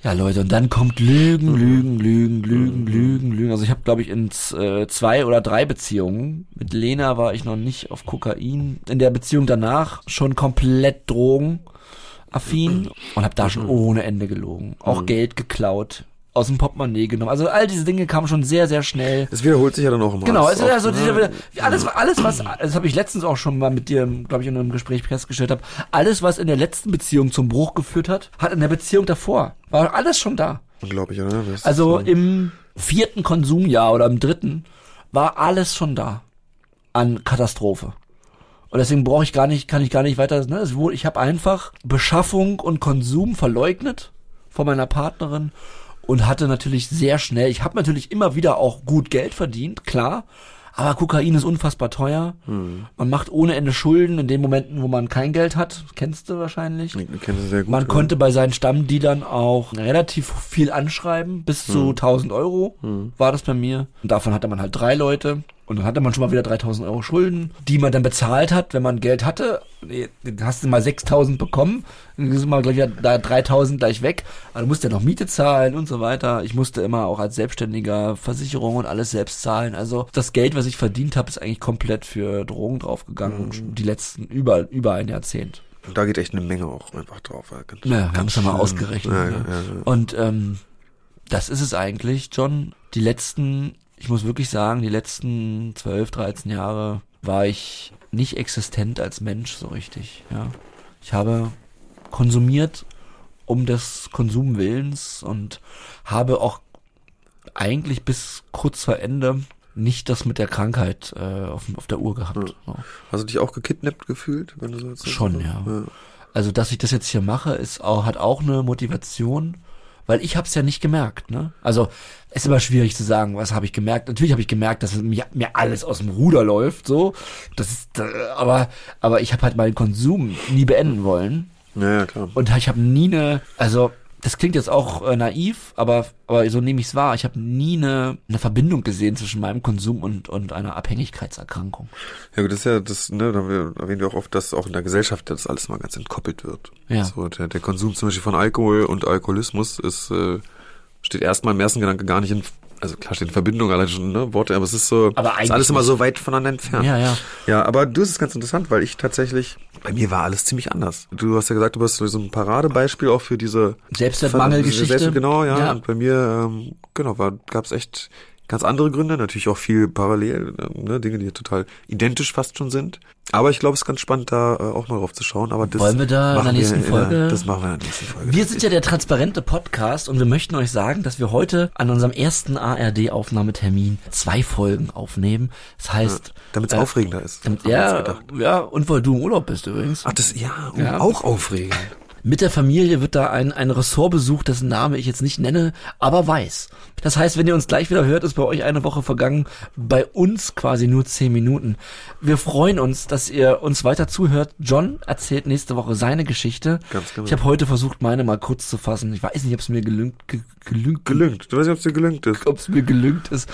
ja Leute, und dann kommt Lügen, Lügen, Lügen, Lügen, Lügen, Lügen. Also ich habe, glaube ich, in äh, zwei oder drei Beziehungen. Mit Lena war ich noch nicht auf Kokain. In der Beziehung danach schon komplett drogenaffin und habe da schon ohne Ende gelogen. Auch Geld geklaut, aus dem Portemonnaie genommen. Also all diese Dinge kamen schon sehr, sehr schnell. Das wiederholt sich ja dann auch immer. Genau, es also ne? diese, alles, alles was, das habe ich letztens auch schon mal mit dir, glaube ich, in einem Gespräch festgestellt habe, alles was in der letzten Beziehung zum Bruch geführt hat, hat in der Beziehung davor, war alles schon da. Unglaublich, oder? Das Also im vierten Konsumjahr oder im dritten war alles schon da an Katastrophe. Und deswegen brauche ich gar nicht, kann ich gar nicht weiter, ne, es ich habe einfach Beschaffung und Konsum verleugnet von meiner Partnerin und hatte natürlich sehr schnell, ich habe natürlich immer wieder auch gut Geld verdient, klar, aber Kokain ist unfassbar teuer. Hm. Man macht ohne Ende Schulden in den Momenten, wo man kein Geld hat. Kennst du wahrscheinlich. Ich kenne sehr gut. Man ja. konnte bei seinen Stammdealern auch relativ viel anschreiben, bis zu 1000 Euro war das bei mir. Und davon hatte man halt drei Leute. Und dann hatte man schon mal wieder 3000 Euro Schulden, die man dann bezahlt hat, wenn man Geld hatte. Nee, Dann hast du mal 6000 bekommen, dann sind mal gleich wieder da 3000 gleich weg. Aber du musst ja noch Miete zahlen und so weiter. Ich musste immer auch als Selbstständiger Versicherung und alles selbst zahlen. Also das Geld, was ich verdient habe, ist eigentlich komplett für Drogen draufgegangen. Die letzten über, über ein Jahrzehnt. Und da geht echt eine Menge auch einfach drauf. Ja, ganz, Ja, wir haben es ja mal ausgerechnet. Ne? ja, ja. Und ähm, das ist es eigentlich, John. Die letzten, ich muss wirklich sagen, die letzten 12, 13 Jahre war ich nicht existent als Mensch so richtig. Ja, ich habe konsumiert um des Konsumwillens und habe auch eigentlich bis kurz vor Ende nicht das mit der Krankheit äh, auf, auf der Uhr gehabt. So. Hast du dich auch gekidnappt gefühlt, wenn du so? Schon, ja. Also, dass ich das jetzt hier mache, ist auch, hat auch eine Motivation, weil ich habe es ja nicht gemerkt. Ne? Also, es ist immer schwierig zu sagen, was habe ich gemerkt. Natürlich habe ich gemerkt, dass mir, mir alles aus dem Ruder läuft, so. Das ist, äh, aber, aber ich habe halt meinen Konsum nie beenden wollen Ja, ja, klar. und ich habe nie eine, also das klingt jetzt auch äh, naiv, aber, aber so nehme ich es wahr. Ich habe nie eine, eine Verbindung gesehen zwischen meinem Konsum und, und einer Abhängigkeitserkrankung. Ja gut, das ist ja das, ne, da erwähnen wir auch oft, dass auch in der Gesellschaft das alles mal ganz entkoppelt wird. Ja. So, der, der Konsum zum Beispiel von Alkohol und Alkoholismus ist, äh, steht erstmal im ersten Gedanke gar nicht in, also klar steht in Verbindung allein schon, ne, Worte, aber es ist so, Aber ist alles immer so weit voneinander entfernt. Ja, ja. Ja, aber du, es ist ganz interessant, weil ich tatsächlich, bei mir war alles ziemlich anders. Du hast ja gesagt, du bist so ein Paradebeispiel auch für diese Selbstwertmangelgeschichte. Selbst- Genau, ja. Ja. Und bei mir, ähm, genau, war, gab's echt ganz andere Gründe, natürlich auch viel parallel, äh, ne, Dinge, die total identisch fast schon sind. Aber ich glaube, es ist ganz spannend, da äh, auch mal drauf zu schauen. Aber das Wollen wir da in der machen nächsten wir, Folge- Ja, das machen wir in der nächsten Folge. Wir sind ja der transparente Podcast und wir möchten euch sagen, dass wir heute an unserem ersten ARD-Aufnahmetermin zwei Folgen aufnehmen. Das heißt, Damit es äh, aufregender ist. damit, ja, ja, und weil du im Urlaub bist übrigens. Ach, das, ja, oh, Ja. auch aufregend. Mit der Familie wird da ein, ein Ressort besucht, dessen Name ich jetzt nicht nenne, aber weiß. Das heißt, wenn ihr uns gleich wieder hört, ist bei euch eine Woche vergangen, bei uns quasi nur zehn Minuten. Wir freuen uns, dass ihr uns weiter zuhört. John erzählt nächste Woche seine Geschichte. Ganz genau. Ich habe heute versucht, meine mal kurz zu fassen. Ich weiß nicht, ob es mir gelüngt, ge, gelüngt, Gelüngt. Du weißt nicht, ob es dir gelüngt ist. ob es mir gelüngt ist.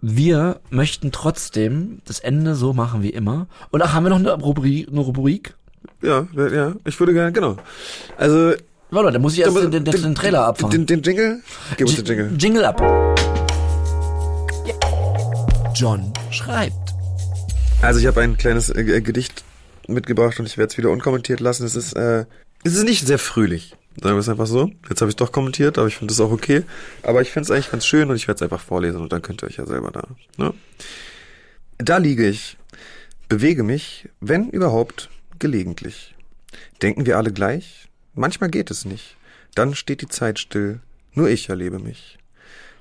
Wir möchten trotzdem das Ende so machen wie immer. Und ach, haben wir noch eine Rubrik? Eine Rubrik? Ja, ja, ich würde gerne, genau. Also, Warte, da muss ich erst den, den, den, den Trailer abfangen. Den, den Jingle? Gib uns den Jingle. Jingle ab. John schreibt. Also ich habe ein kleines äh, äh, Gedicht mitgebracht und ich werde es wieder unkommentiert lassen. Es ist, äh, es ist nicht sehr fröhlich. Sagen wir es einfach so. Jetzt habe ich doch kommentiert, aber ich finde es auch okay. Aber ich finde es eigentlich ganz schön und ich werde es einfach vorlesen und dann könnt ihr euch ja selber da. Ne? Da liege ich, bewege mich, wenn überhaupt, gelegentlich. Denken wir alle gleich? Manchmal geht es nicht. Dann steht die Zeit still, nur ich erlebe mich.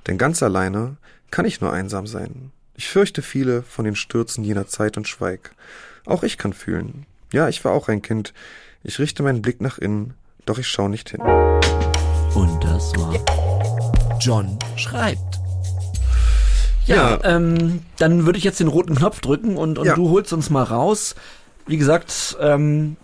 Denn ganz alleine kann ich nur einsam sein. Ich fürchte viele von den Stürzen jener Zeit und schweig. Auch ich kann fühlen. Ja, ich war auch ein Kind. Ich richte meinen Blick nach innen, doch ich schau nicht hin. Und das war John schreibt. Ja, Ja. Ähm, dann würde ich jetzt den roten Knopf drücken und, und Ja. du holst uns mal raus. Wie gesagt, ähm,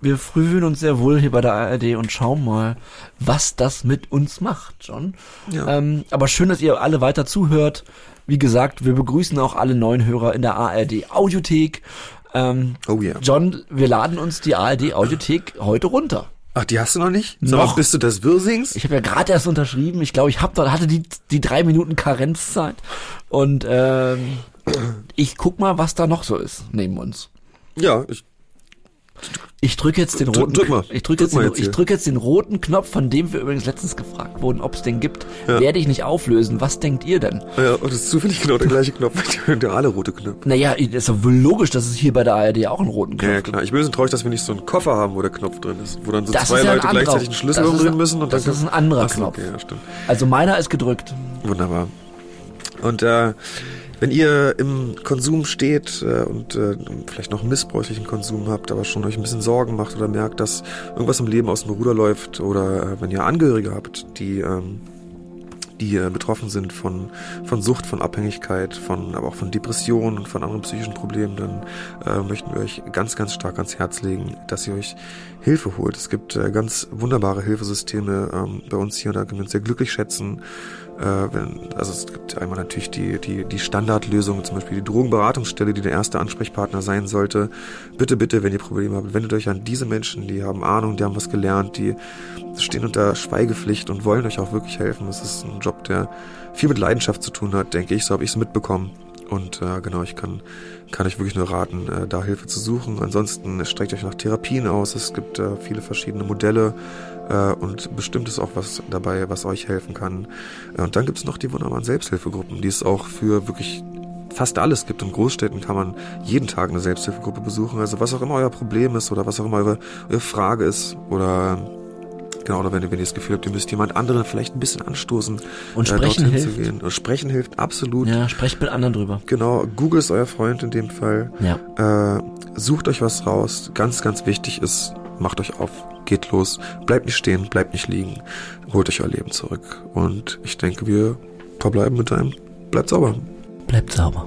wir fühlen uns sehr wohl hier bei der ARD und schauen mal, was das mit uns macht, John. Ja. Ähm, aber schön, dass ihr alle weiter zuhört. Wie gesagt, wir begrüßen auch alle neuen Hörer in der ARD Audiothek. Ähm, Oh ja. John, wir laden uns die ARD Audiothek heute runter. Ach, die hast du noch nicht? Sag Noch. bist du des Wirsings? Ich habe ja gerade erst unterschrieben. Ich glaube, ich hab, hatte die, die drei Minuten Karenzzeit. Und ähm, ich guck mal, was da noch so ist neben uns. Ja, ich, Ich drücke jetzt den Drück- roten, drück mal. ich drücke Drück jetzt, den, ich drück jetzt den roten Knopf, von dem wir übrigens letztens gefragt wurden, ob es den gibt. Ja. Werde ich nicht auflösen. Was denkt ihr denn? ja, und das ist zufällig genau der gleiche Knopf, der alle rote Knopf. Naja, ist doch wohl logisch, dass es hier bei der ARD auch einen roten Knopf Ja, ja, klar. Ich bin ein bisschen traurig, dass wir nicht so einen Koffer haben, wo der Knopf drin ist, wo dann so Das zwei ja ein Leute anderer- gleichzeitig einen Schlüssel umdrehen ein- müssen und das dann ist ein anderer Ach so, Knopf. Okay, ja. Also meiner ist gedrückt. Wunderbar. Und äh, wenn ihr im Konsum steht äh, und äh, vielleicht noch missbräuchlichen Konsum habt, aber schon euch ein bisschen Sorgen macht oder merkt, dass irgendwas im Leben aus dem Ruder läuft oder äh, wenn ihr Angehörige habt, die ähm, die betroffen sind von, von Sucht, von Abhängigkeit, von, aber auch von Depressionen und von anderen psychischen Problemen, dann äh, möchten wir euch ganz, ganz stark ans Herz legen, dass ihr euch Hilfe holt. Es gibt äh, ganz wunderbare Hilfesysteme ähm, bei uns hier und da können wir uns sehr glücklich schätzen. Äh, also es gibt einmal natürlich die, die, die Standardlösung, zum Beispiel die Drogenberatungsstelle, die der erste Ansprechpartner sein sollte. Bitte, bitte, wenn ihr Probleme habt, wendet euch an diese Menschen, die haben Ahnung, die haben was gelernt, die stehen unter Schweigepflicht und wollen euch auch wirklich helfen. Das ist ein Job, der viel mit Leidenschaft zu tun hat, denke ich. So habe ich es mitbekommen. Und äh, genau, ich kann, kann euch wirklich nur raten, äh, da Hilfe zu suchen. Ansonsten streckt euch nach Therapien aus. Es gibt äh, viele verschiedene Modelle äh, und bestimmt ist auch was dabei, was euch helfen kann. Äh, und dann gibt es noch die wunderbaren Selbsthilfegruppen, die es auch für wirklich fast alles gibt. In Großstädten kann man jeden Tag eine Selbsthilfegruppe besuchen. Also was auch immer euer Problem ist oder was auch immer eure, eure Frage ist oder Genau, oder wenn, wenn ihr das Gefühl habt, ihr müsst jemand anderen vielleicht ein bisschen anstoßen. Und äh, sprechen hilft. Und sprechen hilft, absolut. Ja, sprecht mit anderen drüber. Genau, Google ist euer Freund in dem Fall. Ja. Äh, sucht euch was raus. Ganz, ganz wichtig ist, macht euch auf, geht los, bleibt nicht stehen, bleibt nicht liegen, holt euch euer Leben zurück. Und ich denke, wir verbleiben mit einem, bleibt sauber. Bleibt sauber.